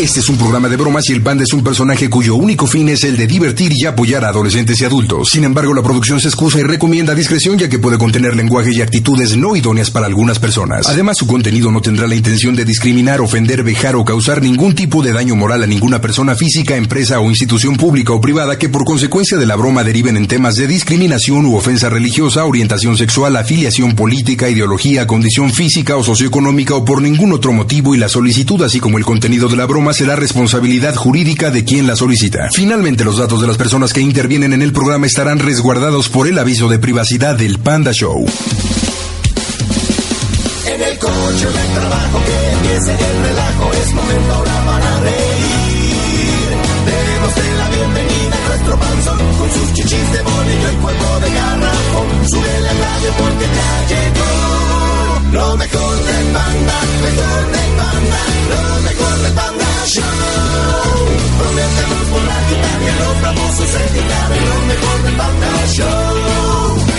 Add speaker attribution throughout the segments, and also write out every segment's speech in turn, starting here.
Speaker 1: Este es un programa de bromas y el panda es un personaje cuyo único fin es el de divertir y apoyar a adolescentes y adultos. Sin embargo, la producción se excusa y recomienda discreción ya que puede contener lenguaje y actitudes no idóneas para algunas personas. Además, su contenido no tendrá la intención de discriminar, ofender, vejar o causar ningún tipo de daño moral a ninguna persona física, empresa o institución pública o privada que por consecuencia de la broma deriven en temas de discriminación u ofensa religiosa, orientación sexual, afiliación política, ideología, condición física o socioeconómica o por ningún otro motivo y la solicitud así como el contenido de la broma será responsabilidad jurídica de quien la solicita. Finalmente, los datos de las personas que intervienen en el programa estarán resguardados por el aviso de privacidad del Panda Show.
Speaker 2: En el coche de trabajo que empiece el relajo es momento ahora para reír. Démosle la bienvenida a nuestro panzón con sus chichis de bolillo y cuerpo de garrafón. Sube la radio porque ya llegó lo mejor del panda, mejor del panda, lo mejor del panda show. Prometemos volar guitarra, los famosos guitarra, lo mejor del panda show.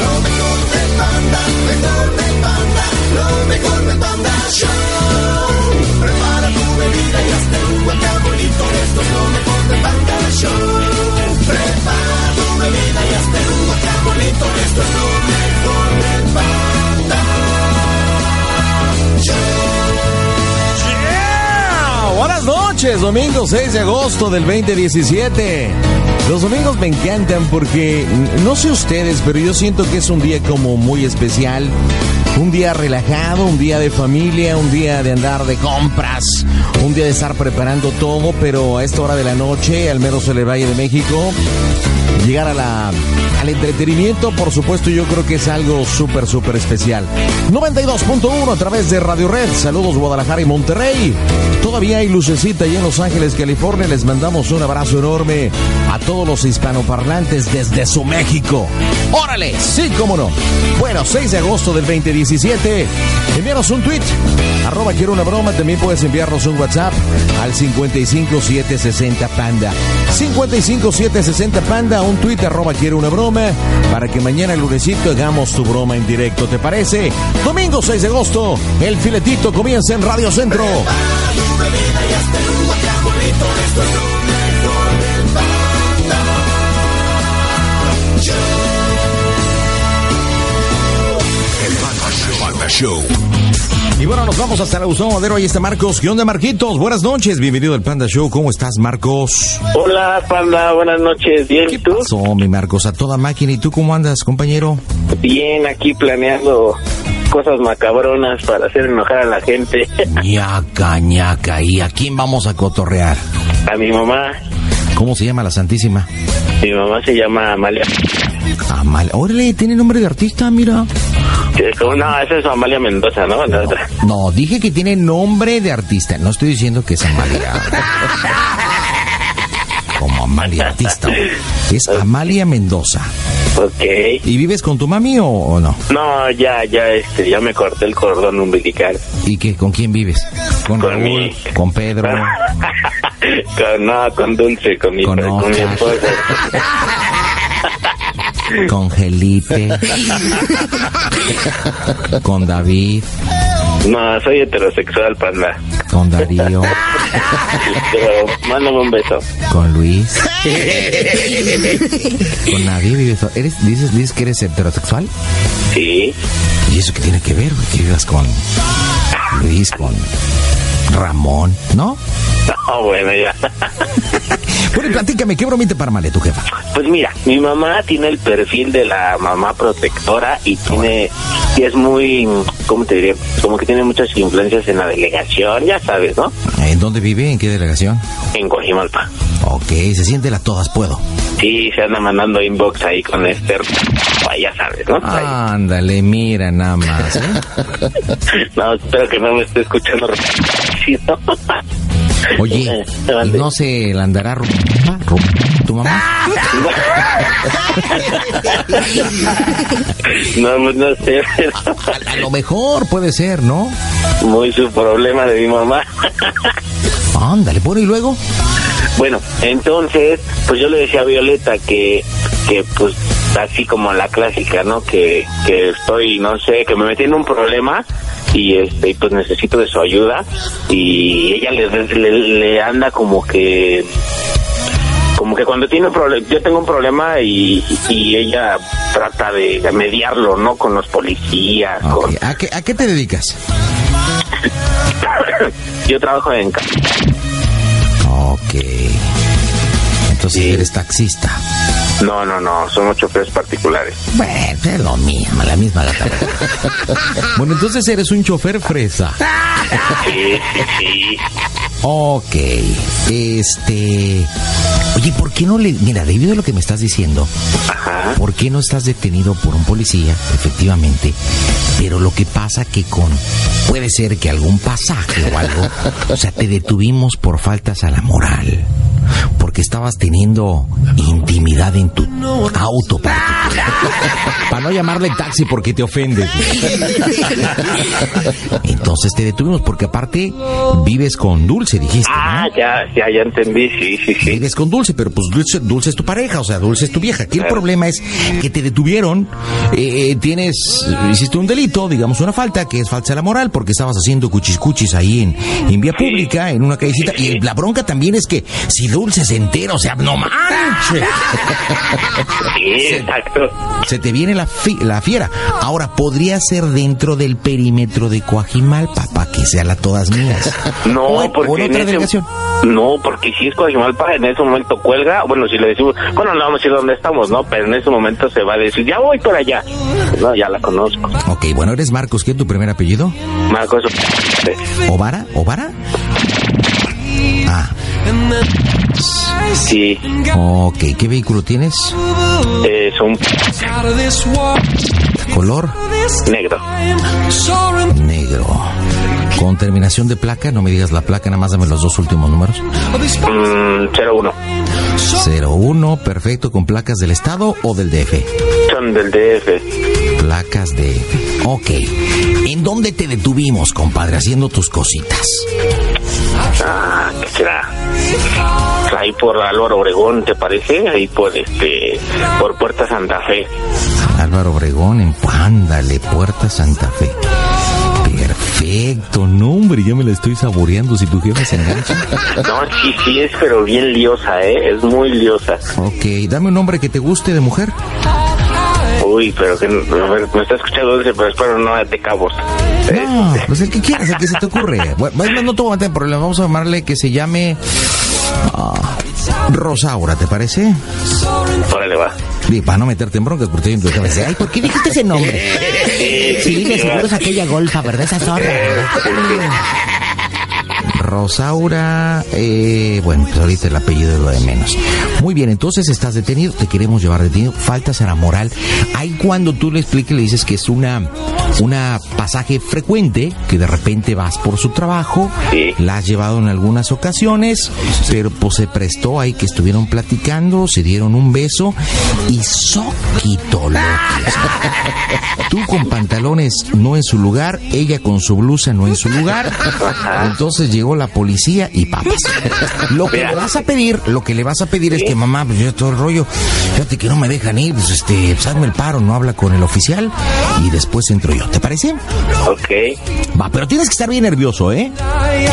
Speaker 2: Lo mejor del panda, mejor del panda, lo mejor del panda show. Prepara tu bebida y hazte un guacamolito, esto es lo mejor del panda show. Prepara tu bebida y hazte un guacamolito, esto es lo mejor del panda
Speaker 3: Buenas noches, domingo 6 de agosto del 2017. Los domingos me encantan porque, no sé ustedes, pero yo siento que es un día como muy especial. Un día relajado, un día de familia, un día de andar de compras, un día de estar preparando todo, pero a esta hora de la noche, al menos en el Valle de México, llegar a la, al entretenimiento, por supuesto, yo creo que es algo súper, súper especial. 92.1 a través de Radio Red. Saludos Guadalajara y Monterrey. Todavía hay lucecita y en Los Ángeles, California. Les mandamos un abrazo enorme a todos los hispanoparlantes desde su México. ¡Órale! Sí, cómo no. Bueno, 6 de agosto del 2017. Envíanos un tweet. Arroba quiero una broma. También puedes enviarnos un WhatsApp al 55760 Panda. 55760 Panda. Un tweet arroba quiero una broma. Para que mañana lunesito hagamos tu broma en directo. ¿Te parece? Domingo 6 de agosto. El filetito comienza en Radio Centro.
Speaker 2: tu bebida y hazte un guacamolito, esto es lo
Speaker 1: Show.
Speaker 3: Y bueno, nos vamos hasta la Gustavo Madero. Ahí está Marcos. ¿Qué onda, Marquitos? Buenas noches. Bienvenido al Panda Show. ¿Cómo estás, Marcos?
Speaker 4: Hola, Panda, buenas noches. ¿Bien y tú?
Speaker 3: pasó, mi Marcos? A toda máquina. ¿Y tú cómo andas, compañero?
Speaker 4: Bien, aquí planeando cosas macabronas para hacer enojar a la gente.
Speaker 3: ñaca, ñaca. ¿Y a quién vamos a cotorrear?
Speaker 4: A mi mamá,
Speaker 3: ¿Cómo se llama la Santísima?
Speaker 4: mi mamá se llama Amalia.
Speaker 3: Amalia. Órale, tiene nombre de artista, mira.
Speaker 4: No, esa es Amalia Mendoza, ¿no?
Speaker 3: No, dije que tiene nombre de artista. No estoy diciendo que es Amalia. Como Amalia artista. Es Amalia Mendoza.
Speaker 4: Ok.
Speaker 3: ¿Y vives con tu mami o, o no?
Speaker 4: No, ya, ya, este, ya me corté el cordón umbilical.
Speaker 3: ¿Y qué? ¿Con quién vives? ¿Con,
Speaker 4: Con
Speaker 3: Raúl?
Speaker 4: mi-
Speaker 3: ¿Con Pedro?
Speaker 4: con, no, con Dulce, con mi,
Speaker 3: Con
Speaker 4: con mi
Speaker 3: Oscar.
Speaker 4: esposa.
Speaker 3: ¿Con Felipe? ¿Con David?
Speaker 4: No, soy heterosexual, Panda.
Speaker 3: ¿Con Darío?
Speaker 4: Pero mándame un beso.
Speaker 3: ¿Con Luis? ¿Con nadie? ¿Eres, dices, dices que eres heterosexual?
Speaker 4: Sí.
Speaker 3: ¿Y eso qué tiene que ver? güey? Que vivas con Luis, con Ramón, ¿no?
Speaker 4: No, bueno, ya.
Speaker 3: Bueno, y platícame, ¿qué bromita para male tu jefa?
Speaker 4: Pues mira, mi mamá tiene el perfil de la mamá protectora y tiene, y es muy, ¿cómo te diré? Como que tiene muchas influencias en la delegación, ya sabes, ¿no?
Speaker 3: ¿En dónde vive? ¿En qué delegación?
Speaker 4: En Cojimalpa.
Speaker 3: Ok, se siente la todas puedo.
Speaker 4: Sí, se anda mandando inbox ahí con este, ya sabes, ¿no?
Speaker 3: Ándale, mira nada más. ¿eh?
Speaker 4: No, espero que no me esté escuchando.
Speaker 3: Oye, ¿y
Speaker 4: Mande.
Speaker 3: no se la andará tu mamá?
Speaker 4: No, pues no sé.
Speaker 3: A, a lo mejor puede ser, ¿no?
Speaker 4: Muy su problema de mi mamá.
Speaker 3: Ándale, por y luego.
Speaker 4: Bueno, entonces, pues yo le decía a Violeta que, que pues, así como la clásica, ¿no? Que, que estoy, no sé, que me metí en un problema y este pues necesito de su ayuda y ella le, le, le anda como que como que cuando tiene un problema, yo tengo un problema y, y ella trata de mediarlo, ¿no? Con los policías,
Speaker 3: Ok,
Speaker 4: con...
Speaker 3: ¿A, qué, ¿A qué te dedicas?
Speaker 4: yo trabajo en...
Speaker 3: Ok. Entonces
Speaker 4: Sí.
Speaker 3: eres taxista.
Speaker 4: No, no, no, somos choferes particulares.
Speaker 3: Bueno, es lo mismo, la misma gata. bueno, entonces eres un chofer fresa.
Speaker 4: Sí, sí, sí.
Speaker 3: Ok, este... Oye, ¿por qué no le... Mira, debido a lo que me estás diciendo,
Speaker 4: Ajá.
Speaker 3: ¿por qué no estás detenido por un policía? Efectivamente. Pero lo que pasa que con... Puede ser que algún pasaje o algo... O sea, te detuvimos por faltas a la moral. Porque estabas teniendo intimidad en tu auto particular. Para no llamarle taxi porque te ofendes. Entonces te detuvimos porque aparte vives con Dulce, dijiste. ¿no?
Speaker 4: Ah, ya, ya, ya entendí, sí, sí, sí.
Speaker 3: Vives con Dulce, pero pues Dulce, Dulce es tu pareja, o sea, Dulce es tu vieja. Aquí el problema es que te detuvieron, eh, tienes, hiciste un delito, digamos una falta, que es falsa la moral, porque estabas haciendo cuchis cuchis ahí en, en vía
Speaker 4: Sí.
Speaker 3: pública, en una callecita. Y la bronca también es que si Dulce se entera, o sea, no manches,
Speaker 4: Sí, exacto.
Speaker 3: se te viene la, fi- la fiera. Ahora, podría ser dentro del perímetro de Coajimalpa, para que sea la todas mías.
Speaker 4: No,
Speaker 3: O en- o
Speaker 4: porque
Speaker 3: en otra
Speaker 4: ese-
Speaker 3: delegación.
Speaker 4: No, porque si es Coajimalpa, en ese momento cuelga. Bueno, si le decimos, bueno, no vamos a decir dónde estamos, ¿no? Pero en ese momento se va a decir, ya voy por allá. No, ya la conozco.
Speaker 3: Ok, bueno, eres Marcos, ¿qué es tu primer apellido?
Speaker 4: Marcos.
Speaker 3: ¿Ovara? ¿Ovara? Ah,
Speaker 4: Sí,
Speaker 3: ok. ¿Qué vehículo tienes?
Speaker 4: es un
Speaker 3: ¿Color?
Speaker 4: negro.
Speaker 3: Negro. ¿Con terminación de placa? No me digas la placa, nada más dame los dos últimos números.
Speaker 4: Mm, 01.
Speaker 3: 01, perfecto. ¿Con placas del Estado o del DF?
Speaker 4: Son del DF.
Speaker 3: Placas de... Ok. ¿En dónde te detuvimos, compadre, haciendo tus cositas?
Speaker 4: Ah, ¿qué será? Ahí por Álvaro Obregón, ¿te parece? Ahí por este, por Puerta Santa Fe.
Speaker 3: Álvaro Obregón, en Ándale, Puerta Santa Fe. Perfecto, no hombre, ya me la estoy saboreando si tu jefa se engancha.
Speaker 4: No, sí, sí, es pero bien liosa, ¿eh? Es muy liosa.
Speaker 3: Ok, dame un nombre que te guste de mujer.
Speaker 4: Uy, pero que, me está escuchando Dulce, pero espero no de cabos.
Speaker 3: No, pues el que quieras, el que se te ocurre. Bueno, no te voy a meter en problemas, vamos a llamarle que se llame... ah, Rosaura, ¿te parece?
Speaker 4: Órale, va.
Speaker 3: Y para no meterte en broncas, porque tu jefa dice, ay, ¿por qué dijiste ese nombre? Sí, de seguro es aquella golfa, ¿verdad? Esa zorra. Rosaura, eh, bueno, pues ahorita el apellido es lo de menos. Muy bien, entonces estás detenido, te queremos llevar detenido, faltas a la moral. Ahí cuando tú le expliques, le dices que es una, una pasaje frecuente, que de repente vas por su trabajo,
Speaker 4: Sí.
Speaker 3: la has llevado en algunas ocasiones, pero pues se prestó ahí que estuvieron platicando, se dieron un beso y soquito. Tú con pantalones no en su lugar, ella con su blusa no en su lugar. Entonces llegó la policía y papas. Lo que
Speaker 4: Mira.
Speaker 3: le vas a pedir, lo que le vas a pedir es que mamá, pues yo todo el rollo, fíjate que no me dejan ir, pues este, pues, hazme el paro, no habla con el oficial y después entro yo. ¿Te parece?
Speaker 4: Ok.
Speaker 3: Va, pero tienes que estar bien nervioso, ¿eh?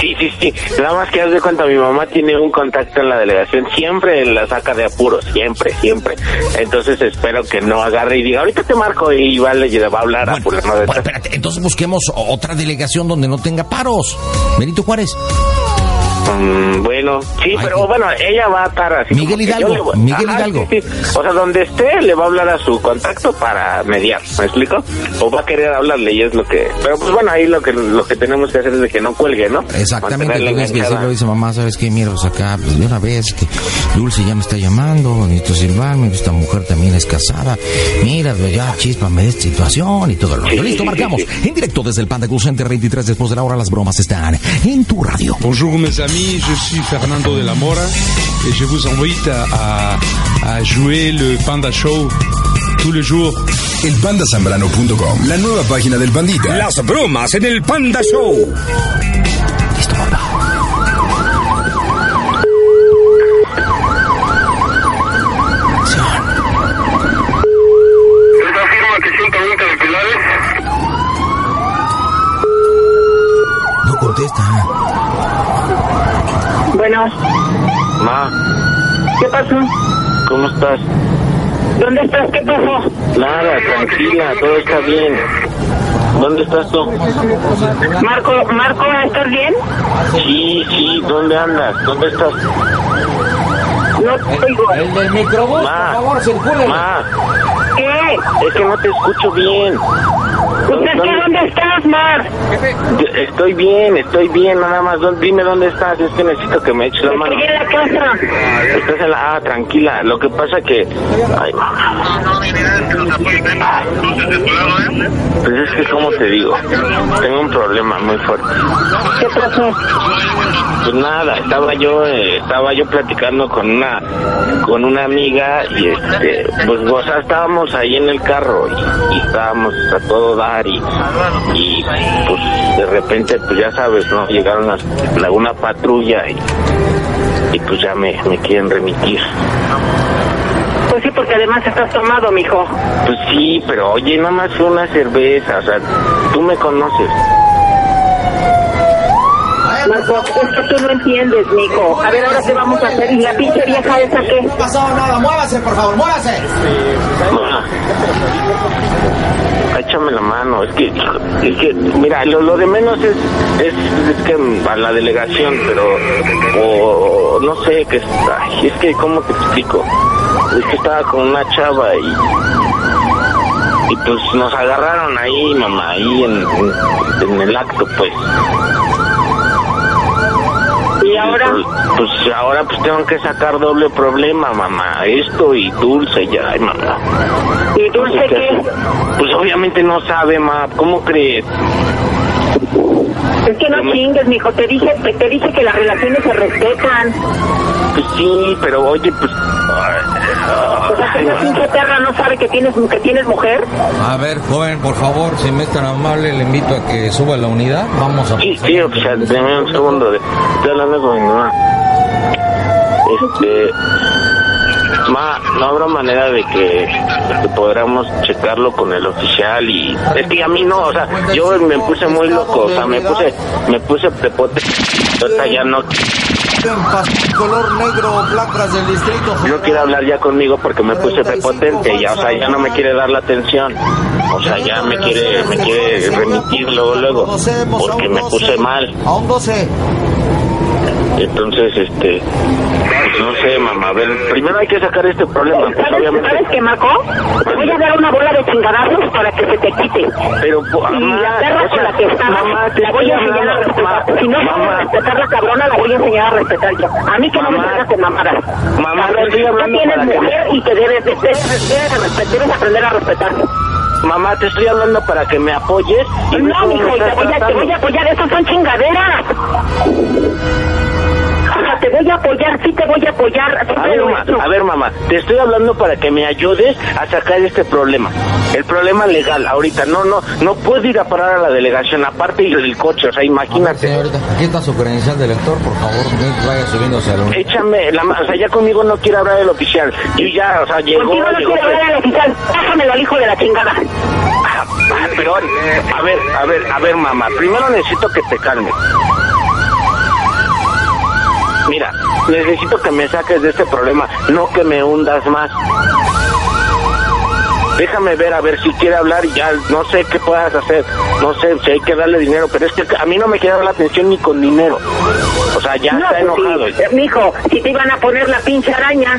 Speaker 4: Sí, sí, sí. Nada más que haz de cuenta, mi mamá tiene un contacto en la delegación. Siempre la saca de apuros, siempre, siempre. Entonces espero que no agarre y diga, ahorita te marco y va, le va a hablar a
Speaker 3: Bueno,
Speaker 4: fulano de
Speaker 3: bueno, espérate, entonces busquemos otra delegación donde no tenga paros. Benito Juárez.
Speaker 4: Mm, bueno, sí,
Speaker 3: Ay,
Speaker 4: pero bueno, ella va a estar así.
Speaker 3: Miguel Hidalgo,
Speaker 4: yo le voy-
Speaker 3: Miguel Hidalgo.
Speaker 4: sí, sí. O sea, donde esté, le va a hablar a su contacto para mediar, ¿me explico? O va a querer hablarle y es lo que... Pero pues bueno, ahí lo que lo que tenemos que hacer es de que no cuelgue, ¿no?
Speaker 3: Exactamente, tú tienes que decirlo, dice mamá, ¿sabes qué? Mira, pues acá, pues de una vez, que Dulce ya me está llamando, necesito silbarme, esta mujer también es casada. Mira, pues ya, chispame de esta situación y todo el rollo.
Speaker 4: Sí,
Speaker 3: Listo,
Speaker 4: sí,
Speaker 3: marcamos.
Speaker 4: sí,
Speaker 3: En directo desde el Panda Center 23 después de la hora, las bromas están en tu radio.
Speaker 5: Bonjour mes amis, je suis Fernando de la Mora et je vous invite à, à- à jouer le Panda Show tous les jours.
Speaker 1: Elpandasambrano.com, la nueva página del Pandita.
Speaker 6: Las bromas en el Panda Show.
Speaker 3: Listo, papá.
Speaker 7: Bueno,
Speaker 4: Ma,
Speaker 7: ¿qué pasó?
Speaker 4: ¿cómo estás?
Speaker 7: ¿Dónde estás? ¿Qué pasó?
Speaker 4: Nada, tranquila, todo está bien. ¿Dónde estás tú?
Speaker 7: Marco, Marco, ¿estás bien?
Speaker 4: Sí, sí, ¿dónde andas? ¿Dónde estás?
Speaker 7: No te oigo.
Speaker 3: El del microbús,
Speaker 4: Ma,
Speaker 3: por favor, circule.
Speaker 4: ma,
Speaker 7: ¿Qué?
Speaker 4: es que no te escucho bien.
Speaker 7: ¿Usted qué? ¿Dónde estás, Mar?
Speaker 4: Estoy bien, estoy bien, nada más. ¿dó- Dime dónde estás, es que necesito que me eches la mano.
Speaker 7: Estoy en la casa.
Speaker 4: Estás en la... Ah, tranquila, lo que pasa que... Ay, pues es que, como te digo? Tengo un problema muy fuerte.
Speaker 7: ¿Qué pasó?
Speaker 4: Pues nada, estaba yo, eh, estaba yo platicando con una, con una amiga y este, pues, o sea, estábamos ahí en el carro y, y estábamos a todo dar y, y pues de repente, pues ya sabes, ¿no? Llegaron las, la- una patrulla y, y pues ya me, me quieren remitir.
Speaker 7: Pues sí, porque además estás tomado, mijo.
Speaker 4: Pues sí, pero oye, nada más fue una cerveza, o sea, tú me conoces.
Speaker 7: Marco, es que tú no entiendes, mijo. A ver, ahora qué vamos a hacer. ¿Y la pinche vieja esa qué?
Speaker 3: No pasó nada, muévase, por favor, muévase.
Speaker 4: Ma, échame la mano, es que, es que, mira, lo, lo de menos es, es, es que a la delegación, pero, o, no sé, que, es, ay, es que, ¿cómo te explico? Es que estaba con una chava y, y pues nos agarraron ahí, mamá, ahí en, en, en el acto, pues.
Speaker 7: Ahora,
Speaker 4: Pues, pues ahora pues tengo que sacar doble problema, mamá, esto y dulce ya, ay, mamá.
Speaker 7: ¿y dulce qué?
Speaker 4: Pues obviamente no sabe, ma. ¿Cómo crees?
Speaker 7: Es que no chingues, mijo. Te dije, te dije que las relaciones se respetan.
Speaker 4: Pues sí, pero oye, pues...
Speaker 7: O sea, que esa pinche perra no sabe que tienes, que tienes mujer.
Speaker 3: A ver, joven, por favor, si me es tan amable, le invito a que suba a la unidad. Vamos a...
Speaker 4: Sí, sí, o sea, dame un segundo. De... Estoy hablando con mi mamá. Este... Ma, no habrá manera de que, que podamos checarlo con el oficial y... Es que a mí no, o sea, yo me puse muy loco, o sea, me puse, me puse prepote. Ahorita ya no,
Speaker 3: color negro, placas del distrito.
Speaker 4: no quiere hablar ya conmigo porque me puse prepotente, ya, o sea, ya no me quiere dar la atención. O sea, ya me quiere, me quiere remitir luego, luego, porque me puse mal.
Speaker 3: A un 12.
Speaker 4: Entonces, este, pues no sé, mamá, a ver, primero hay que sacar este problema, pues
Speaker 7: ¿Sabes,
Speaker 4: obviamente.
Speaker 7: ¿Sabes qué, Marco? Te voy a dar una bola de chingadazos para que se te quite.
Speaker 4: Pero, po-
Speaker 7: Y
Speaker 4: mamá,
Speaker 7: la perra
Speaker 4: o
Speaker 7: con la que está,
Speaker 4: mamá, te
Speaker 7: la voy a enseñar a respetar.
Speaker 4: ma-
Speaker 7: Si no
Speaker 4: mamá,
Speaker 7: sabes respetar la cabrona, la voy a enseñar a respetar yo. A mí que no me
Speaker 4: Mamá.
Speaker 7: salgas de mamadas.
Speaker 4: Mamá,
Speaker 7: Cabrón, tú tienes
Speaker 4: para que-
Speaker 7: mujer y te debes, de- debes, aprender a respetar.
Speaker 4: mamá, te estoy hablando para que me apoyes. y
Speaker 7: No, mijo, te
Speaker 4: estás
Speaker 7: voy, a, te voy a apoyar, esas son chingaderas. Te voy a apoyar, sí te voy a apoyar.
Speaker 4: A ver, mamá, a ver, te estoy hablando para que me ayudes a sacar este problema. El problema legal, ahorita. No, no, no puedo ir a parar a la delegación, aparte y del coche, o sea, imagínate.
Speaker 3: Señorita, aquí está su credencial de lector, por favor, vaya subiéndose a la unidad.
Speaker 4: Échame la o sea, ya conmigo no quiere hablar el oficial. Yo ya, o sea, llegó,
Speaker 7: Contigo no
Speaker 4: llegó.
Speaker 7: quiero hablar al oficial. Pásamelo al hijo de la chingada.
Speaker 4: Ah, pero, a ver, a ver, a ver, mamá, primero necesito que te calmes. Mira, necesito que me saques de este problema, no que me hundas más. Déjame ver a ver si quiere hablar y ya no sé qué puedas hacer. No sé si hay que darle dinero, pero es que a mí no me quiere dar la atención ni con dinero. O sea, ya
Speaker 7: No,
Speaker 4: está
Speaker 7: pues
Speaker 4: enojado.
Speaker 7: sí. Eh, Mijo, si te iban a poner la pinche araña.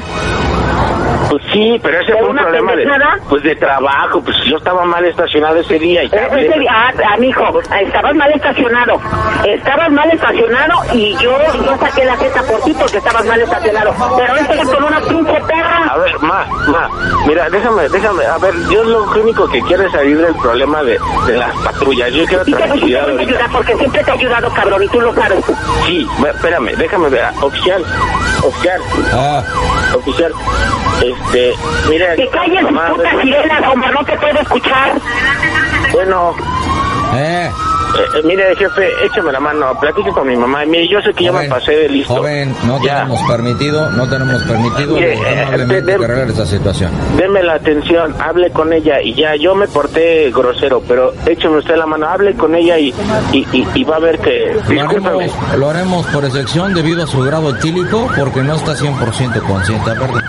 Speaker 4: Pues sí, pero ese
Speaker 7: ¿De
Speaker 4: fue un problema de, pues de trabajo. Pues yo estaba mal estacionado ese día y
Speaker 7: Eh, ese- ah, ah, mijo, estabas mal estacionado. Estabas mal estacionado y yo, yo saqué la jeta por ti porque estabas mal estacionado. Pero este es con una pinche
Speaker 4: A
Speaker 7: perra.
Speaker 4: ver, ma, ma, mira, déjame, déjame, a ver, yo lo único que quiero es salir del problema de, de las patrullas. Yo quiero
Speaker 7: Y te
Speaker 4: tranquilidad
Speaker 7: ayudar porque siempre te he ayudado, cabrón, y tú lo sabes.
Speaker 4: Sí, espérame, déjame ver. Oficial, oficial,
Speaker 3: Ah,
Speaker 4: oficial. Este, mira.
Speaker 7: Que calles sus
Speaker 4: mamá,
Speaker 7: putas
Speaker 4: ve-
Speaker 7: sirenas, Omar, no te puedo escuchar.
Speaker 4: Bueno,
Speaker 3: eh,
Speaker 4: eh, mire, jefe, échame la mano, platique con mi mamá. Mire, yo sé que ya me pasé de listo.
Speaker 3: Joven, no
Speaker 4: Ya.
Speaker 3: tenemos permitido, no tenemos permitido
Speaker 4: Mire, eh, de-
Speaker 3: arreglar esa situación.
Speaker 4: Deme la atención, hable con ella y ya, yo me porté grosero, pero écheme usted la mano, hable con ella y, y, y, y va a ver que...
Speaker 3: Lo haremos, lo haremos por excepción debido a su grado etílico porque no está 100% consciente. Aparte.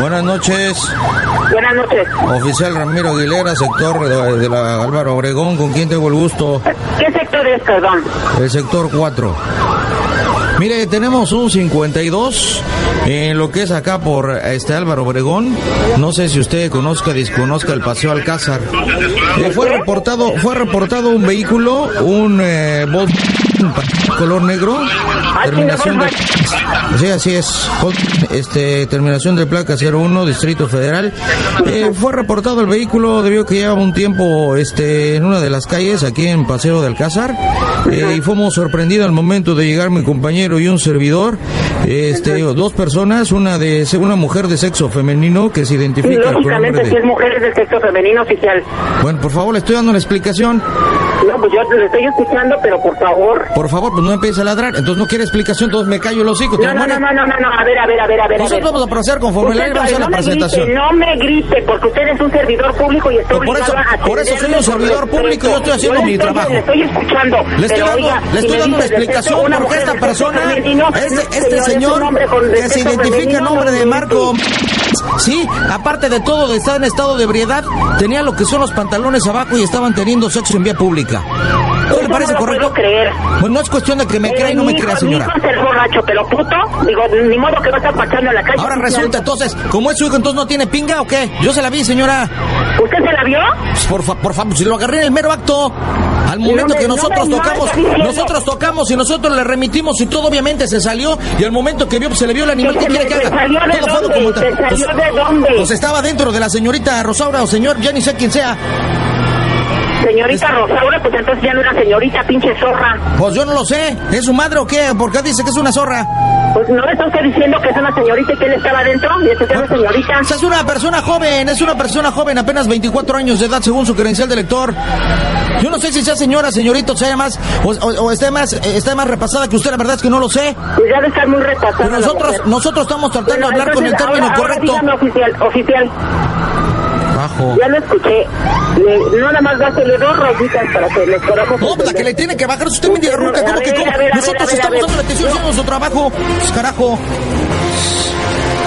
Speaker 3: Buenas noches,
Speaker 7: Buenas noches.
Speaker 3: oficial Ramiro Aguilera, sector de, de la Álvaro Obregón, ¿con quién tengo el gusto?
Speaker 7: ¿Qué sector es, perdón?
Speaker 3: El sector 4. Mire, tenemos un 52 en lo que es acá por este Álvaro Obregón. No sé si usted conozca, desconozca el Paseo Alcázar. Eh, fue reportado, fue reportado un vehículo, un eh, color negro, terminación de Sí, así es. Este, terminación de placa 01, Distrito Federal. Eh, fue reportado el vehículo debido que llevaba un tiempo este, en una de las calles aquí en Paseo de Alcázar. Eh, y fuimos sorprendidos al momento de llegar mi compañero y un servidor. Este, dos personas, una de una mujer de sexo femenino que se identifica con
Speaker 7: lógicamente, si es
Speaker 3: de...
Speaker 7: mujeres del sexo femenino oficial.
Speaker 3: Bueno, por favor, le estoy dando la explicación.
Speaker 7: No, pues yo le estoy escuchando, pero por favor.
Speaker 3: Por favor, pues no empiece a ladrar. Entonces no quiere explicación, entonces me callo los hijos.
Speaker 7: No, no, no, no, no, no, a ver, a ver, a ver, a ver.
Speaker 3: Nosotros vamos a proceder conforme la ley, vamos a hacer la presentación.
Speaker 7: Grite, no me grite, porque usted es un servidor público y estoy
Speaker 3: Por eso-
Speaker 7: a
Speaker 3: por eso soy un servidor público yo estoy haciendo
Speaker 7: Yo
Speaker 3: mi
Speaker 7: estoy-
Speaker 3: trabajo.
Speaker 7: Le estoy escuchando.
Speaker 3: Le estoy dando,
Speaker 7: oiga,
Speaker 3: le estoy dando una
Speaker 7: de
Speaker 3: explicación porque
Speaker 7: mujer
Speaker 3: esta
Speaker 7: de
Speaker 3: persona, este, este
Speaker 7: señor,
Speaker 3: que se identifica
Speaker 7: femenino,
Speaker 3: nombre de Marco, sí, aparte de todo, de estar en estado de ebriedad, tenía lo que son los pantalones abajo y estaban teniendo sexo en vía pública. ¿No le parece
Speaker 7: no lo
Speaker 3: correcto?
Speaker 7: puedo creer.
Speaker 3: Pues no es cuestión de que me
Speaker 7: Eh,
Speaker 3: crea y no me
Speaker 7: hijo-
Speaker 3: crea, señora.
Speaker 7: Mi hijo es el borracho, pero puto. Digo, ni modo que a estar pachando en la calle.
Speaker 3: Ahora resulta entonces, como es su hijo, entonces no tiene pinga o qué? Yo se la vi, señora.
Speaker 7: ¿Usted se la vio?
Speaker 3: Pues, Por, fa- por favor, si lo agarré en el mero acto. Al momento
Speaker 7: me-
Speaker 3: que
Speaker 7: no
Speaker 3: nosotros
Speaker 7: no
Speaker 3: tocamos,
Speaker 7: está
Speaker 3: nosotros tocamos y nosotros le remitimos y todo obviamente se salió y al momento que vio pues, se le vio el animal, ¿qué
Speaker 7: ¿Se-
Speaker 3: quiere que haga? Todo fue Pues- Pues estaba dentro de la señorita Rosaura o señor, ya ni sé quién sea.
Speaker 7: Señorita Rosaura, pues entonces ya no era señorita, pinche zorra.
Speaker 3: Pues yo no lo sé, ¿es su madre o qué? ¿Por qué dice que es una zorra?
Speaker 7: Pues no le está usted diciendo que es una señorita y que él estaba dentro y es que es una señorita.
Speaker 3: Pues es una persona joven, es una persona joven, apenas 24 años de edad según su credencial de lector. Yo no sé si sea señora, señorita, o sea más, o, o- o esté más, eh, esté más repasada que usted, la verdad es que no lo sé.
Speaker 7: Pues ya de estar muy repasada.
Speaker 3: Pero
Speaker 7: la
Speaker 3: nosotros, nosotros estamos tratando
Speaker 7: Bueno,
Speaker 3: de hablar con el término
Speaker 7: ahora- ahora
Speaker 3: correcto.
Speaker 7: dígame, oficial, oficial, Ya lo escuché. Le- no nada más dásele dos rayitas para que les podamos
Speaker 3: No, pues la que le tiene que bajar usted, mendiga ruca, ¿cómo que cómo? Nosotros estamos dando la atención haciendo nuestro trabajo. Pues, carajo.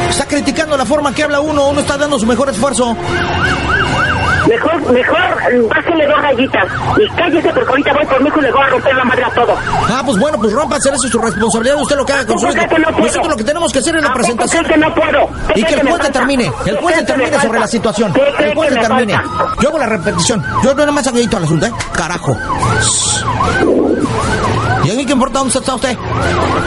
Speaker 3: Está criticando la forma que habla uno, uno está dando su mejor esfuerzo.
Speaker 7: Mejor, mejor, bájele dos rayitas y cállese porque ahorita voy por mi hijo y le voy a romper la madre a todo.
Speaker 3: Ah, pues bueno, pues rompa hacer eso es su responsabilidad, usted lo que haga con su
Speaker 7: ¿Por
Speaker 3: hijo.
Speaker 7: no?
Speaker 3: Nosotros lo que tenemos que hacer es la
Speaker 7: ¿A poco
Speaker 3: presentación.
Speaker 7: que no puedo? ¿Qué
Speaker 3: Y que el juez determine, el
Speaker 7: ¿Qué
Speaker 3: juez determine sobre la situación.
Speaker 7: ¿Qué
Speaker 3: El juez determine. Yo hago la repetición. Yo no más hago al asunto, ¿eh? Carajo. ¿Y a mí qué importa dónde está usted?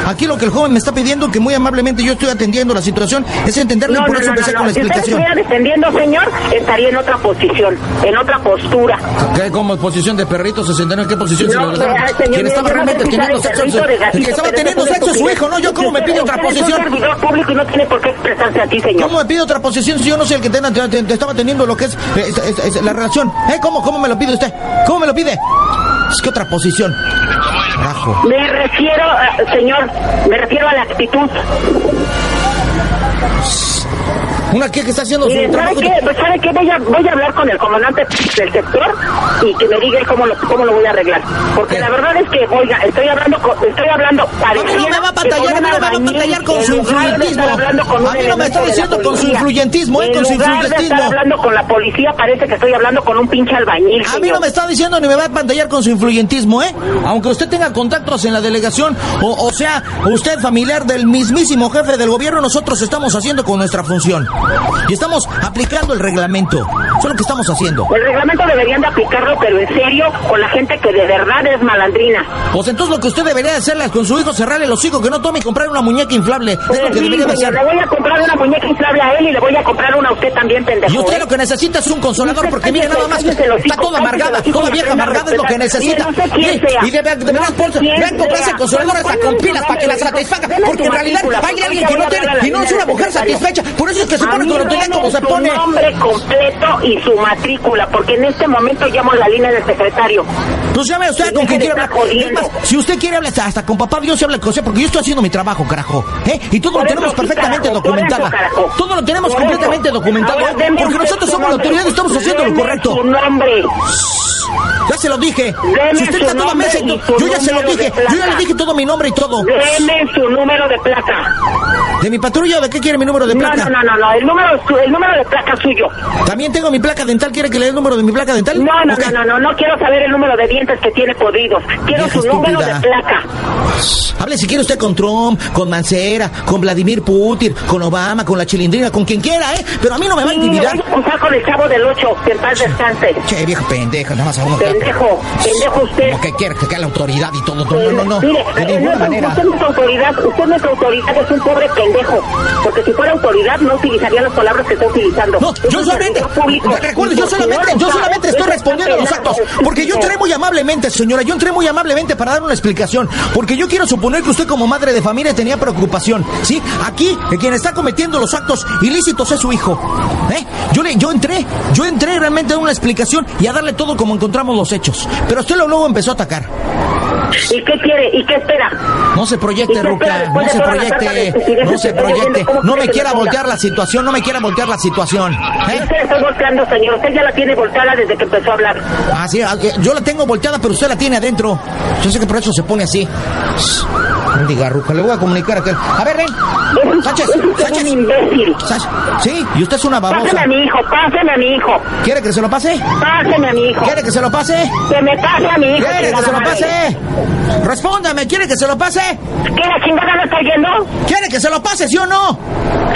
Speaker 3: Aquí lo que el joven me está pidiendo, que muy amablemente yo estoy atendiendo la situación, es entenderle y
Speaker 7: No,
Speaker 3: por
Speaker 7: no,
Speaker 3: eso
Speaker 7: no,
Speaker 3: empecé
Speaker 7: no,
Speaker 3: con la.
Speaker 7: Si
Speaker 3: explicación.
Speaker 7: estuviera defendiendo, señor, estaría en otra posición, en otra postura.
Speaker 3: ¿Qué? ¿Como posición de perrito? ¿Se sentará en qué posición?
Speaker 7: No,
Speaker 3: si
Speaker 7: eh, señor,
Speaker 3: ¿Quién estaba realmente
Speaker 7: si
Speaker 3: teniendo sexo? El
Speaker 7: gatito,
Speaker 3: que estaba teniendo sexo es su hijo, ¿no? ¿Yo cómo me pide otra posición?
Speaker 7: servidor público y no tiene por qué expresarse así, señor.
Speaker 3: ¿Cómo me pide otra posición si yo no soy el que te, te- te estaba teniendo lo que es, eh, es- es- es la relación? ¿Eh? ¿Cómo, ¿Cómo me lo pide usted? ¿Cómo me lo pide? Es que otra posición.
Speaker 7: Me refiero, eh, señor, me refiero a la actitud.
Speaker 3: Una que, está haciendo su
Speaker 7: ¿sabe
Speaker 3: trabajo.
Speaker 7: qué? Pues, ¿sabe qué? Voy a, voy a hablar con el comandante del sector y que me diga él cómo lo, cómo lo voy a arreglar. Porque
Speaker 3: ¿Qué?
Speaker 7: la verdad es que, oiga, estoy hablando con, estoy hablando
Speaker 3: A mí no me va a mí no me va a pantallar con su influyentismo. A mí no me está diciendo con su influyentismo, eh, con su
Speaker 7: de estar
Speaker 3: influyentismo.
Speaker 7: hablando con la policía, parece que estoy hablando con un pinche albañil,
Speaker 3: A mí no me está diciendo ni me va a pantallar con su influyentismo, ¿eh? Aunque usted tenga contactos en la delegación, o, o sea, usted familiar del mismísimo jefe del gobierno, nosotros estamos haciendo con nuestra función. Y estamos aplicando el reglamento. Eso es lo que estamos haciendo.
Speaker 7: El reglamento deberían de aplicarlo, pero en serio, con la gente que de verdad es malandrina.
Speaker 3: Pues entonces lo que usted debería hacerle con su hijo, cerrarle los hijos, que no tome y comprar una muñeca inflable. Es lo
Speaker 7: Pues
Speaker 3: que
Speaker 7: sí,
Speaker 3: debería de hacer.
Speaker 7: le voy a comprar una muñeca inflable a él y le voy a comprar una a usted también, pendejo.
Speaker 3: Y usted
Speaker 7: ¿eh?
Speaker 3: lo que necesita es un consolador,
Speaker 7: Usted
Speaker 3: porque mire nada más,
Speaker 7: los
Speaker 3: está
Speaker 7: hijos,
Speaker 3: toda amargada, toda vieja amargada es lo que necesita.
Speaker 7: Mire, no sé quién
Speaker 3: Y-
Speaker 7: sea.
Speaker 3: Y debe, debe,
Speaker 7: No
Speaker 3: debe comprarse
Speaker 7: sea.
Speaker 3: consoladoras
Speaker 7: ¿Cuál
Speaker 3: con
Speaker 7: su
Speaker 3: pilas para que la satisfaga, porque
Speaker 7: su
Speaker 3: en realidad hay alguien que no tiene y no es una mujer satisfecha. Por eso es que se pone se
Speaker 7: su nombre completo y su matrícula, porque en este momento llamo la línea del secretario.
Speaker 3: Pues llame usted con quien quiera hablar. Es más, si usted quiere hablar hasta, con papá Dios se habla con usted, porque yo estoy haciendo mi trabajo, carajo. ¿Eh? Y todo
Speaker 7: Por
Speaker 3: lo tenemos perfectamente
Speaker 7: carajo,
Speaker 3: documentado.
Speaker 7: eso.
Speaker 3: Todo lo tenemos
Speaker 7: Por
Speaker 3: completamente
Speaker 7: eso.
Speaker 3: documentado. Porque nosotros somos la autoridad y estamos haciendo lo correcto.
Speaker 7: su nombre.
Speaker 3: Ya se lo dije.
Speaker 7: Deme
Speaker 3: Si usted está toda mesa,
Speaker 7: y
Speaker 3: yo ya se lo dije. Yo ya le dije todo mi nombre y todo.
Speaker 7: Deme su número de placa.
Speaker 3: ¿De mi patrulla o de qué quiere mi número de
Speaker 7: No,
Speaker 3: placa?
Speaker 7: no, no, no, no, el número, el número de placa suyo.
Speaker 3: También tengo mi placa dental. ¿Quiere que le dé el número de mi placa dental?
Speaker 7: No, no, no, no, no, no quiero saber el número de dientes que tiene podridos. Quiero su número de placa.
Speaker 3: Hable si quiere usted con Trump, con Mancera, con Vladimir Putin, con Obama, con la chilindrina, con quien quiera, ¿eh? Pero a mí no me va a
Speaker 7: Sí, me
Speaker 3: intimidar.
Speaker 7: voy a cruzar con el chavo del 8, que en paz descanse.
Speaker 3: Che, viejo pendejo, nada más a uno.
Speaker 7: Pendejo, pendejo usted.
Speaker 3: Como que quiere que la autoridad y todo. No, no, no, no.
Speaker 7: Mire,
Speaker 3: De
Speaker 7: eh,
Speaker 3: ninguna manera.
Speaker 7: usted no es autoridad, usted no es autoridad, es un pobre pendejo. Porque si fuera autoridad no utilizaría las palabras que está utilizando.
Speaker 3: No, yo solamente,
Speaker 7: Y
Speaker 3: yo solamente, yo solamente estoy
Speaker 7: es
Speaker 3: respondiendo a los actos, porque yo entré muy amablemente, señora, yo entré muy amablemente para dar una explicación, porque yo quiero suponer que usted como madre de familia tenía preocupación, ¿sí? Aquí, quien está cometiendo los actos ilícitos es su hijo, ¿eh? Yo le, yo entré, yo entré realmente a una explicación y a darle todo como encontramos los hechos, pero usted luego empezó a atacar.
Speaker 7: ¿Y qué quiere? ¿Y qué espera?
Speaker 3: No se
Speaker 7: ¿Y
Speaker 3: proyecte, Ruca, no se proyecte, no se proyecte, no me quiera voltear la situación, no me quiera voltear la situación, ¿eh?
Speaker 7: la estoy volteando, señor. Usted ya la tiene volteada desde que empezó a hablar.
Speaker 3: Ah, sí, ah, eh, yo la tengo volteada, pero usted la tiene adentro. Yo sé que por eso se pone así. Diga, Ruca, le voy a comunicar a aquel. A ver, ven.
Speaker 7: Es,
Speaker 3: Sánchez,
Speaker 7: es usted
Speaker 3: Sánchez.
Speaker 7: un imbécil.
Speaker 3: Sánchez. Sí, y usted es una
Speaker 7: Páseme
Speaker 3: babosa.
Speaker 7: a mi hijo, páseme a mi hijo.
Speaker 3: ¿Quiere que se lo pase?
Speaker 7: Páseme a mi hijo.
Speaker 3: ¿Quiere que se lo pase?
Speaker 7: Que me pase a mi hijo.
Speaker 3: ¿Quiere que se lo pase? Respóndame, ¿quiere que se lo pase?
Speaker 7: ¿Qué la chingada no está oyendo?
Speaker 3: ¿Quiere que se lo pase, sí o no?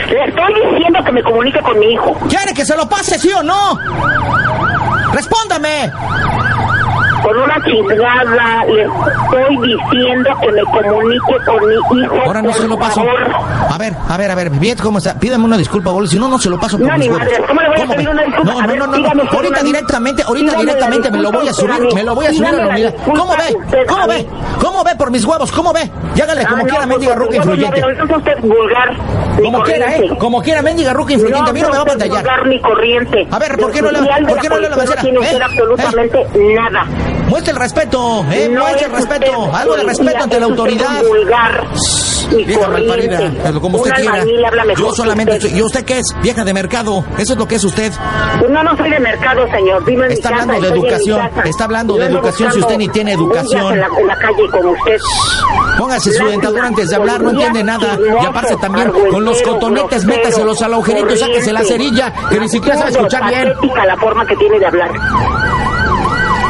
Speaker 7: Le estoy diciendo que me comunique con mi hijo.
Speaker 3: ¿Quiere que se lo pase, sí o no? Respóndame.
Speaker 7: Con una chingada le estoy diciendo que me comunique con mi hijo.
Speaker 3: Ahora no
Speaker 7: por
Speaker 3: se lo paso.
Speaker 7: favor.
Speaker 3: A ver, a ver, a ver, bien, ¿cómo está? Pídame una disculpa, boludo, si no, no se lo paso por
Speaker 7: No,
Speaker 3: mis
Speaker 7: madre, ¿cómo le voy a pedir una disculpa?
Speaker 3: No,
Speaker 7: A
Speaker 3: no, no, no,
Speaker 7: usted
Speaker 3: ahorita directamente, ahorita directamente me lo voy a subir,
Speaker 7: a
Speaker 3: me lo voy a subir a la unidad. ¿Cómo ve? ¿Cómo
Speaker 7: a
Speaker 3: ve? ¿Cómo ve por mis huevos? ¿Cómo ve? Llágale como
Speaker 7: Ah,
Speaker 3: quiera,
Speaker 7: no,
Speaker 3: mendiga
Speaker 7: pues,
Speaker 3: ruca
Speaker 7: pues,
Speaker 3: influyente.
Speaker 7: no, no, vulgar.
Speaker 3: Como quiera, ¿eh? Como quiera, mendiga ruca influyente, a mí no me va a pantallar.
Speaker 7: vulgar ni corriente.
Speaker 3: A ver, ¿por qué no le- por qué no le?
Speaker 7: No tiene
Speaker 3: ¿Eh?
Speaker 7: absolutamente nada.
Speaker 3: Muestre el respeto, ¿eh?
Speaker 7: No
Speaker 3: Muestre
Speaker 7: es
Speaker 3: el respeto, algo de respeto ante la autoridad.
Speaker 7: vulgar
Speaker 3: Vieja malparida, como usted quiera. Yo solamente
Speaker 7: usted.
Speaker 3: soy, ¿y usted qué es? Vieja de mercado, eso es lo que es usted.
Speaker 7: Pues no, no soy de mercado, señor. Vivo en
Speaker 3: Está
Speaker 7: mi casa,
Speaker 3: hablando de educación, está hablando de educación si usted ni tiene educación.
Speaker 7: En la, en la calle como usted.
Speaker 3: Póngase su dentadura antes de hablar, no entiende nada. Y aparte también con los cotonetes, métaselos al agujerito sáquese la cerilla, que ni siquiera sabe escuchar bien.
Speaker 7: la forma que tiene de hablar.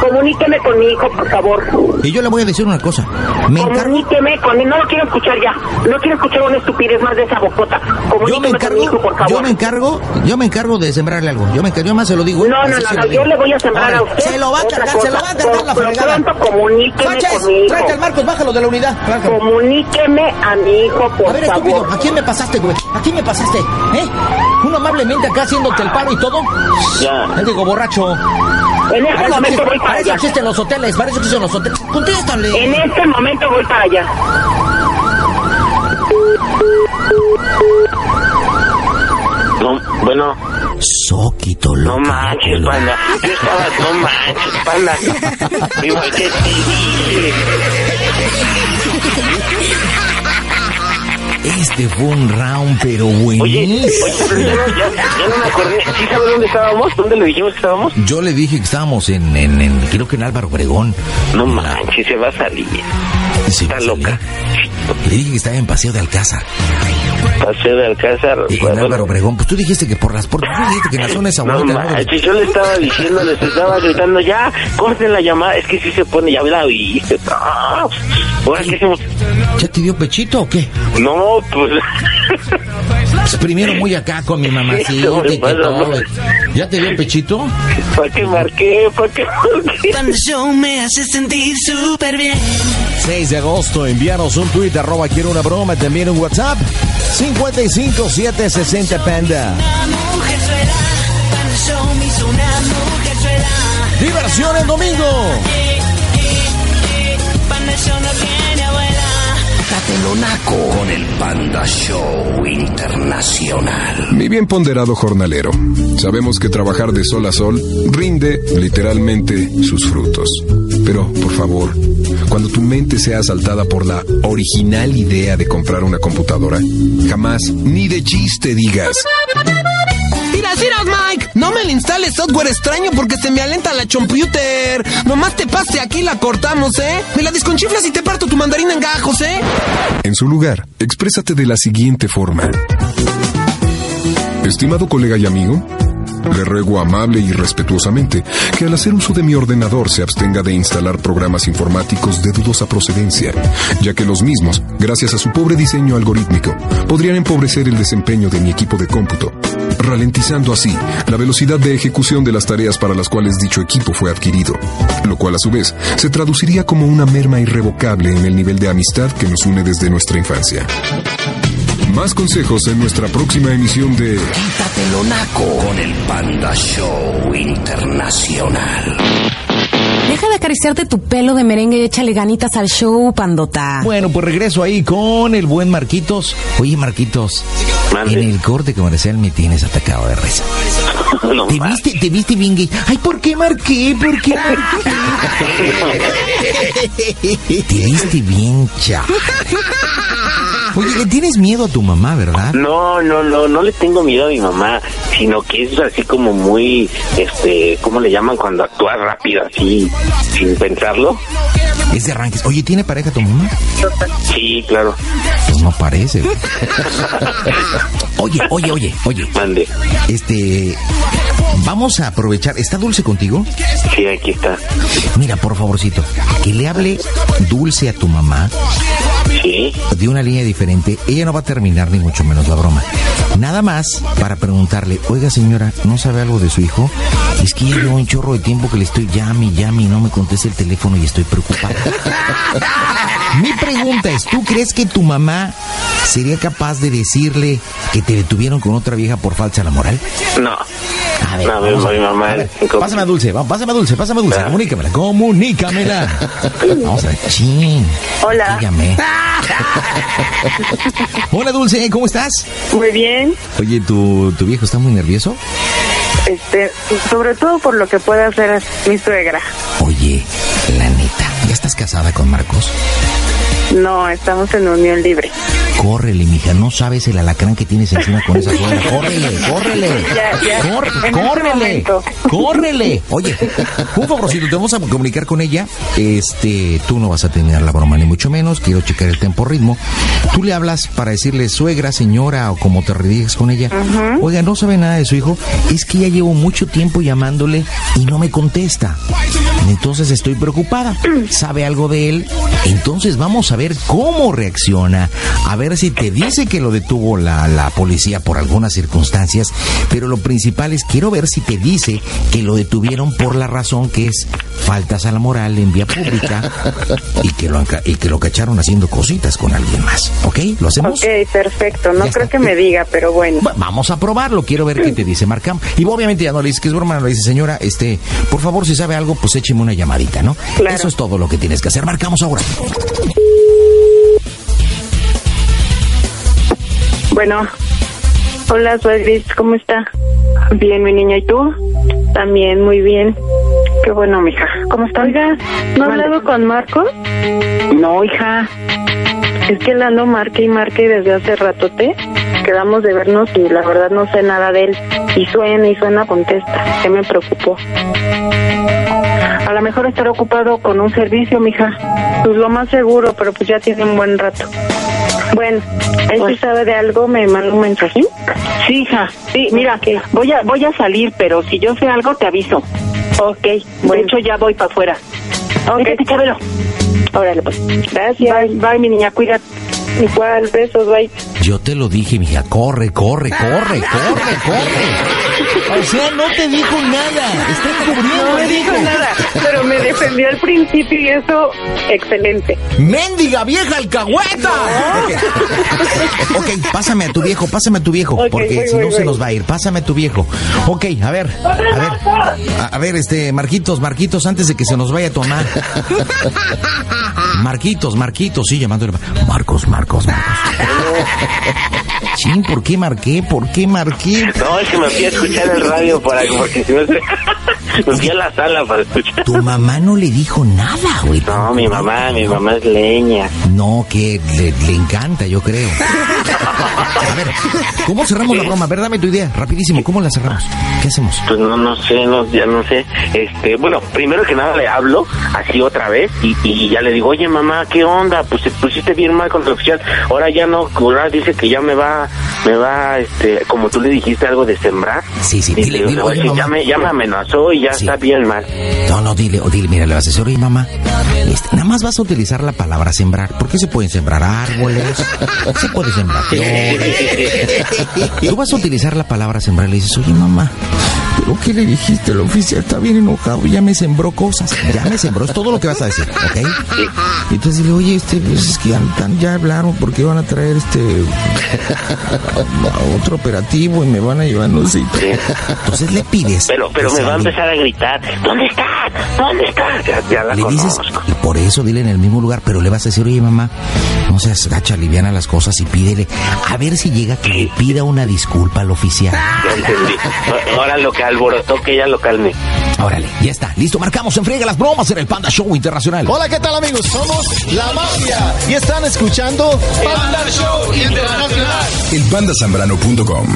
Speaker 7: Comuníqueme con mi hijo, por favor.
Speaker 3: Y yo le voy a decir una cosa. Me encargo,
Speaker 7: Comuníqueme con él. No lo quiero escuchar ya. No quiero escuchar una estupidez más de esa bocota.
Speaker 3: Yo me
Speaker 7: con mi hijo, por
Speaker 3: encargo,
Speaker 7: favor.
Speaker 3: yo me encargo, yo me encargo de sembrarle algo. Yo me encargo, yo más se lo digo.
Speaker 7: No, no, no, no, yo le voy a sembrar a usted.
Speaker 3: Se lo va a cargar, se lo va a cargar la
Speaker 7: Por-
Speaker 3: fregada.
Speaker 7: pronto, comuníqueme
Speaker 3: Sánchez,
Speaker 7: con mi hijo.
Speaker 3: tráete al Marcos, bájalo de la unidad. bájalo.
Speaker 7: Comuníqueme a mi hijo, por
Speaker 3: A ver,
Speaker 7: favor.
Speaker 3: estúpido, ¿a quién me pasaste, güey? ¿A quién me pasaste? ¿Eh? Uno amablemente acá haciéndote el paro y todo.
Speaker 4: Ya.
Speaker 3: Él digo, borracho.
Speaker 7: En este
Speaker 3: Para
Speaker 7: momento voy para
Speaker 3: para eso
Speaker 7: allá.
Speaker 3: existen los hoteles, para eso existen los hoteles. Contéstale.
Speaker 7: En este momento voy para allá.
Speaker 4: No, bueno,
Speaker 3: Soquito,
Speaker 4: no manches, panda. Yo estaba, no manches, panda. Digo, ¿qué te dije?
Speaker 3: Este fue un round, pero
Speaker 4: Oye,
Speaker 3: buenísimo.
Speaker 4: oye, pero ya, no- ya, ya no me acordé. ¿Sí sabe dónde estábamos? ¿Dónde le dijimos que estábamos?
Speaker 3: Yo le dije que estábamos en, en, en- creo que en Álvaro Obregón.
Speaker 4: No manches, se va a salir.
Speaker 3: Sí,
Speaker 4: Está loca.
Speaker 3: Le dije que estaba en Paseo de Alcázar.
Speaker 4: Paseo de Alcázar.
Speaker 3: En
Speaker 4: bueno,
Speaker 3: Álvaro Obregón. Pues tú dijiste que por las puertas. Tú dijiste que en la zona esa
Speaker 4: No yo le estaba diciendo, les estaba gritando, ya, corten la llamada, es que si se pone, ya la oíste. Ahora qué hacemos.
Speaker 3: ¿Ya te dio pechito o qué?
Speaker 4: No, pues.
Speaker 3: Pues primero muy acá con mi mamacita y. ¿Ya te dio pechito?
Speaker 4: ¿Para qué marqué? ¿Para qué marqué?
Speaker 8: Panda Show me hace sentir súper bien.
Speaker 6: 6 de agosto, envíanos un tweet, arroba quiero una broma, también un WhatsApp, 55760 Panda. Diversión el domingo. Naco con el Panda Show Internacional.
Speaker 1: Mi bien ponderado jornalero, sabemos que trabajar de sol a sol rinde literalmente sus frutos. Pero, por favor, cuando tu mente sea asaltada por la original idea de comprar una computadora, jamás ni de chiste digas.
Speaker 2: Mira, miras, Mike. No me le instales software extraño porque se me alenta la computer. Nomás te pase aquí la cortamos, ¿eh? Me la desconchiflas y te parto tu mandarina en gajos, ¿eh?
Speaker 1: En su lugar, exprésate de la siguiente forma. Estimado colega y amigo, le ruego amable y respetuosamente que al hacer uso de mi ordenador se abstenga de instalar programas informáticos de dudosa procedencia, ya que los mismos, gracias a su pobre diseño algorítmico, podrían empobrecer el desempeño de mi equipo de cómputo, ralentizando así la velocidad de ejecución de las tareas para las cuales dicho equipo fue adquirido, lo cual a su vez se traduciría como una merma irrevocable en el nivel de amistad que nos une desde nuestra infancia. Más consejos en nuestra próxima emisión de
Speaker 6: Quítatelo naco con el Panda Show Internacional.
Speaker 9: Deja de acariciarte tu pelo de merengue y échale ganitas al show, pandota.
Speaker 3: Bueno, pues regreso ahí con el buen Marquitos. Oye, Marquitos,
Speaker 4: Mande.
Speaker 3: en el corte comercial me tienes atacado de risa.
Speaker 4: No
Speaker 3: ¿Te viste, te viste bien gay? Ay, ¿por qué marqué? ¿Por qué marqué? te viste bien cha. Oye, le tienes miedo a tu mamá, ¿verdad?
Speaker 4: No, no, no, no le tengo miedo a mi mamá, sino que es así como muy, este, ¿cómo le llaman cuando actúa rápido, así, sin pensarlo?
Speaker 3: Es de arranques. Oye, ¿tiene pareja tu mamá?
Speaker 4: Sí, claro.
Speaker 3: Pues no parece. Oye, oye, oye, oye.
Speaker 4: Mande.
Speaker 3: Este, vamos a aprovechar. ¿Está Dulce contigo?
Speaker 4: Sí, aquí está.
Speaker 3: Mira, por favorcito, que le hable Dulce a tu mamá
Speaker 4: Sí.
Speaker 3: de una línea diferente. Ella no va a terminar ni mucho menos la broma. Nada más para preguntarle, oiga señora, ¿no sabe algo de su hijo? Es que ya llevo un chorro de tiempo que le estoy llame, y llame y no me contesta el teléfono y estoy preocupada. Mi pregunta es, ¿tú crees que tu mamá sería capaz de decirle que te detuvieron con otra vieja por falsa la moral?
Speaker 4: No.
Speaker 3: A ver,
Speaker 4: No,
Speaker 3: vamos a-
Speaker 4: mi mamá
Speaker 3: a ver, Pásame a Dulce, va, pásame a Dulce, pásame a Dulce,
Speaker 4: Ah.
Speaker 3: comunícamela, comunícamela. Vamos a ver, chin.
Speaker 10: Hola.
Speaker 3: Dígame. Hola Dulce, ¿cómo estás?
Speaker 10: Muy bien.
Speaker 3: Oye, ¿tu, tu viejo está muy nervioso?
Speaker 10: Este, sobre todo por lo que puede hacer mi suegra.
Speaker 3: Oye, la neta, ¿ya estás casada con Marcos?
Speaker 10: No, estamos en unión libre.
Speaker 3: Córrele, mija, no sabes el alacrán que tienes encima con esa suegra. Córrele, córrele.
Speaker 10: Ya, ya.
Speaker 3: Cor-
Speaker 10: En este
Speaker 3: córrele, córrele. Oye, un favorcito, te vamos a comunicar con ella. Este, tú no vas a tener la broma ni mucho menos. Quiero checar el tempo ritmo. Tú le hablas para decirle suegra, señora o como te rediriges con ella. Oiga, no sabe nada de su hijo. Es que ya llevo mucho tiempo llamándole y no me contesta. Entonces estoy preocupada. ¿Sabe algo de él? Entonces vamos a ver cómo reacciona. A ver si te dice que lo detuvo la, la policía por algunas circunstancias. Pero lo principal es quiero ver si te dice que lo detuvieron por la razón que es faltas a la moral en vía pública y que lo, y que lo cacharon haciendo cositas con alguien más. ¿Ok? ¿Lo hacemos?
Speaker 10: Ok, perfecto. No
Speaker 3: Ya
Speaker 10: creo
Speaker 3: está.
Speaker 10: que me diga, pero bueno.
Speaker 3: Va- Vamos a probarlo, quiero ver qué te dice Marcam. Y obviamente ya no le dices que es broma, no le dices, señora, este, por favor, si sabe algo, pues écheme una llamadita, ¿no?
Speaker 10: Claro.
Speaker 3: Eso es todo lo que tienes que hacer. Marcamos ahora.
Speaker 10: Bueno. Hola, soy Gris. ¿Cómo está? Bien, mi niña. ¿Y tú? También, muy bien. Qué bueno, mija. ¿Cómo está? Oiga, ¿no ha hablado con Marcos? No, hija. Es que él ando marque y marque desde hace ratote. Quedamos de vernos y la verdad no sé nada de él. Y suena y suena, contesta. ¿Qué me preocupó? A lo mejor estará ocupado con un servicio, mija. Pues lo más seguro, pero pues ya tiene un buen rato. Bueno, él si sabe de algo, me manda un mensajín. Sí, hija. Sí, mira, voy a voy a salir, pero si yo sé algo, te aviso. Ok, de hecho ya voy para afuera. Ok, Chabelo. Órale, pues. Gracias. Bye, bye, mi niña, cuídate.
Speaker 7: Igual, besos, bye.
Speaker 3: Yo te lo dije, mija, corre, corre, corre, corre, corre. O sea, no te dijo nada. Está encubriendo,
Speaker 7: No me
Speaker 3: dijo.
Speaker 7: nada, pero me defendió al principio y eso, excelente.
Speaker 3: ¡Méndiga vieja alcahueta! Ok, ok, pásame a tu viejo, pásame a tu viejo, porque
Speaker 7: voy,
Speaker 3: si
Speaker 7: voy,
Speaker 3: no se nos va a ir. Pásame a tu viejo. Ok, a ver, a ver, a, a ver, este, Marquitos, Marquitos, antes de que se nos vaya a tomar. Marquitos, Marquitos, sí, llamándole. Marcos, Marcos, Marcos. Chin, ¿por qué marqué? ¿Por qué marqué?
Speaker 4: No, es que me fui a escuchar el radio para, porque si no se... Me fui a la sala para escuchar.
Speaker 3: Tu mamá no le dijo nada, güey.
Speaker 4: No, mi mamá, mi mamá es leña.
Speaker 3: No, que le, le encanta, yo creo. A ver, ¿cómo cerramos la broma? A ver, dame tu idea, rapidísimo, ¿cómo la cerramos? ¿Qué hacemos?
Speaker 4: Pues no, no sé, no, ya no sé. Este, bueno, primero que nada le hablo así otra vez y, y ya le digo, oye mamá, ¿qué onda? Pues te pusiste bien mal con tu oficial. Ahora ya no, ahora dice que ya me va, me va, este, como tú le dijiste algo de sembrar.
Speaker 3: Sí, sí, dile,
Speaker 4: le
Speaker 3: dile,
Speaker 4: digo,
Speaker 3: oye,
Speaker 4: "Oye, ya
Speaker 3: mamá".
Speaker 4: me, ya me amenazó y ya
Speaker 3: Sí.
Speaker 4: está bien mal.
Speaker 3: No, no, dile, o dile, mira, le vas a decir, oye, mamá, este, nada más vas a utilizar la palabra sembrar. ¿Por qué se pueden sembrar árboles? Se puede sembrar flores. Tú vas a utilizar la palabra sembrar y le dices, oye, mamá, ¿pero qué le dijiste? El oficial está bien enojado, ya me sembró cosas. Ya me sembró, es todo lo que vas a decir, ¿ok? Y entonces dile, oye, este, pues es que ya, ya hablaron porque van a traer este a otro operativo y me van a llevar, no sé. Entonces le pides.
Speaker 4: Pero, pero
Speaker 3: que
Speaker 4: me va a empezar a gritar, ¿dónde está? ¿Dónde está? Ya, ya la
Speaker 3: le dices,
Speaker 4: conozco.
Speaker 3: y por eso dile en el mismo lugar, pero le vas a decir, oye mamá, no seas gacha, liviana las cosas y pídele, a ver si llega que le pida una disculpa al oficial.
Speaker 4: Ya entendí. Ahora lo que alborotó que ella lo calme.
Speaker 3: Órale, ya está, listo, marcamos en friega las bromas en el Panda Show Internacional.
Speaker 6: Hola, ¿qué tal amigos? Somos La Mafia y están escuchando Panda Show Internacional.
Speaker 1: Elpandasambrano.com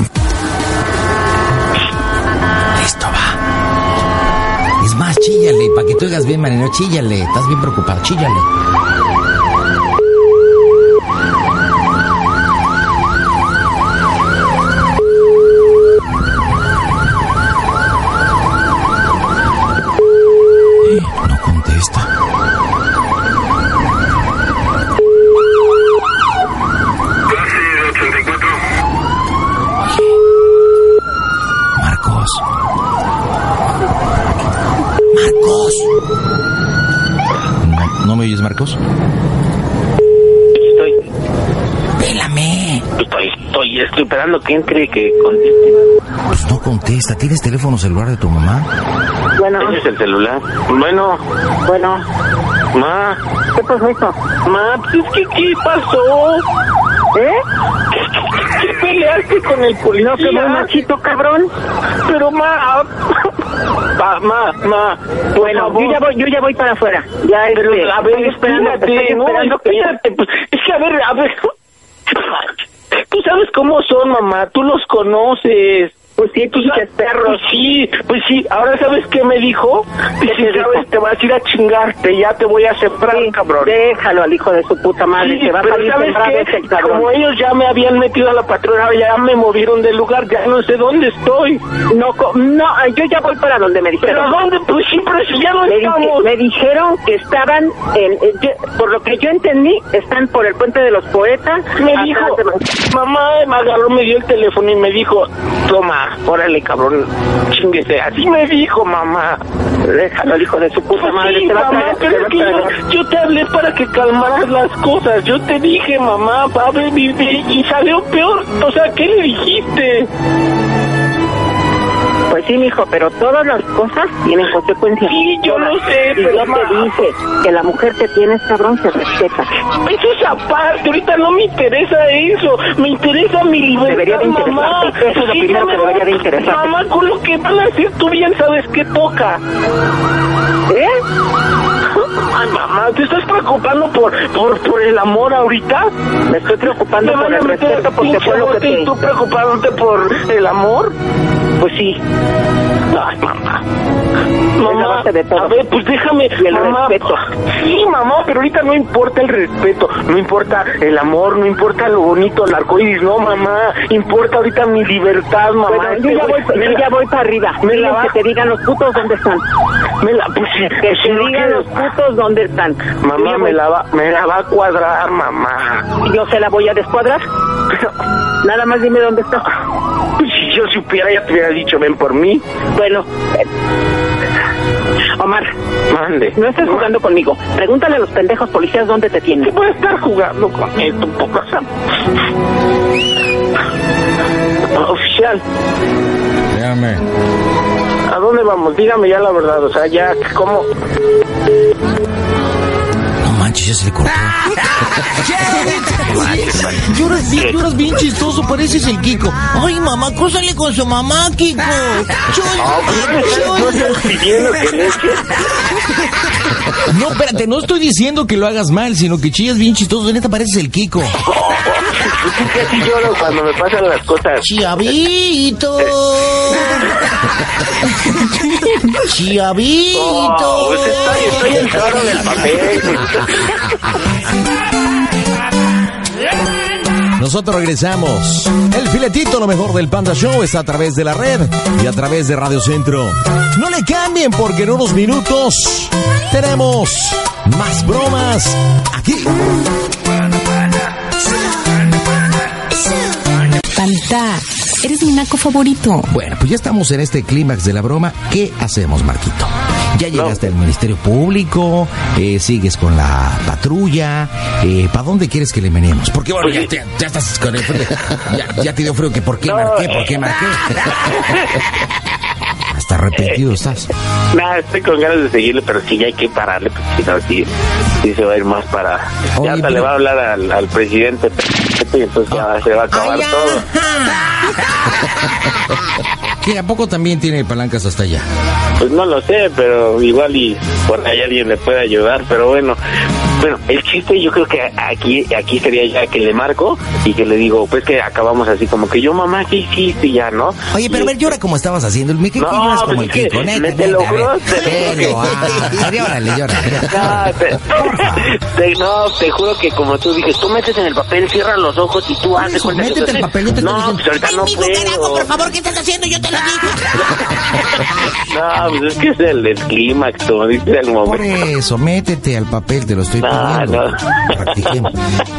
Speaker 3: Listo, va. Es más, chíllale, para que tú oigas bien, Marino, chíllale, estás bien preocupado, chíllale. Eh, No contesta. Marcos. Marcos. No, ¿no me oyes, Marcos?
Speaker 4: Estoy,
Speaker 3: Pélame.
Speaker 4: estoy, estoy, estoy esperando que conteste.
Speaker 3: Pues no contesta. ¿Tienes teléfono celular de tu mamá?
Speaker 7: Bueno,
Speaker 4: Ese es el celular. Bueno,
Speaker 7: bueno,
Speaker 4: ma,
Speaker 7: ¿qué pasó hijo?
Speaker 4: ma, pues es que, ¿qué pasó?
Speaker 7: ¿Eh?
Speaker 4: ¿Qué peleaste con el policía?
Speaker 7: No, que muy machito, cabrón.
Speaker 4: Pero, ma, ma, ma, ma, por
Speaker 7: Bueno,
Speaker 4: favor.
Speaker 7: yo ya voy, yo ya voy para afuera. Ya,
Speaker 4: Pero,
Speaker 7: este,
Speaker 4: a ver,
Speaker 7: estoy esperando,
Speaker 4: espérate,
Speaker 7: estoy esperando
Speaker 4: espérate, pues, es que, a ver, a ver, sabes cómo son, mamá, tú los conoces.
Speaker 7: Pues sí,
Speaker 4: Tú
Speaker 7: pinches perros.
Speaker 4: Pues sí, pues sí, ahora ¿sabes qué me dijo? Dice,
Speaker 7: te dijo?
Speaker 4: ¿sabes? Te vas a ir a chingarte, ya te voy a sembrar,
Speaker 7: Sí,
Speaker 4: cabrón.
Speaker 7: Déjalo al hijo de su puta madre,
Speaker 4: Sí,
Speaker 7: se va a
Speaker 4: pero
Speaker 7: salir
Speaker 4: ¿sabes qué?
Speaker 7: ese cabrón.
Speaker 4: Como ellos ya me habían metido a la patrulla, ya me movieron del lugar, ya no sé dónde estoy.
Speaker 7: No, no, yo ya voy para donde me
Speaker 4: ¿Pero
Speaker 7: dijeron.
Speaker 4: dónde? Pues sí, pero si ya no
Speaker 7: Me, dije-
Speaker 4: estamos.
Speaker 7: me dijeron que estaban, en, en- yo- por lo que yo entendí, están por el puente de los poetas.
Speaker 4: Me dijo,
Speaker 7: de
Speaker 4: mamá me agarró, me dio el teléfono y me dijo, toma, órale cabrón, chinguese. Así me dijo, mamá.
Speaker 7: Déjalo al hijo de su puta
Speaker 4: Pues
Speaker 7: madre,
Speaker 4: sí,
Speaker 7: se va a traer-
Speaker 4: pero es
Speaker 7: va a
Speaker 4: que
Speaker 7: traer-
Speaker 4: yo, yo te hablé para que calmaras las cosas. Yo te dije, mamá, va a y, y salió peor. O sea, ¿qué le dijiste?
Speaker 7: Pues sí, mijo, pero todas las cosas tienen consecuencias.
Speaker 4: Sí, yo
Speaker 7: Todas.
Speaker 4: lo sé,
Speaker 7: Y
Speaker 4: pero
Speaker 7: yo te dije que la mujer que tienes, cabrón, se respeta.
Speaker 4: Eso es aparte, ahorita no me interesa eso, me interesa mi libertad,
Speaker 7: Debería de
Speaker 4: mamá.
Speaker 7: eso es lo
Speaker 4: Sí,
Speaker 7: primero que debería de interesarte.
Speaker 4: Mamá, con lo que van a hacer tú bien sabes que toca.
Speaker 7: ¿Eh?
Speaker 4: Ay, mamá, ¿te estás preocupando por, por, por el amor ahorita?
Speaker 7: Me estoy preocupando
Speaker 4: ¿Me
Speaker 7: por el respeto porque fue lo que te...
Speaker 4: y tú preocupándote por el amor?
Speaker 7: Pues sí,
Speaker 4: Ay, mamá. Mamá,
Speaker 7: de todo.
Speaker 4: a ver, pues déjame.
Speaker 7: Y el
Speaker 4: mamá,
Speaker 7: respeto.
Speaker 4: Sí, mamá, pero ahorita no importa el respeto, no importa el amor, no importa lo bonito, el arcoíris, no, mamá. Importa ahorita mi libertad, mamá.
Speaker 7: Bueno, yo
Speaker 4: Este
Speaker 7: ya voy,
Speaker 4: me
Speaker 7: yo ya voy para arriba.
Speaker 4: me la
Speaker 7: que te digan los putos dónde están.
Speaker 4: Me la puse.
Speaker 7: Que se digan los putos dónde están.
Speaker 4: Mamá, me la, va, me la va a cuadrar, mamá.
Speaker 7: Yo se la voy a descuadrar. Nada más dime dónde está.
Speaker 4: Pues si yo supiera, ya te hubiera dicho, ven por mí.
Speaker 7: Bueno. eh, Omar,
Speaker 4: Mande.
Speaker 7: no estés jugando conmigo. Pregúntale a los pendejos policías dónde te tienen.
Speaker 4: ¿Qué puede estar jugando con esto, poco Oficial,
Speaker 11: Dígame.
Speaker 4: ¿a dónde vamos? Dígame ya la verdad, o sea, ya, ¿cómo?
Speaker 3: No manches, ya se le cortó. Lloras bien, lloras bien chistoso, pareces el Kiko. Ay, mamá, cósale con su mamá, Kiko.
Speaker 4: No eche.
Speaker 11: No, espérate, no estoy diciendo que lo hagas mal, sino que chillas bien chistoso. Neta, pareces el Kiko.
Speaker 4: Yo casi lloro cuando me pasan las cosas.
Speaker 3: Chiavito. Chiavito.
Speaker 4: Oh, pues estoy, estoy en choro del papel.
Speaker 11: Nosotros regresamos. El filetito, lo mejor del Panda Show, está a través de la red y a través de Radio Centro. No le cambien porque en unos minutos tenemos más bromas aquí.
Speaker 9: Panda, eres mi naco favorito.
Speaker 3: Bueno, pues ya estamos en este clímax de la broma. ¿Qué hacemos, Marquito? Ya llegaste al Ministerio Público, eh, sigues con la patrulla. Eh, ¿Para dónde quieres que le menemos? Porque bueno, ya, te- ya estás con el frío. Ya, ya te dio frío que por qué marqué, por qué marqué. Hasta arrepentido estás.
Speaker 4: Nada, estoy con ganas de seguirle, pero sí ya hay que pararle, porque si no, sí, sí se va a ir más para...
Speaker 3: Oye,
Speaker 4: ya hasta
Speaker 3: pero-
Speaker 4: le va a hablar al, al presidente y entonces ya se va a acabar
Speaker 3: Ay,
Speaker 4: todo.
Speaker 11: ¿Qué? ¿A poco también tiene palancas hasta allá?
Speaker 4: Pues no lo sé, pero igual y por ahí alguien le puede ayudar, pero bueno. Bueno, el chiste yo creo que aquí aquí sería ya que le marco y que le digo, pues que acabamos así como que yo mamá, ¿qué hiciste? Y ya, ¿no?
Speaker 3: Oye, pero a ver, llora como estabas haciendo. El Mickey
Speaker 4: No,
Speaker 3: lloras como
Speaker 4: pues
Speaker 3: el
Speaker 4: es que me- te lo juro.
Speaker 3: Llórale, llórale.
Speaker 4: No te, no, te juro que como tú dices, tú metes en el papel, cierras los ojos y tú haces cuenta que...
Speaker 3: El papel, yo te estoy
Speaker 4: No, pues ahorita no puedo.
Speaker 3: favor, ¿qué estás haciendo? Yo te lo digo.
Speaker 4: No, pues es que es el, el clímax, como dice el
Speaker 3: Por
Speaker 4: momento.
Speaker 3: eso, métete al papel, te lo estoy
Speaker 4: No,
Speaker 3: pidiendo.
Speaker 4: no.
Speaker 3: Practiquemos.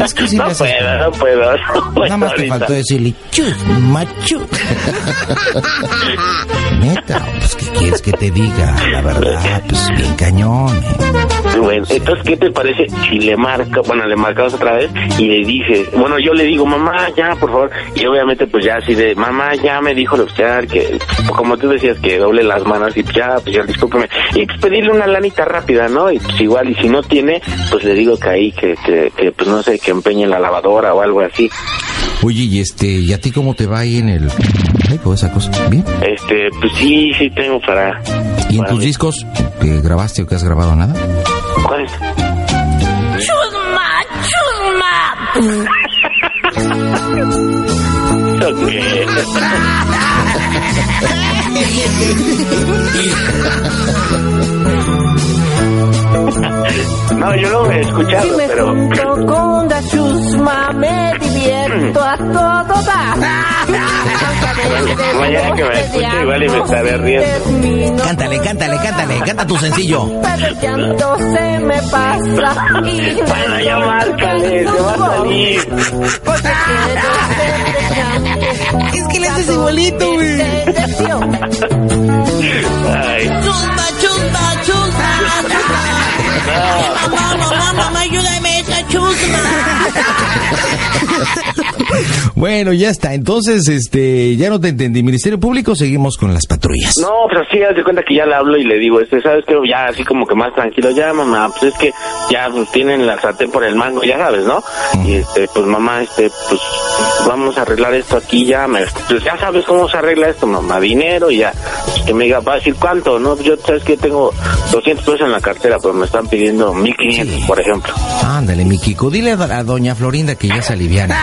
Speaker 3: Es que si
Speaker 4: No
Speaker 3: haces-
Speaker 4: puedo, no puedo, no puedo
Speaker 3: Nada más te
Speaker 4: ahorita.
Speaker 3: faltó decirle chus, machu. Neta, pues ¿qué quieres que te diga? La verdad, pues bien cañón. eh.
Speaker 4: Bueno, entonces, ¿qué te parece si le marca, bueno, le marcamos otra vez y le dices, bueno, yo le digo, mamá, ya, por favor, y obviamente pues ya así de, mamá, ya me dijo el oficial que, como tú decías, que doble las manos y pues ya, pues ya, discúlpeme, y pues pedirle una lanita rápida, ¿no? Y pues igual, y si no tiene, pues le digo que ahí, que, que, que pues no sé, que empeñe la lavadora o algo así.
Speaker 3: Oye, y este, ¿y a ti cómo te va ahí en el médico esa cosa? ¿Bien?
Speaker 4: Este, pues sí, sí tengo para...
Speaker 3: ¿Y en
Speaker 4: para
Speaker 3: tus
Speaker 4: mí.
Speaker 3: discos que grabaste o que has grabado nada?
Speaker 4: ¿Cuál es? No, yo no he escuchado,
Speaker 12: Si me
Speaker 4: pero...
Speaker 12: junto con la chusma, me divierto a todo dar.
Speaker 4: Mañana que me escuche igual y me estaré riendo.
Speaker 3: Cántale, cántale, cántale, canta tu sencillo.
Speaker 12: Pero se me pasa y
Speaker 4: Bueno, ya márcale, se va a salir.
Speaker 3: Es que le haces igualito, güey.
Speaker 4: Ay,
Speaker 3: Chusma, chusma, chusma. Mamá, mamá, mamá, ayúdame.
Speaker 11: Bueno, ya está. Entonces, este, ya no te entendí. Ministerio Público, seguimos con las patrullas.
Speaker 4: No, pero sí, haz de cuenta que ya le hablo y le digo, este, ¿sabes qué? Ya así como que más tranquilo, ya mamá, pues es que ya pues, tienen la sartén por el mango, ya sabes, ¿no? Y este, pues mamá, este, pues vamos a arreglar esto aquí ya, me, pues ya sabes cómo se arregla esto, mamá, dinero y ya. Pues, que me diga, va a decir cuánto, ¿no? Yo, ¿sabes que Tengo 200 pesos en la cartera, pero me están pidiendo 1500, por ejemplo.
Speaker 3: Ándale, mi Kiko, dile a, doña Florinda que ya se aliviana.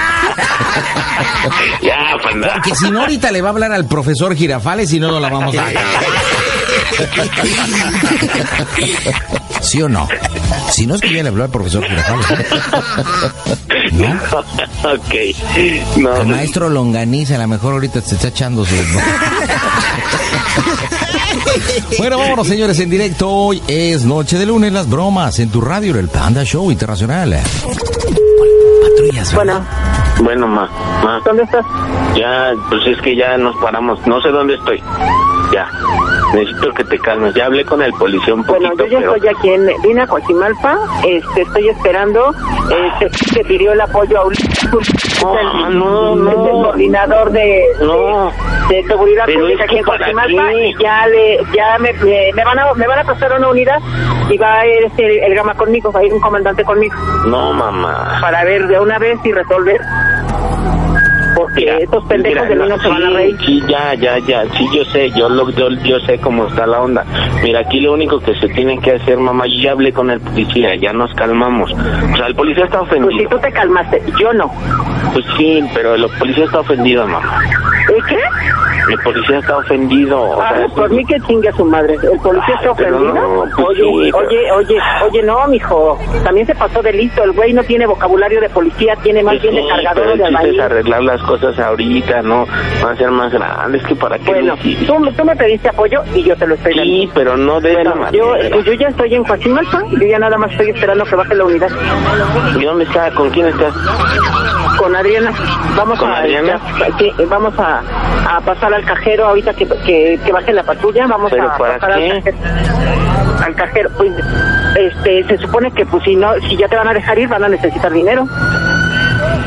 Speaker 4: ya, panda.
Speaker 11: Porque si no, ahorita le va a hablar al profesor Girafales y no nos la vamos a...
Speaker 3: ¿Sí o no? Si no es que le habló al profesor Girafales. ¿No?
Speaker 4: ok. No,
Speaker 3: El maestro Longaniza, a lo mejor ahorita se está echando su... Bueno, vámonos, señores, en directo. Hoy es noche de lunes, las bromas en tu radio, el Panda Show Internacional. Patrullas,
Speaker 7: Bueno,
Speaker 4: ma, ma,
Speaker 7: ¿dónde estás?
Speaker 4: ya, pues es que ya nos paramos. No sé dónde estoy. Ya. Necesito que te calmes. Ya hablé con el policía un poquito,
Speaker 7: Bueno, yo ya
Speaker 4: pero...
Speaker 7: estoy aquí en vine a este, estoy esperando, este, pidió el apoyo a Ulises,
Speaker 4: No,
Speaker 7: el,
Speaker 4: no,
Speaker 7: es el coordinador de,
Speaker 4: No.
Speaker 7: de, de seguridad pública aquí en
Speaker 4: ¿para
Speaker 7: Coajimalpa
Speaker 4: qué?
Speaker 7: y ya le, ya me, me, me van a, me van a pasar una unidad y va a ir este, el, el gama conmigo, va a ir un comandante conmigo
Speaker 4: No, mamá.
Speaker 7: para ver de una vez y resolver. Porque
Speaker 4: Mira,
Speaker 7: estos pendejos
Speaker 4: mira,
Speaker 7: de mí no se van a
Speaker 4: sí,
Speaker 7: reír.
Speaker 4: Sí, ya, ya, ya, sí, yo sé, yo, lo, yo, yo sé cómo está la onda. Mira, aquí lo único que se tiene que hacer, mamá, yo ya hablé con el policía, ya nos calmamos. O sea, el policía está
Speaker 7: Pues si
Speaker 4: ofendido.
Speaker 7: tú te calmaste, yo no.
Speaker 4: Pues sí, pero el policía está ofendido, mamá.
Speaker 7: ¿Y qué?
Speaker 4: El policía está ofendido. O
Speaker 7: Ah,
Speaker 4: sea,
Speaker 7: por mí que chingue a su madre. ¿El policía está ofendido?
Speaker 4: no, pues
Speaker 7: oye,
Speaker 4: sí, pero-
Speaker 7: oye, oye, oye, no, mijo. También se pasó de listo. El güey no tiene vocabulario de policía, tiene más
Speaker 4: pues
Speaker 7: bien de cargador de albañil.
Speaker 4: arreglar las cosas ahorita, no, no hacer más grandes, que para qué
Speaker 7: Bueno, tú, tú me pediste apoyo y yo te lo estoy dando.
Speaker 4: Sí, pero no de
Speaker 7: Bueno, yo,
Speaker 4: manera.
Speaker 7: pues yo ya estoy en Coachimalpa, yo ya nada más estoy esperando que baje la unidad.
Speaker 4: ¿Y dónde está? ¿Con quién estás?
Speaker 7: Con Adriana, vamos
Speaker 4: ¿Con
Speaker 7: a
Speaker 4: Adriana?
Speaker 7: ya- sí, vamos a, a pasar al cajero ahorita que, que, que baje la patrulla, vamos
Speaker 4: ¿Pero
Speaker 7: a
Speaker 4: para
Speaker 7: pasar
Speaker 4: qué?
Speaker 7: al cajero. Al cajero, pues, este, se supone que pues si no, si ya te van a dejar ir, van a necesitar dinero.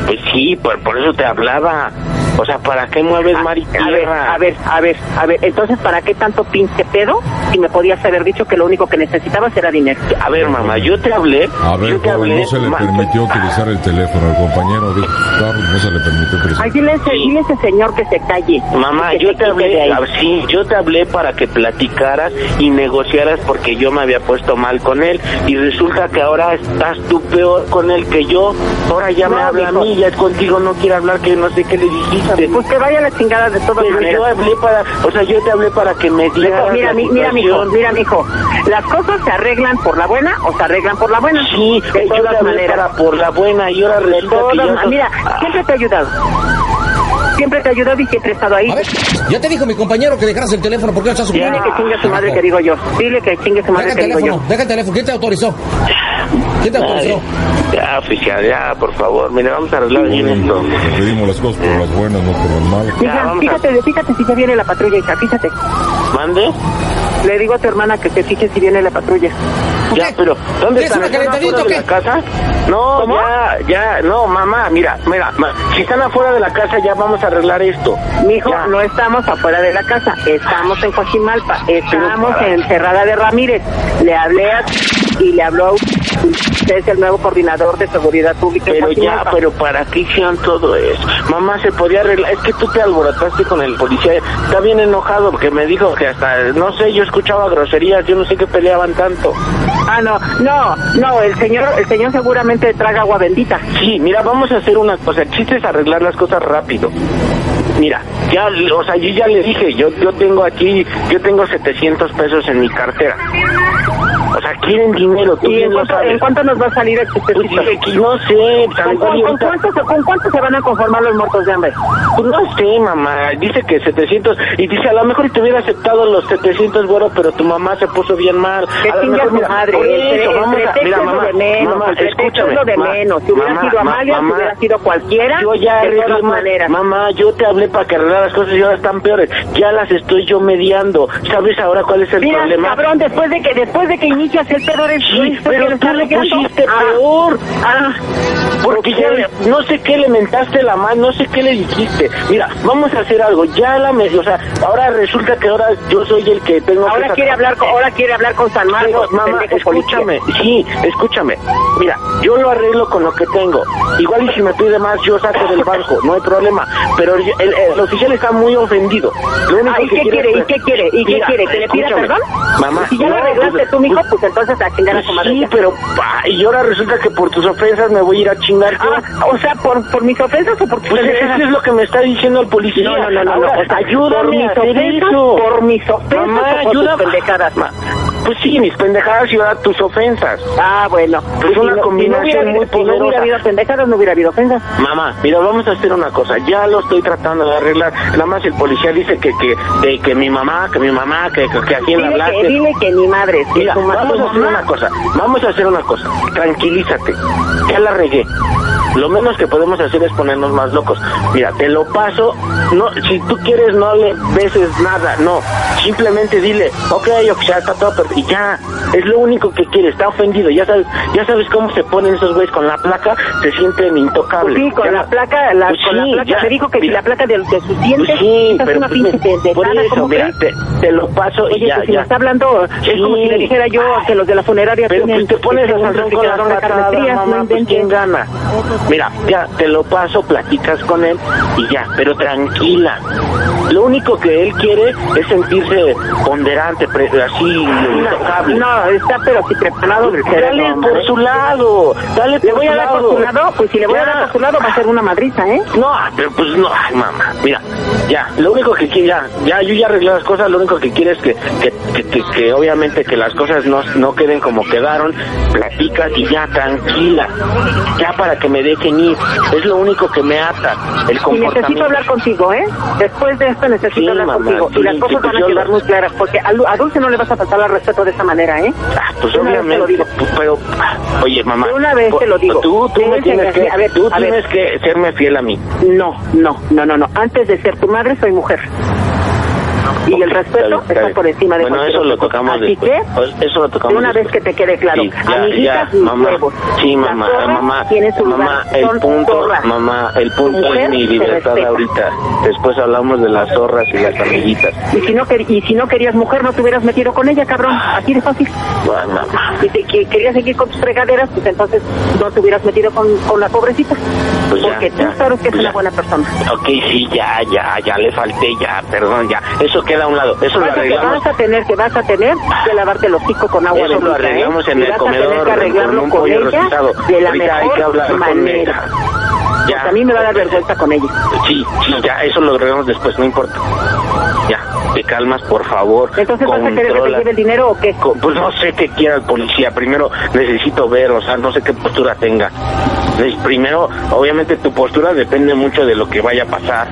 Speaker 4: Pues sí, por, por eso te hablaba. O sea, ¿para qué mueves mar y
Speaker 7: A ver,
Speaker 4: tierra?
Speaker 7: a ver, a ver, a ver, entonces, ¿para qué tanto pinche pedo si me podías haber dicho que lo único que necesitabas era dinero?
Speaker 4: A ver, mamá, yo te hablé.
Speaker 13: A ver,
Speaker 4: yo te
Speaker 13: joven,
Speaker 4: hablé.
Speaker 13: no se le permitió utilizar el teléfono. El compañero dijo, Carlos, no se le permitió utilizar.
Speaker 7: Ay, dile a ese, dile a ese señor que se calle.
Speaker 4: Mamá, yo te
Speaker 7: de
Speaker 4: hablé, sí, yo te hablé para que platicaras y negociaras porque yo me había puesto mal con él y resulta que ahora estás tú peor con él que yo. Ahora ya me habla a mí, ya contigo no quiere hablar que no sé qué le dijiste.
Speaker 7: Pues que vaya a la chingada de todas
Speaker 4: Pero
Speaker 7: maneras.
Speaker 4: yo hablé para, o sea, yo te hablé para que me dieras
Speaker 7: Mira, mi, mira, mijo, mira, mijo. Las cosas se arreglan por la buena o se arreglan por la buena.
Speaker 4: Sí,
Speaker 7: de
Speaker 4: yo te
Speaker 7: todas
Speaker 4: hablé
Speaker 7: maneras.
Speaker 4: para por la buena y ahora resulta que
Speaker 7: Mira, siempre te he ayudado. Siempre te he ayudado y siempre he estado ahí.
Speaker 10: A ver, ya te dijo mi compañero que dejaras el teléfono. ¿Por qué no estás
Speaker 7: Dile que chingue a su madre que digo yo. Dile que chingue a su madre
Speaker 10: Deja
Speaker 7: que
Speaker 10: el
Speaker 7: digo yo.
Speaker 10: teléfono, deja el teléfono. ¿Quién te autorizó? ¿Quién te?
Speaker 4: Ay, ya, oficial, ya, por favor. Mire, vamos a arreglar bien esto.
Speaker 13: Pedimos las cosas por las buenas, no por las malas.
Speaker 7: Hija,
Speaker 4: a-
Speaker 7: fíjate, fíjate si ya viene la patrulla, hija, fíjate.
Speaker 4: ¿Mande?
Speaker 7: Le digo a tu hermana que se fije si viene la patrulla.
Speaker 4: Ya, pero ¿dónde
Speaker 10: ¿Quieres
Speaker 4: están? ¿Están afuera de
Speaker 10: qué?
Speaker 4: la casa? No,
Speaker 7: ¿Cómo?
Speaker 4: ya, ya, no, mamá, mira, mira, ma- si están afuera de la casa ya vamos a arreglar esto.
Speaker 7: Mijo,
Speaker 4: Ya.
Speaker 7: no estamos afuera de la casa, estamos en Coajimalpa, estamos en Cerrada de Ramírez. Le hablé a y le habló a usted es el nuevo coordinador de seguridad pública
Speaker 4: Pero ya, pero ¿para qué hicieron todo eso? Mamá, se podía arreglar. Es que tú te alborotaste con el policía. Está bien enojado porque me dijo que hasta, no sé, yo escuchaba groserías. Yo no sé qué peleaban tanto.
Speaker 7: Ah, no, no, no, el señor, el señor seguramente traga agua bendita.
Speaker 4: Sí, mira, vamos a hacer una cosa. El chiste es arreglar las cosas rápido. Mira, ya, o sea, yo ya le dije, yo, yo tengo aquí, yo tengo 700 pesos en mi cartera. O sea, quieren dinero, tú
Speaker 7: ¿Y en cuánto, en cuánto nos va a salir el chistecito?
Speaker 4: Pues no sé,
Speaker 7: ¿Con, con- cuánto, se- ¿Con cuánto se van a conformar los muertos de hambre?
Speaker 4: Pues no sé, mamá. Dice que 700. Y dice, a lo mejor te hubiera aceptado los 700, bueno, pero tu mamá se puso bien mal.
Speaker 7: Que su
Speaker 4: mira,
Speaker 7: madre.
Speaker 4: por eso, vamos a- mira, mamá,
Speaker 7: lo de menos.
Speaker 4: mamá, escúchame,
Speaker 7: es de
Speaker 4: ma-
Speaker 7: menos. Si hubiera
Speaker 4: mamá,
Speaker 7: sido
Speaker 4: ma-
Speaker 7: Amalia, si hubiera sido cualquiera,
Speaker 4: Yo ya
Speaker 7: de todas
Speaker 4: ma-
Speaker 7: maneras.
Speaker 4: Mamá, yo te hablé para que arreglar las cosas y ahora están peores. Ya las estoy yo mediando. ¿Sabes ahora cuál es el
Speaker 7: Mira,
Speaker 4: problema?
Speaker 7: cabrón, después de que después de que el eres
Speaker 4: Sí, pero
Speaker 7: que lo
Speaker 4: tú lo
Speaker 7: arreglando.
Speaker 4: pusiste
Speaker 7: Ah,
Speaker 4: peor.
Speaker 7: Ah,
Speaker 4: Porque ya le- no sé qué le mentaste la mano, no sé qué le dijiste. Mira, vamos a hacer algo. Ya la me, o sea, ahora resulta que ahora yo soy el que tengo que
Speaker 7: ahora
Speaker 4: sacar-
Speaker 7: quiere hablar con, ahora quiere hablar con San
Speaker 4: Pero,
Speaker 7: Marcos,
Speaker 4: mamá,
Speaker 7: policía.
Speaker 4: escúchame, sí, escúchame. Mira, yo lo arreglo con lo que tengo. Igual y si me pide más, yo saco del banco, no hay problema. Pero el, el- el oficial está muy ofendido. Lo único
Speaker 7: Ah, ¿y
Speaker 4: que
Speaker 7: qué quiere? ¿Y qué quiere? ¿Y qué quiere? ¿Que le pida perdón?
Speaker 4: Mamá,
Speaker 7: Si ya lo
Speaker 4: no,
Speaker 7: arreglaste
Speaker 4: pues,
Speaker 7: tú, mijo, pues entonces a chingar a su madre.
Speaker 4: Sí, pero pa, y ahora resulta que por tus ofensas me voy a ir a chingar. yo.
Speaker 7: Ah, o sea, por, por mis ofensas o por tus
Speaker 4: Pues eso es lo que me está diciendo el policía.
Speaker 7: No, no, no, no,
Speaker 4: Ahora,
Speaker 7: no, o sea, por mis ofensas,
Speaker 4: eso.
Speaker 7: por mis ofensas
Speaker 4: Mamá,
Speaker 7: o por tus
Speaker 4: ayúdame.
Speaker 7: pendejadas.
Speaker 4: Ma- Pues sí, mis pendejadas y ahora tus ofensas.
Speaker 7: Ah, bueno.
Speaker 4: Es una
Speaker 7: Si no-
Speaker 4: combinación
Speaker 7: si no hubiera,
Speaker 4: muy
Speaker 7: si no hubiera habido pendejadas, no hubiera habido ofensas.
Speaker 4: Mamá, mira, vamos a hacer una cosa. Ya lo estoy tratando de arreglar. Nada más el policía dice que que de que mi mamá, que mi mamá, que, que, que a quién le hablaste.
Speaker 7: que, dile que ni madre. que
Speaker 4: Mira,
Speaker 7: tu ma-
Speaker 4: vamos a hacer una cosa. Vamos a hacer una cosa. Tranquilízate. Ya la regué. Lo menos que podemos hacer es ponernos más locos. Mira, te lo paso. No, si tú quieres no le beses nada. No, simplemente dile, ok, ok, ya está todo perfecto. Y ya, es lo único que quiere. Está ofendido. Ya sabes, ya sabes cómo se ponen esos güeyes con la placa. Se sienten intocables.
Speaker 7: Pues sí, con
Speaker 4: Ya
Speaker 7: la placa, la,
Speaker 4: Pues
Speaker 7: con la
Speaker 4: sí,
Speaker 7: placa,
Speaker 4: ya.
Speaker 7: me dijo que si
Speaker 4: Mira.
Speaker 7: la placa de, de sus dientes,
Speaker 4: Pues sí, pero
Speaker 7: una
Speaker 4: pues,
Speaker 7: de, de
Speaker 4: por
Speaker 7: nada,
Speaker 4: eso,
Speaker 7: ¿cómo
Speaker 4: mira, te, te lo paso y
Speaker 7: Oye,
Speaker 4: ya,
Speaker 7: pues si
Speaker 4: ya.
Speaker 7: me está hablando, es como si le dijera yo que los de la funeraria
Speaker 4: Pero
Speaker 7: tienen
Speaker 4: pues te pones a
Speaker 7: un
Speaker 4: Sansón con las patadas, mamá,
Speaker 7: no
Speaker 4: pues quién gana. Mira, ya, te lo paso, platicas con él y ya, pero tranquila. Lo único que él quiere es sentirse ponderante, pre- así, intocable.
Speaker 7: No, está pero si preparado del
Speaker 4: Dale por su lado, dale por
Speaker 7: ¿Le voy
Speaker 4: su
Speaker 7: a dar por su lado? Pues si le voy a dar por su lado va a ser una madriza, ¿eh?
Speaker 4: No, pero pues no, ay mamá, mira, ya, lo único que quiere, ya, ya, yo ya arreglé las cosas, lo único que quiere es que, que, que, que- que obviamente que las cosas no, no queden como quedaron, platicas y ya, tranquila, ya para que me dejen ir, es lo único que me ata, el
Speaker 7: Y
Speaker 4: comportamiento.
Speaker 7: necesito hablar contigo, ¿eh? Después de esto necesito
Speaker 4: Sí,
Speaker 7: hablar
Speaker 4: mamá,
Speaker 7: contigo.
Speaker 4: sí,
Speaker 7: y las cosas
Speaker 4: pues
Speaker 7: van a quedar
Speaker 4: lo-
Speaker 7: muy claras, porque a, Dulce no le vas a faltar al respeto de esa manera, ¿eh?
Speaker 4: Ah, pues
Speaker 7: De una vez te lo
Speaker 4: obviamente,
Speaker 7: digo.
Speaker 4: pues, pero, oye mamá,
Speaker 7: De una vez te lo digo.
Speaker 4: tú, tú me tienes que,
Speaker 7: a ver,
Speaker 4: tú
Speaker 7: a ver.
Speaker 4: tienes que serme fiel a mí.
Speaker 7: No, no, no, no, no. Antes de ser tu madre, soy mujer. Y el respeto
Speaker 4: Está bien,
Speaker 7: está por encima de
Speaker 4: Bueno,
Speaker 7: cualquier
Speaker 4: eso lo tocamos
Speaker 7: Así
Speaker 4: después.
Speaker 7: que,
Speaker 4: Pues, Eso lo tocamos
Speaker 7: una vez
Speaker 4: después.
Speaker 7: que te quede claro.
Speaker 4: Sí, ya,
Speaker 7: Amiguitas,
Speaker 4: ya, mamá.
Speaker 7: huevos.
Speaker 4: Sí, mamá, mamá. mamá, el punto,
Speaker 7: zorras.
Speaker 4: mamá, el punto es mi libertad ahorita. Después hablamos de las zorras y las amiguitas.
Speaker 7: Y si, no y si no querías mujer, no te hubieras metido con ella, cabrón. Así de fácil.
Speaker 4: Bueno, mamá.
Speaker 7: Si te, que- querías seguir con tus fregaderas, pues entonces no te hubieras metido con, con la pobrecita.
Speaker 4: Pues ya,
Speaker 7: Porque tú
Speaker 4: ya,
Speaker 7: sabes que es
Speaker 4: pues
Speaker 7: una buena persona.
Speaker 4: Ok, sí, ya, ya, ya le falté, ya, perdón, ya. Eso queda a un lado. Eso lo arreglamos.
Speaker 7: vas a tener que vas a tener que lavarte el hocico con agua
Speaker 4: Eso lo
Speaker 7: ¿eh?
Speaker 4: arreglamos en el comedor con un pollo rostizado.
Speaker 7: de la
Speaker 4: Ahorita hay que hablar con
Speaker 7: manera.
Speaker 4: ella.
Speaker 7: Porque a mí me va a dar vergüenza con ella.
Speaker 4: Sí, sí, ya, eso lo arreglamos después, no importa. Ya, te calmas, por favor.
Speaker 7: Entonces vas a querer que te lleve el dinero o qué?
Speaker 4: Pues no sé qué quiera el policía. Primero necesito ver, o sea, no sé qué postura tenga. Primero, obviamente tu postura depende mucho de lo que vaya a pasar.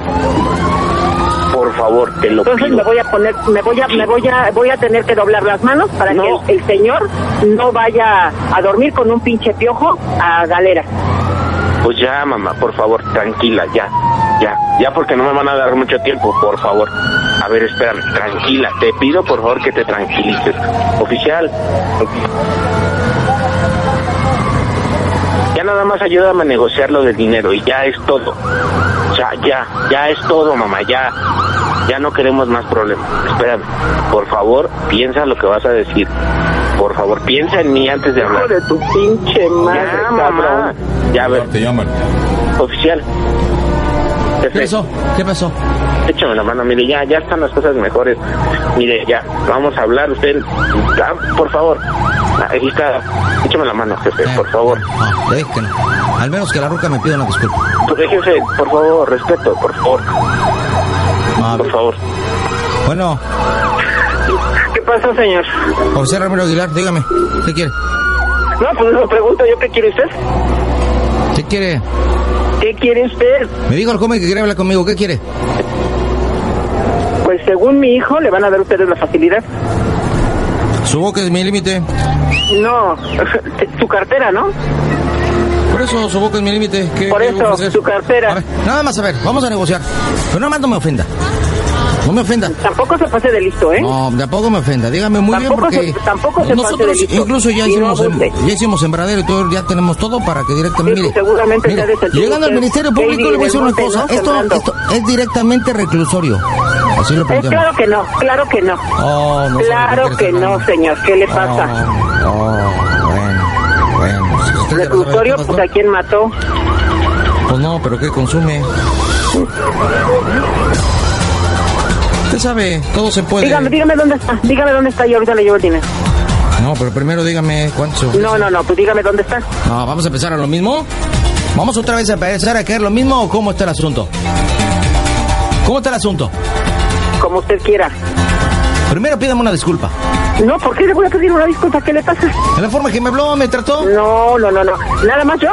Speaker 4: Por favor, te lo
Speaker 7: Entonces
Speaker 4: pido.
Speaker 7: me voy a poner, me voy a, me voy a, voy a tener que doblar las manos para
Speaker 4: No.
Speaker 7: que el, el señor no vaya a dormir con un pinche piojo a galera.
Speaker 4: Pues ya, mamá, por favor, tranquila, ya, ya, ya porque no me van a dar mucho tiempo, por favor. A ver, espérame, tranquila, te pido por favor que te tranquilices. Oficial. Nada más ayúdame a negociar lo del dinero y ya es todo. O sea, ya, ya es todo, mamá, ya, ya no queremos más problemas. Espérame, por favor, piensa lo que vas a decir. Por favor, piensa en mí antes de hablar.
Speaker 7: Hijo de tu pinche madre,
Speaker 4: Ya, mamá.
Speaker 7: cabrón.
Speaker 4: Ya, a ver,
Speaker 14: Te llaman.
Speaker 4: oficial.
Speaker 3: ¿Qué pasó? ¿Qué pasó?
Speaker 4: Échame la mano, mire, ya, ya están las cosas mejores. Mire, ya, vamos a hablar, usted, ah, por favor. Ahí está, échame la mano, jefe, por favor.
Speaker 3: No, déjenlo. Al menos que la ruca me pida una disculpa.
Speaker 4: Pues, jefe, por favor, respeto, por favor,
Speaker 3: No,
Speaker 4: por favor.
Speaker 3: bueno,
Speaker 7: ¿Qué pasó, señor?
Speaker 3: José Ramiro Aguilar, dígame, ¿qué quiere?
Speaker 7: No, pues lo pregunto yo, ¿qué quiere usted?
Speaker 3: ¿Qué quiere?
Speaker 7: ¿Qué quiere usted?
Speaker 3: Me dijo el joven que quiere hablar conmigo, ¿qué quiere?
Speaker 7: Pues según mi hijo, le van a dar ustedes la facilidad.
Speaker 3: Su boca es mi límite.
Speaker 7: No, su cartera, ¿no?
Speaker 3: Por eso su boca es mi límite. ¿Qué-
Speaker 7: Por eso, su cartera.
Speaker 3: A ver, nada más a ver, vamos a negociar. Pero nada más no me ofenda. No me ofenda.
Speaker 7: Tampoco se pase de listo, ¿eh?
Speaker 3: No, tampoco me ofenda. Dígame muy
Speaker 7: Tampoco
Speaker 3: bien porque
Speaker 7: se- tampoco se pase
Speaker 3: nosotros
Speaker 7: de listo.
Speaker 3: incluso ya hicimos,
Speaker 7: abuse.
Speaker 3: ya hicimos sembradero y todo, ya tenemos todo para que directamente.
Speaker 7: Sí,
Speaker 3: mire,
Speaker 7: seguramente
Speaker 3: mire,
Speaker 7: de
Speaker 3: llegando al Ministerio Público le voy a decir una cosa.
Speaker 7: ¿no?
Speaker 3: Esto, esto es directamente reclusorio. Así lo
Speaker 7: Eh, claro que no, claro que no.
Speaker 3: Oh, no
Speaker 7: claro
Speaker 3: de
Speaker 7: que no, señor. ¿Qué le pasa?
Speaker 3: Oh, oh, bueno, bueno. Si
Speaker 7: Reclusorio, pues a quién mató.
Speaker 3: Pues no, pero ¿qué consume? Usted sabe, todo se puede.
Speaker 7: Dígame, dígame dónde está. Dígame dónde está y ahorita le llevo el dinero.
Speaker 3: No, pero primero dígame cuánto.
Speaker 7: No, no, no, pues dígame dónde está.
Speaker 3: No, vamos a empezar a lo mismo. Vamos otra vez a empezar a caer lo mismo o cómo está el asunto. ¿Cómo está el asunto?
Speaker 7: Como usted quiera.
Speaker 3: Primero pídame una disculpa.
Speaker 7: No, ¿por qué le voy a pedir una disculpa? ¿Qué le pasa?
Speaker 3: ¿De la forma que me habló, me trató?
Speaker 7: No, no, no, no. ¿Nada más yo?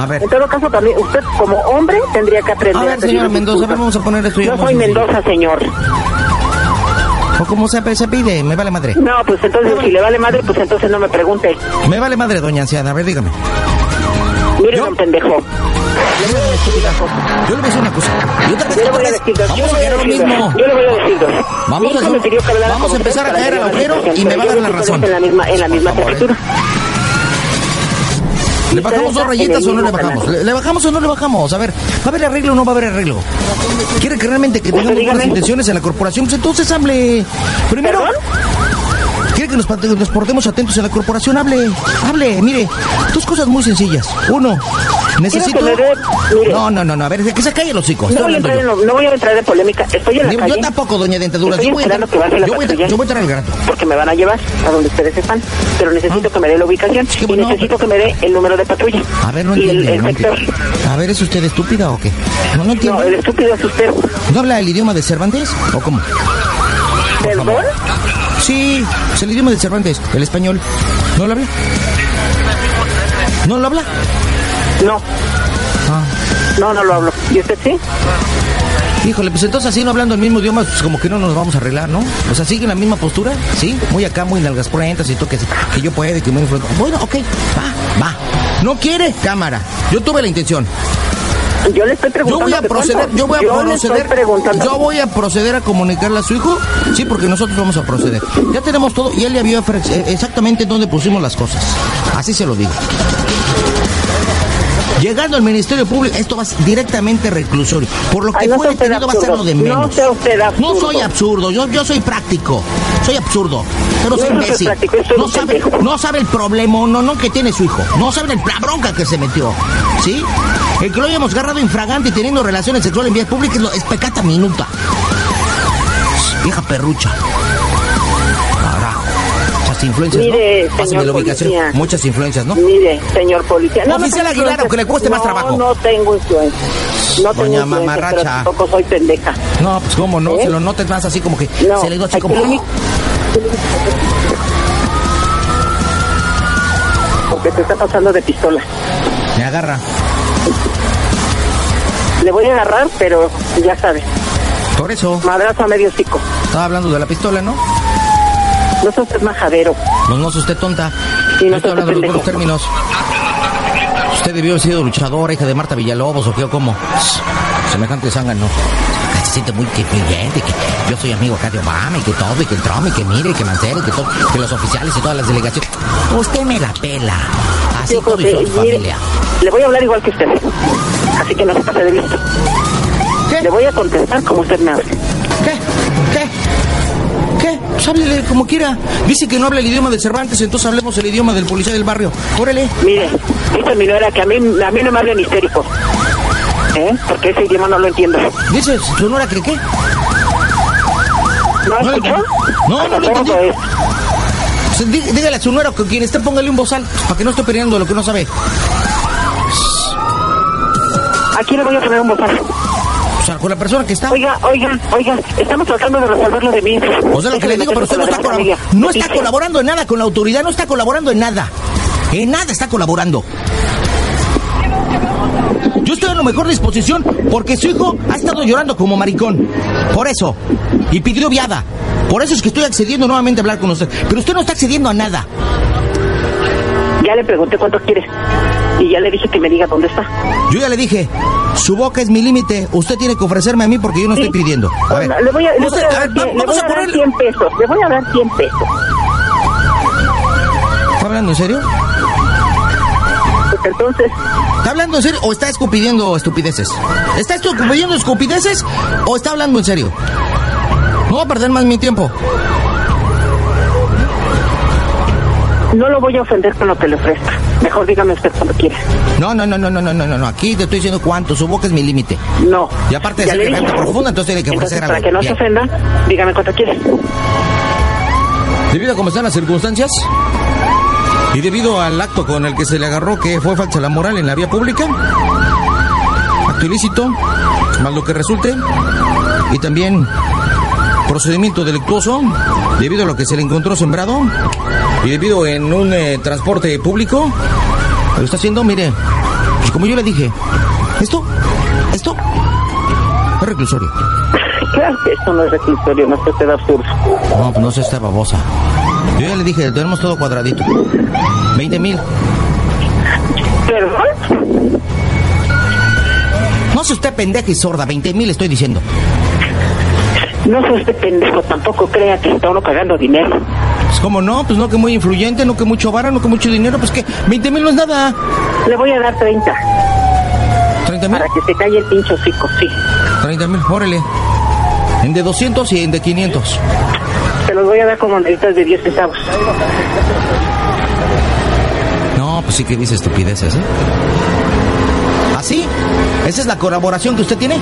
Speaker 3: A ver.
Speaker 7: En todo caso, también usted como hombre tendría que aprender
Speaker 3: A ver,
Speaker 7: pedir
Speaker 3: señora Mendoza, a vamos a poner esto
Speaker 7: No soy. Mendoza, señor.
Speaker 3: O como se, se pide, me vale madre.
Speaker 7: No, pues entonces si le vale madre, pues entonces no me pregunte.
Speaker 3: Me vale madre, doña anciana. A ver, dígame.
Speaker 7: Mire, don pendejo.
Speaker 3: Yo le voy a decir una cosa. Y otra vez,
Speaker 7: Yo le voy a decir dos. Yo
Speaker 3: Vamos a
Speaker 7: a
Speaker 3: a lo mismo.
Speaker 7: Yo le voy a decir dos.
Speaker 3: Vamos a vamos a empezar a caer al agujero y me va a dar la
Speaker 7: yo
Speaker 3: razón.
Speaker 7: En la misma, en la misma.
Speaker 3: ¿Le bajamos dos rayitas o no le bajamos? ¿Le, le bajamos o no le bajamos? A ver, ¿va a haber arreglo o no va a haber arreglo? ¿Quiere que realmente que tengamos buenas intenciones en la corporación? Pues entonces hable. Primero. ¿Quiere que nos, portemos atentos en la corporación? Hable, hable. Mire, dos cosas muy sencillas. Uno, necesito...
Speaker 7: Quiero que le dé- mire.
Speaker 3: No, no, no, no. A ver, que se callen los hijos.
Speaker 7: No voy, a entrar en, lo- no voy a entrar en polémica. Estoy en la
Speaker 3: Yo
Speaker 7: calle.
Speaker 3: tampoco, doña Dentaduras.
Speaker 7: Estoy
Speaker 3: Yo voy a entrar-
Speaker 7: que baje la
Speaker 3: yo voy a-
Speaker 7: patrulla.
Speaker 3: yo voy a entrar al grato.
Speaker 7: Porque me van a llevar a donde ustedes están. Pero necesito que me dé la ubicación. Y necesito que me dé el número de patrulla.
Speaker 3: A ver, no
Speaker 7: el, el
Speaker 3: entiende. A ver, ¿es usted estúpida o qué? No, no entiendo.
Speaker 7: No, el estúpido es usted.
Speaker 3: ¿No habla el idioma de Cervantes? ¿O cómo?
Speaker 7: ¿Perdón?
Speaker 3: Sí, es el idioma de Cervantes, el español. ¿No lo habla? ¿No lo habla?
Speaker 7: No.
Speaker 3: Ah.
Speaker 7: No, no lo hablo. ¿Y usted sí?
Speaker 3: Híjole, pues entonces así no hablando el mismo idioma, pues como que no nos vamos a arreglar, ¿no? O sea, sigue la misma postura, ¿sí? Muy acá, muy nalgas pruentas y tú que, que yo puedo, que muy influente. Bueno, ok, va, va. No quiere, cámara. Yo tuve la intención.
Speaker 7: Yo le estoy
Speaker 3: Yo
Speaker 7: preguntando.
Speaker 3: voy a
Speaker 7: de
Speaker 3: proceder, yo voy a
Speaker 7: Yo
Speaker 3: proceder, yo voy a proceder a comunicarle a su hijo, sí, porque nosotros vamos a proceder. Ya tenemos todo y él le había ofrec- eh, exactamente dónde pusimos las cosas. Así se lo digo. Llegando al Ministerio Público, esto va directamente reclusorio. Por lo que
Speaker 7: Ay, no
Speaker 3: fue detenido va a ser lo de menos.
Speaker 7: No sea usted absurdo.
Speaker 3: No soy absurdo, yo, yo soy práctico. Soy absurdo, pero soy
Speaker 7: no
Speaker 3: imbécil.
Speaker 7: práctico,
Speaker 3: No sabe, no sabe el problema, no, no que tiene su hijo. No sabe el- la bronca que se metió. ¿Sí? El que lo hayamos agarrado infragante y teniendo relaciones sexuales en vías públicas es, pecata minuta. Vieja perrucha. Carajo. Muchas influencias,
Speaker 7: Mire,
Speaker 3: ¿no? La ubicación.
Speaker 7: policía.
Speaker 3: Muchas influencias, ¿no?
Speaker 7: Mire, señor policía. no
Speaker 3: Oficial
Speaker 7: tengo
Speaker 3: Aguilar, aunque le cueste más
Speaker 7: No,
Speaker 3: trabajo.
Speaker 7: No tengo influencia. No tengo
Speaker 3: Doña
Speaker 7: pero
Speaker 3: Mamarracha.
Speaker 7: tampoco soy pendeja.
Speaker 3: No, pues cómo no,
Speaker 7: ¿Eh?
Speaker 3: se lo notes más así como que
Speaker 7: No,
Speaker 3: se le dio así como...
Speaker 7: único- Porque te está pasando de pistola.
Speaker 3: Me agarra.
Speaker 7: Le voy a agarrar, pero ya sabe.
Speaker 3: Por eso.
Speaker 7: Madrazo a medio hocico.
Speaker 3: Estaba hablando de la pistola, ¿no?
Speaker 7: No sos usted majadero.
Speaker 3: No, no, usted tonta.
Speaker 7: Sí, no
Speaker 3: estoy hablando de los términos. Usted debió haber sido luchadora, hija de Marta Villalobos, o qué, o cómo. Semejante zángano. Acá se siente muy que influyente, que yo soy amigo acá de Obama, y que todo, y que el Trump, y que mire, y que Mancera, y que todo, que los oficiales y todas las delegaciones. Usted me la pela. Así
Speaker 7: Yo
Speaker 3: su.
Speaker 7: Le voy a hablar igual que usted. Así que no se pase de listo. Le voy a contestar como usted me hable.
Speaker 3: ¿Qué? ¿Qué? ¿Qué? Pues háblele como quiera. Dice que no habla el idioma de Cervantes, entonces hablemos el idioma del policía del barrio. Órale.
Speaker 7: Mire, dice mi nuera que a mí, a mí no me hablen histérico. ¿Eh? Porque ese idioma no lo entiendo.
Speaker 3: Dice su nuera que qué?
Speaker 7: ¿No
Speaker 3: No,
Speaker 7: escuchó?
Speaker 3: no, no lo entendí. Dí- dígale a su nuera que quien esté póngale un bozal, para que no esté peleando lo que no sabe.
Speaker 7: Aquí le voy a poner un bozal.
Speaker 3: O sea, con la persona que está.
Speaker 7: Oiga, oiga, oiga, estamos tratando de resolver lo de mí.
Speaker 3: O sea, lo que le digo, pero usted no está, colab- no está colaborando en nada con la autoridad, no está colaborando en nada. En nada está colaborando. Yo estoy en la mejor disposición porque su hijo ha estado llorando como maricón. Por eso. Y pidió viada. Por eso es que estoy accediendo nuevamente a hablar con usted. Pero usted no está accediendo a nada.
Speaker 7: Ya le pregunté cuánto quiere. Y ya le dije que me diga dónde está.
Speaker 3: Yo ya le dije, su boca es mi límite. Usted tiene que ofrecerme a mí porque yo no estoy pidiendo. A ver,
Speaker 7: Le voy a, le
Speaker 3: Usted-
Speaker 7: voy a
Speaker 3: a
Speaker 7: dar,
Speaker 3: ver,
Speaker 7: 100,
Speaker 3: va-
Speaker 7: le
Speaker 3: vamos
Speaker 7: voy
Speaker 3: a
Speaker 7: a dar
Speaker 3: ponerle-
Speaker 7: 100 pesos. Le voy a dar 100 pesos.
Speaker 3: ¿Está hablando en serio?
Speaker 7: Pues entonces,
Speaker 3: ¿Está hablando en serio o está escupidiendo estupideces? ¿Está escupidiendo estupideces o está hablando en serio? No voy a perder más mi tiempo.
Speaker 7: No lo voy a ofender con lo que le ofrezca. Mejor dígame usted cuando quiera.
Speaker 3: No, no, no, no, no, no, no, no. Aquí te estoy diciendo cuánto. Su boca es mi límite.
Speaker 7: No.
Speaker 3: Y aparte de ser
Speaker 7: pregunta
Speaker 3: profunda, entonces tiene que
Speaker 7: entonces,
Speaker 3: ofrecer
Speaker 7: Para que no se ofenda, dígame cuánto quiere.
Speaker 3: Debido a cómo están las circunstancias y debido al acto con el que se le agarró que fue falsa la moral en la vía pública, acto ilícito, más lo que resulte, y también procedimiento delictuoso debido a lo que se le encontró sembrado y debido en un eh, transporte público. Lo está haciendo, mire, pues como yo le dije, esto, esto es reclusorio.
Speaker 7: Claro que esto no es reclusorio, no es usted absurdo.
Speaker 3: No, pues no se está babosa. Yo ya le dije, tenemos todo cuadradito. 20 mil.
Speaker 7: ¿Perdón?
Speaker 3: No se usted pendeja y sorda, 20 mil estoy diciendo.
Speaker 7: No sea usted pendejo, tampoco crea que está uno cagando dinero.
Speaker 3: Pues cómo no, pues no que muy influyente, no que mucho vara, no que mucho dinero, pues que 20 mil no es nada.
Speaker 7: Le voy a dar 30.
Speaker 3: 30 mil.
Speaker 7: Para que se calle el pincho hocico, sí.
Speaker 3: 30 mil, órale. En de 200 y en de 500.
Speaker 7: Se los voy a dar con moneditas de 10 centavos.
Speaker 3: No, pues sí que dice estupideces, ¿eh? ¿Así? ¿Esa es la colaboración que usted tiene?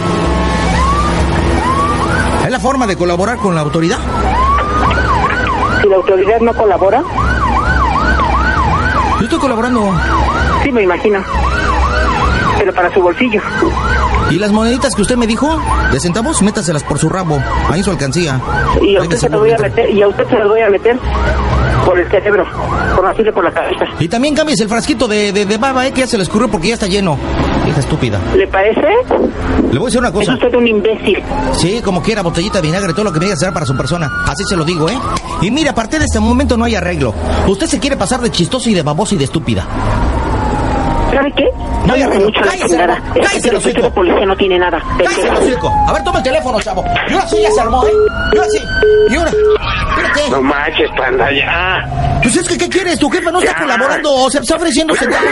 Speaker 3: ¿Es la forma de colaborar con la autoridad?
Speaker 7: Si la autoridad no colabora,
Speaker 3: Yo estoy colaborando.
Speaker 7: sí me imagino. Pero para su bolsillo.
Speaker 3: ¿Y las moneditas que usted me dijo? ¿De centavos? Métaselas por su rabo. Ahí su alcancía.
Speaker 7: Y a usted
Speaker 3: de
Speaker 7: se lo voy a meter, y a usted se lo voy a meter por el cerebro, por así por la cabeza.
Speaker 3: Y también cambies el frasquito de, de, de baba, ¿eh? Que ya se le escurrió porque ya está lleno. Hija estúpida.
Speaker 7: ¿Le parece?
Speaker 3: Le voy a decir una
Speaker 7: Es
Speaker 3: cosa.
Speaker 7: usted un imbécil.
Speaker 3: Sí, como quiera, botellita de vinagre, todo lo que me diga será para su persona. Así se lo digo, ¿eh? Y mira, a partir de este momento no hay arreglo. Usted se quiere pasar de chistoso y de baboso y de estúpida.
Speaker 7: ¿Sabe qué? No le hace mucho la
Speaker 3: cállese,
Speaker 7: chingada.
Speaker 3: cállese,
Speaker 7: Este policía no tiene nada.
Speaker 3: ¡Cállese el hocico! A ver, toma el teléfono, chavo. Y ahora sí ya se armó, ¿eh? Y ahora sí. Y ahora.
Speaker 4: No manches, panda, ya.
Speaker 3: Pues es que, ¿qué quieres? Tu jefe no está colaborando. Se está ofreciendo centavos,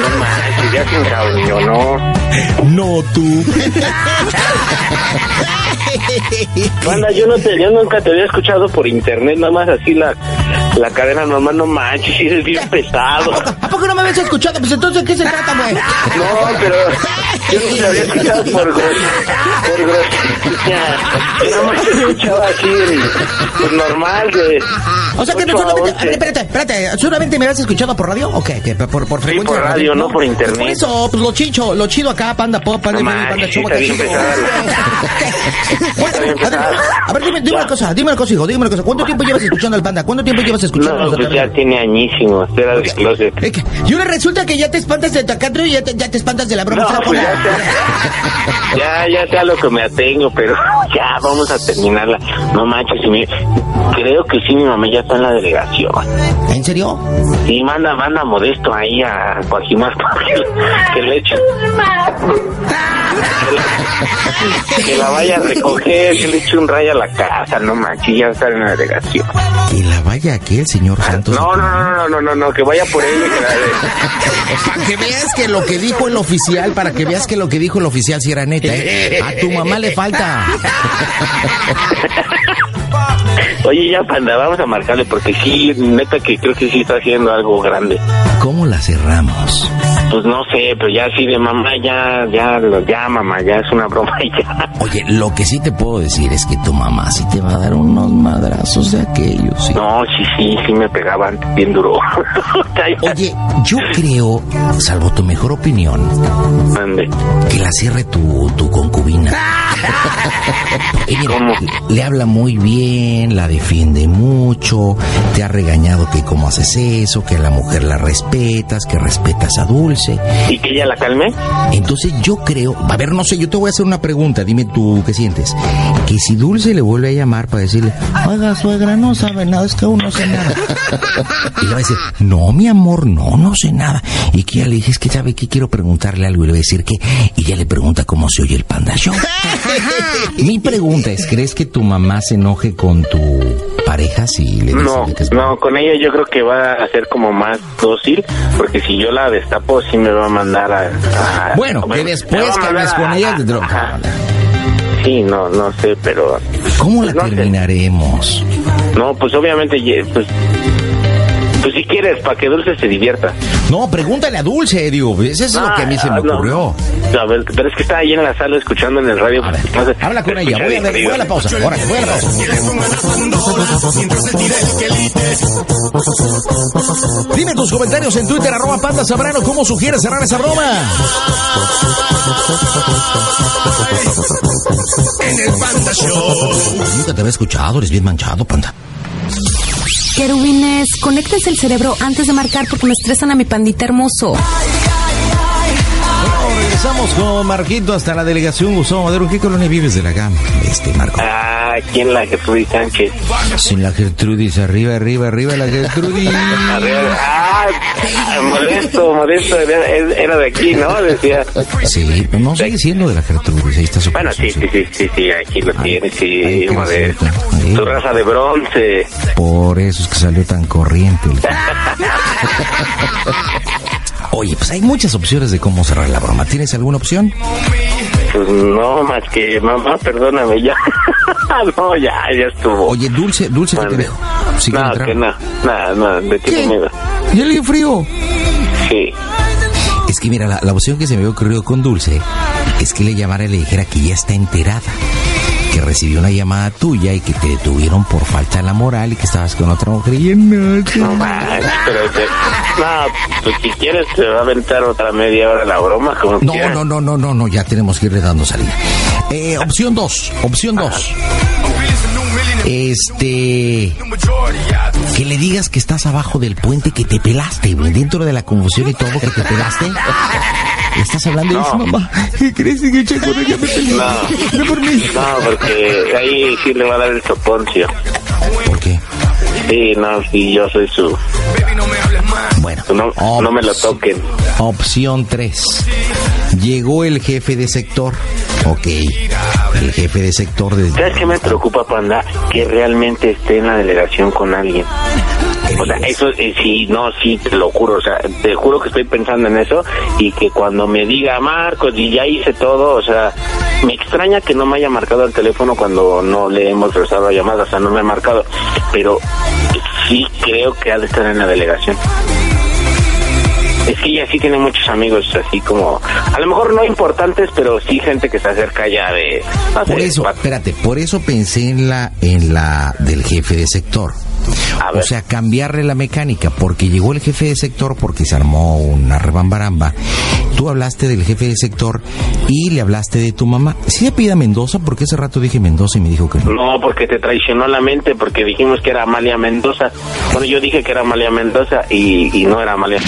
Speaker 4: No manches, ya se encabronó, ¿no?
Speaker 3: No, tú.
Speaker 4: Panda, yo, no te, yo nunca te había escuchado por internet, nada más así la, la cadena normal, no manches, eres bien pesado.
Speaker 3: ¿A poco no habías escuchado? Pues entonces, ¿qué se trata, güey?
Speaker 4: No, pero yo no había escuchado por por grosería. Yo escuchaba así, pues normal, de
Speaker 3: O sea que no solamente. a ver, espérate, espérate. ¿Solamente me habías escuchado por radio? ¿O qué? ¿Qué? ¿Por, por frecuencia?
Speaker 4: por
Speaker 3: de
Speaker 4: radio, no por internet.
Speaker 3: Pues por eso, pues lo chicho, lo chido acá, panda pop, panda
Speaker 4: No
Speaker 3: panda. A ver, dime, dime una cosa, dime una cosa, hijo, dime una cosa. ¿Cuánto tiempo llevas escuchando al panda? ¿Cuánto tiempo llevas escuchando
Speaker 4: No, pues ya tiene añísimos, era de closet.
Speaker 3: Ahora resulta que ya te espantas de Tacatro y ya te, ya te espantas de la broma.
Speaker 4: Pues ya ya, ya lo que me atengo, pero ya vamos a terminarla. No manches, si mi- creo que sí, mi mamá ya está en la delegación.
Speaker 3: ¿En serio?
Speaker 4: Sí, manda, manda modesto ahí a para que, que le echen. Que la, que la vaya a recoger, que le eche un rayo a la casa, no manches, ya está en la delegación.
Speaker 3: Que la vaya aquí el señor Santos.
Speaker 4: No, no, no, no, no, no, no, que vaya por y que
Speaker 3: Para que veas que lo que dijo el oficial, para que veas que lo que dijo el oficial si era neta, ¿eh? A tu mamá le falta.
Speaker 4: Oye, ya, panda, vamos a marcarle porque sí, neta que creo que sí está haciendo algo grande.
Speaker 3: ¿Cómo la cerramos?
Speaker 4: Pues no sé, pero ya sí de mamá, ya, ya, ya, mamá, ya es una broma y ya.
Speaker 3: Oye, lo que sí te puedo decir es que tu mamá sí te va a dar unos madrazos de aquellos. ¿sí?
Speaker 4: No, sí, sí, sí me pegaban bien duro.
Speaker 3: Oye, yo creo, salvo tu mejor opinión,
Speaker 4: Mande.
Speaker 3: que la cierre tu, tu concubina. Mira, le habla muy bien, la defiende mucho, te ha regañado que cómo haces eso, que a la mujer la respetas, que respetas a Dulce.
Speaker 4: ¿Y que ella la calme?
Speaker 3: Entonces yo creo, a ver, no sé, yo te voy a hacer una pregunta, dime tú qué sientes. Que si Dulce le vuelve a llamar para decirle, oiga, suegra, no sabe nada, es que aún no sé nada. Y le va a decir, no, mi amor, no, no sé nada. Y que ya le dije, es que sabe que quiero preguntarle algo y le va a decir que, y ya le pregunta cómo se oye el panda show. Mi pregunta es, ¿crees que tu mamá se enoje con tu pareja si le dices
Speaker 4: No,
Speaker 3: que es
Speaker 4: no, con ella yo creo que va a ser como más dócil, porque si yo la destapo, sí me va a mandar a... a-
Speaker 3: Bueno, que después que hables con
Speaker 4: a-
Speaker 3: ella, te dro-
Speaker 4: Ajá. Sí, no, no sé, pero...
Speaker 3: ¿Cómo la
Speaker 4: no sé.
Speaker 3: terminaremos?
Speaker 4: No, pues obviamente, pues... Pues si quieres, para que Dulce se divierta.
Speaker 3: No, pregúntale a Dulce, digo, eso es lo que a mí se me
Speaker 4: Ah, no.
Speaker 3: ocurrió.
Speaker 4: A ver, pero es que está ahí en la sala escuchando en el radio. Entonces,
Speaker 3: Habla con ella, voy a,
Speaker 4: bien
Speaker 3: voy a la pausa, órale, voy a la pausa. Dime tus comentarios en Twitter, arroba panda Zambrano, ¿cómo sugieres cerrar esa broma?
Speaker 2: en el Panda Show.
Speaker 10: Nunca te había escuchado, eres bien manchado, panda.
Speaker 9: Querubines, conéctense el cerebro antes de marcar porque me estresan a mi pandita hermoso.
Speaker 3: Regresamos con Marquito hasta la delegación Gustavo Madero. ¿En qué colonia vives de la gama? Este, Marco.
Speaker 4: Ah, aquí en la Gertrudis Sánchez.
Speaker 3: Sin la Gertrudis, arriba, arriba, arriba la Gertrudis.
Speaker 4: Ah, modesto, modesto, era, de aquí, ¿no? Decía.
Speaker 3: Sí, no sigue siendo de la Gertrudis, ahí está su
Speaker 4: Bueno, sí, sí, sí, sí, sí, aquí lo tienes, sí, modesto. Tu raza de bronce.
Speaker 3: Por eso es que salió tan corriente. el- Oye, pues hay muchas opciones de cómo cerrar la broma. ¿Tienes alguna opción?
Speaker 4: Pues no, más que mamá, perdóname ya. no, ya, ya estuvo.
Speaker 3: Oye, Dulce, Dulce, ¿qué te dijo? ¿Sí quiere
Speaker 4: no,
Speaker 3: entrar?
Speaker 4: que no, nada, no, de conmigo.
Speaker 3: ¿Y alguien frío?
Speaker 4: Sí.
Speaker 3: Es que mira, la, la opción que se me había ocurrido con Dulce es que le llamara y le dijera que ya está enterada. Que recibió una llamada tuya y que te detuvieron por falta de la moral y que estabas con otra mujer y no,
Speaker 4: No pero te, no, pues si quieres te va a aventar otra media hora la broma, como
Speaker 3: No,
Speaker 4: quieras.
Speaker 3: no, no, no, no, no, ya tenemos que irle dando salida. Eh, opción 2, opción 2. Este. Que le digas que estás abajo del puente, que te pelaste, güey, dentro de la confusión y todo, que te pelaste. Estás hablando
Speaker 4: No.
Speaker 3: dices, mamá, ¿qué crees que Chaco no ya me peló?
Speaker 4: No.
Speaker 3: No por mí.
Speaker 4: No, porque ahí sí le va a dar el soponcio.
Speaker 3: ¿Por qué?
Speaker 4: Sí, no, sí, yo soy su...
Speaker 3: Bueno.
Speaker 4: No, no me lo toquen.
Speaker 3: Opción 3. Llegó el jefe de sector. Ok. El jefe de sector de...
Speaker 4: ¿Sabes qué me preocupa, Panda? Que realmente esté en la delegación con alguien. O sea, eso eh, sí, no, sí, te lo juro. O sea, te juro que estoy pensando en eso y que cuando me diga Marcos y ya hice todo, o sea, me extraña que no me haya marcado el teléfono cuando no le hemos regresado la llamada, o sea, no me ha marcado. Pero sí creo que ha de estar en la delegación. Es que ella sí tiene muchos amigos, así como, a lo mejor no importantes, pero sí gente que se acerca ya de... no sé,
Speaker 3: Por eso, espérate, por eso pensé en la, en la del jefe de sector. O sea, cambiarle la mecánica, porque llegó el jefe de sector porque se armó una rebambaramba. Tú hablaste del jefe de sector y le hablaste de tu mamá. ¿Sí le pida Mendoza? Porque ese rato dije Mendoza y me dijo que no.
Speaker 4: No, porque te traicionó la mente, porque dijimos que era Amalia Mendoza. Bueno, yo dije que era Amalia Mendoza y, y no era Amalia.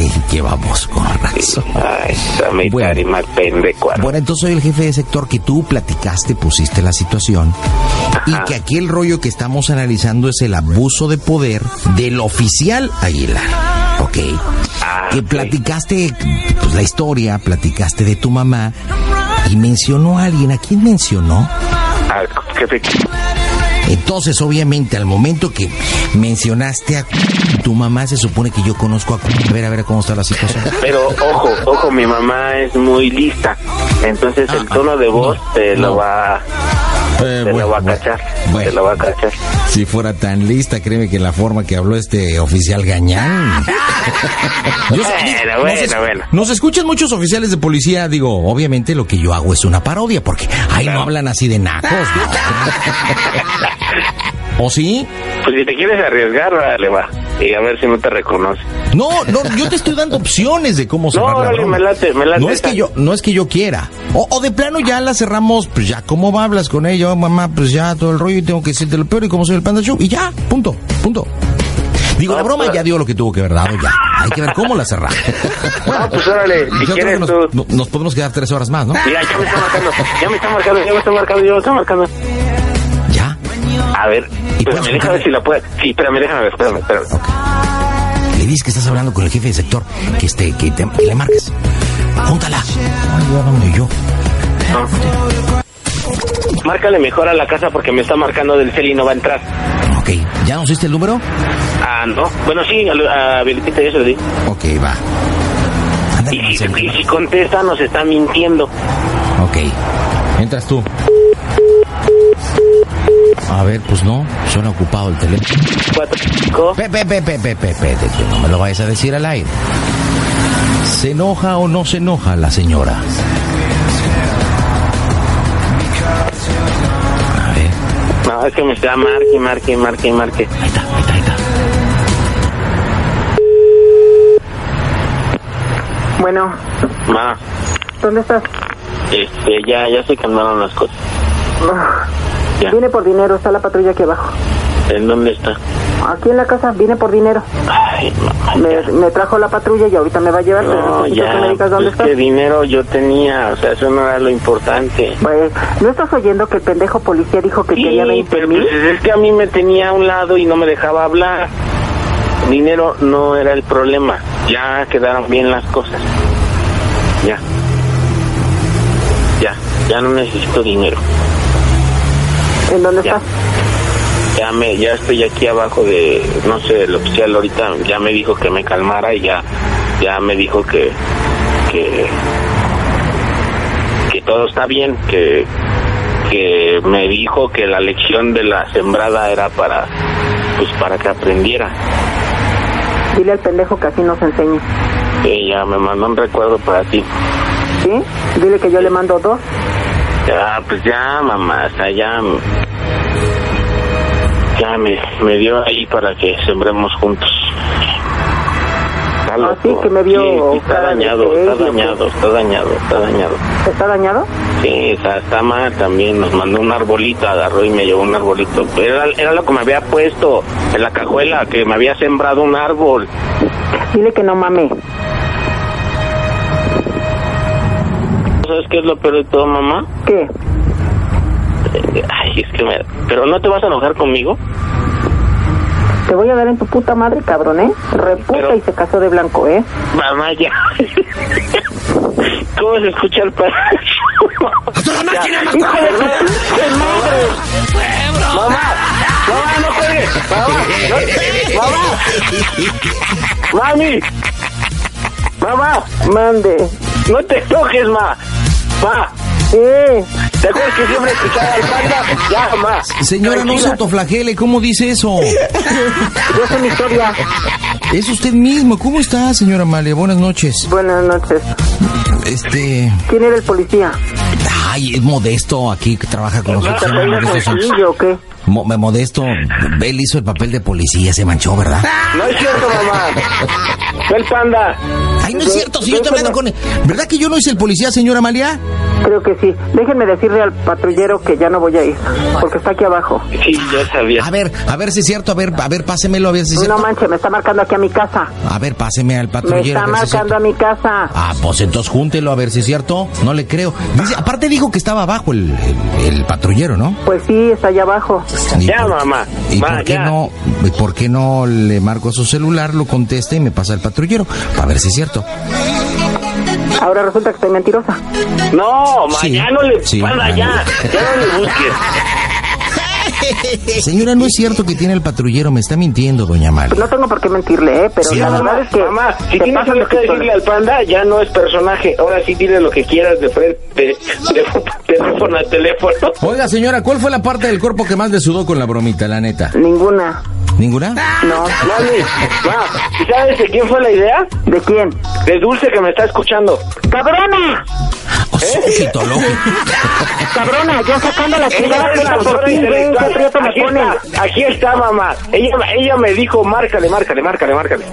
Speaker 3: Eh, llevamos con razón.
Speaker 4: Ay, bueno. más pendejo.
Speaker 3: Bueno, entonces soy el jefe de sector que tú platicaste, pusiste la situación y que aquí el rollo que estamos analizando es el abuso de poder del oficial Aguilar. Ok. que platicaste pues, la historia, platicaste de tu mamá y mencionó a alguien. ¿A quién mencionó?
Speaker 4: Al jefe.
Speaker 3: Entonces, obviamente, al momento que mencionaste a tu mamá, se supone que yo conozco a... A ver, a ver cómo está la situación.
Speaker 4: Pero ojo, ojo, mi mamá es muy lista. Entonces el tono de voz te lo va...
Speaker 3: Eh,
Speaker 4: te
Speaker 3: bueno,
Speaker 4: lo va a
Speaker 3: bueno,
Speaker 4: cachar.
Speaker 3: bueno.
Speaker 4: Te lo va a cachar.
Speaker 3: Si fuera tan lista, créeme que la forma que habló este oficial Gañán.
Speaker 4: Bueno, bueno,
Speaker 3: nos, es-
Speaker 4: bueno.
Speaker 3: nos escuchan muchos oficiales de policía. Digo, obviamente lo que yo hago es una parodia, porque ahí no hablan así de nacos. ¿no? ¿O sí?
Speaker 4: Pues si te quieres arriesgar, dale, va. Y a ver si no te reconoce.
Speaker 3: No, no, yo te estoy dando opciones de cómo cerrar la
Speaker 4: órale,
Speaker 3: broma.
Speaker 4: me late, me late
Speaker 3: No es que yo, no es que yo quiera. O, o de plano ya la cerramos, pues ya, ¿cómo hablas con ella? Oh, mamá, pues ya todo el rollo y tengo que decirte lo peor y cómo soy el Panda Show. Y ya, punto, punto. Digo, la broma ya dio lo que tuvo que ver dado, ya. Hay que ver cómo la cerrar.
Speaker 4: Bueno, pues órale, si quieres
Speaker 3: nos,
Speaker 4: tú...
Speaker 3: no- nos podemos quedar tres horas más, ¿no?
Speaker 4: Mira, ya me está marcando, ya me está marcando, ya me está marcando, ya me está marcando. A ver, espérame, déjame ver si la puedo... Sí, espérame, déjame ver, espérame, espérame.
Speaker 3: Le dices que estás hablando con el jefe de sector, que este, que, te- que le marques. Júntala. Ay, yo, yo.
Speaker 4: Márcale mejor a la casa porque me está marcando del cel y no va a entrar.
Speaker 3: Ok, ¿ya nos diste el número?
Speaker 4: Ah, no. Bueno, sí, a, a Violetita ya se lo di.
Speaker 3: Ok, va.
Speaker 4: Y si, y si contesta, nos está mintiendo.
Speaker 3: Ok. Entras tú. A ver, pues no, suena ocupado el teléfono. Pepe, pepe, pepe, pepe, no me lo vayas a decir al aire. ¿Se enoja o no se enoja la señora? A ver.
Speaker 4: No, es que me está marque, marque, marque, marque.
Speaker 3: Ahí está, ahí está, ahí está.
Speaker 7: Bueno,
Speaker 4: Ma,
Speaker 7: ¿dónde estás?
Speaker 4: este, ya, ya se calmaron las cosas.
Speaker 15: Viene por dinero, está la patrulla aquí abajo.
Speaker 4: ¿En dónde está?
Speaker 15: Aquí en la casa, viene por dinero.
Speaker 4: Ay, mamá.
Speaker 15: Me, me trajo la patrulla y ahorita me va a llevar, pero
Speaker 4: No,
Speaker 15: necesito
Speaker 4: ya,
Speaker 15: que me digas dónde
Speaker 4: pues
Speaker 15: está.
Speaker 4: dinero yo tenía, o sea, eso no era lo importante.
Speaker 15: Pues, ¿no estás oyendo que el pendejo policía dijo que quería
Speaker 4: Sí,
Speaker 15: 20
Speaker 4: pero
Speaker 15: mil?
Speaker 4: pues es que a mí me tenía a un lado y no me dejaba hablar. Dinero no era el problema, ya quedaron bien las cosas. Ya. Ya, ya no necesito dinero.
Speaker 15: ¿En dónde
Speaker 4: Ya.
Speaker 15: estás?
Speaker 4: Ya me, ya estoy aquí abajo de, no sé, el oficial ahorita ya me dijo que me calmara y ya, ya me dijo que, que, que todo está bien, que, que me dijo que la lección de la sembrada era para, pues para que aprendiera.
Speaker 15: Dile al pendejo que así nos enseñe.
Speaker 4: Ella me mandó un recuerdo para ti.
Speaker 15: ¿Sí? Dile que yo le mando dos.
Speaker 4: Ya, pues ya, mamá, o sea, ya, ya me, me dio ahí para que sembremos juntos. Está
Speaker 15: Ah, que me vio
Speaker 4: Sí, sí, está dañado, está dañado, está dañado, está dañado.
Speaker 15: ¿Está dañado?
Speaker 4: Sí, está, está mal también. Nos mandó un arbolito, agarró y me llevó un arbolito. Era, era lo que me había puesto en la cajuela, que me había sembrado un árbol.
Speaker 15: Dile que no mame.
Speaker 4: ¿Sabes qué es lo peor de todo, mamá?
Speaker 15: ¿Qué?
Speaker 4: Ay, es que me... ¿Pero no te vas a enojar conmigo?
Speaker 15: Te voy a dar en tu puta madre, cabrón, ¿eh? Reputa
Speaker 4: Pero-
Speaker 15: y se casó de blanco, ¿eh?
Speaker 4: Mamá, ya. ¿Cómo se escucha el perro? Ya.
Speaker 15: ¡Hijo de tu pinche madre!
Speaker 4: ¡Mamá! ¡Mamá, no juegues! ¡Mamá! no- ¡Mamá! ¡Mami! ¡Mamá!
Speaker 15: Mande.
Speaker 4: ¡No te enojes, ma! ¡Ma! ¿Te acuerdas que siempre escuchaba al panda? Ya, mamá.
Speaker 3: Señora, no se autoflagele, ¿cómo dice eso?
Speaker 15: Yo sé mi historia.
Speaker 3: Es usted mismo. ¿Cómo está, señora Amalia? Buenas noches.
Speaker 15: Buenas noches.
Speaker 3: Este.
Speaker 15: ¿Quién era el policía?
Speaker 3: Ay, es modesto aquí que trabaja con nosotros.
Speaker 15: ¿Te
Speaker 3: se llama
Speaker 15: peinas
Speaker 3: Modesto
Speaker 15: o qué?
Speaker 3: Mo- modesto, él hizo el papel de policía, se manchó, ¿verdad?
Speaker 4: No es cierto, mamá. El panda.
Speaker 3: Ay, no es cierto, si yo estoy hablando con él. ¿Verdad que yo no hice el policía, señora Amalia?
Speaker 15: Creo que sí. Déjenme decirle al patrullero que ya no voy a ir, porque está aquí abajo.
Speaker 4: Sí, ya sabía.
Speaker 3: A ver, a ver si es cierto, a ver, a ver, pásemelo, a ver si es
Speaker 15: No
Speaker 3: cierto.
Speaker 15: manches, me está marcando aquí a mi casa.
Speaker 3: A ver, páseme al
Speaker 15: Me
Speaker 3: patrullero.
Speaker 15: está
Speaker 3: a ver si es
Speaker 15: marcando a mi casa.
Speaker 3: Ah, pues entonces júntelo a ver si es cierto. No le creo. Dice, aparte dijo que estaba abajo el, el- el patrullero, ¿no?
Speaker 15: Pues sí, está allá abajo.
Speaker 3: ¿Y
Speaker 4: Ya,
Speaker 3: por-
Speaker 4: mamá.
Speaker 3: ¿Y
Speaker 4: Ma,
Speaker 3: por qué
Speaker 4: ya.
Speaker 3: no, por qué no le marco a su celular, lo contesta y me pasa el patrullero? Para ver si es cierto.
Speaker 15: Ahora resulta que estoy mentirosa.
Speaker 4: No, ma,
Speaker 3: Sí.
Speaker 4: ya no le...
Speaker 3: Sí,
Speaker 4: ya. Ya no le busques.
Speaker 3: Señora, no es cierto que tiene el patrullero, me está mintiendo, doña.
Speaker 15: Pues no tengo por qué mentirle, ¿eh? Pero
Speaker 3: Sí,
Speaker 15: la
Speaker 3: mamá.
Speaker 15: verdad es que...
Speaker 4: Mamá, si tienes algo que decirle al panda, ya no es personaje. Ahora sí dile lo que quieras de frente. Teléfono, teléfono a teléfono.
Speaker 3: Oiga, señora, ¿cuál fue la parte del cuerpo que más le sudó con la bromita, la neta?
Speaker 15: Ninguna.
Speaker 3: ¿Ninguna?
Speaker 15: No.
Speaker 4: ¿y sabes de quién fue la idea?
Speaker 15: ¿De quién?
Speaker 4: De Dulce que me está escuchando.
Speaker 15: ¡Cabrona!
Speaker 3: Oh, loco.
Speaker 15: Cabrona, yo sacando la chingada
Speaker 4: es
Speaker 15: puta
Speaker 4: la Aquí está, aquí está, mamá. Ella, ella me dijo, márcale, márcale, márcale, márcale.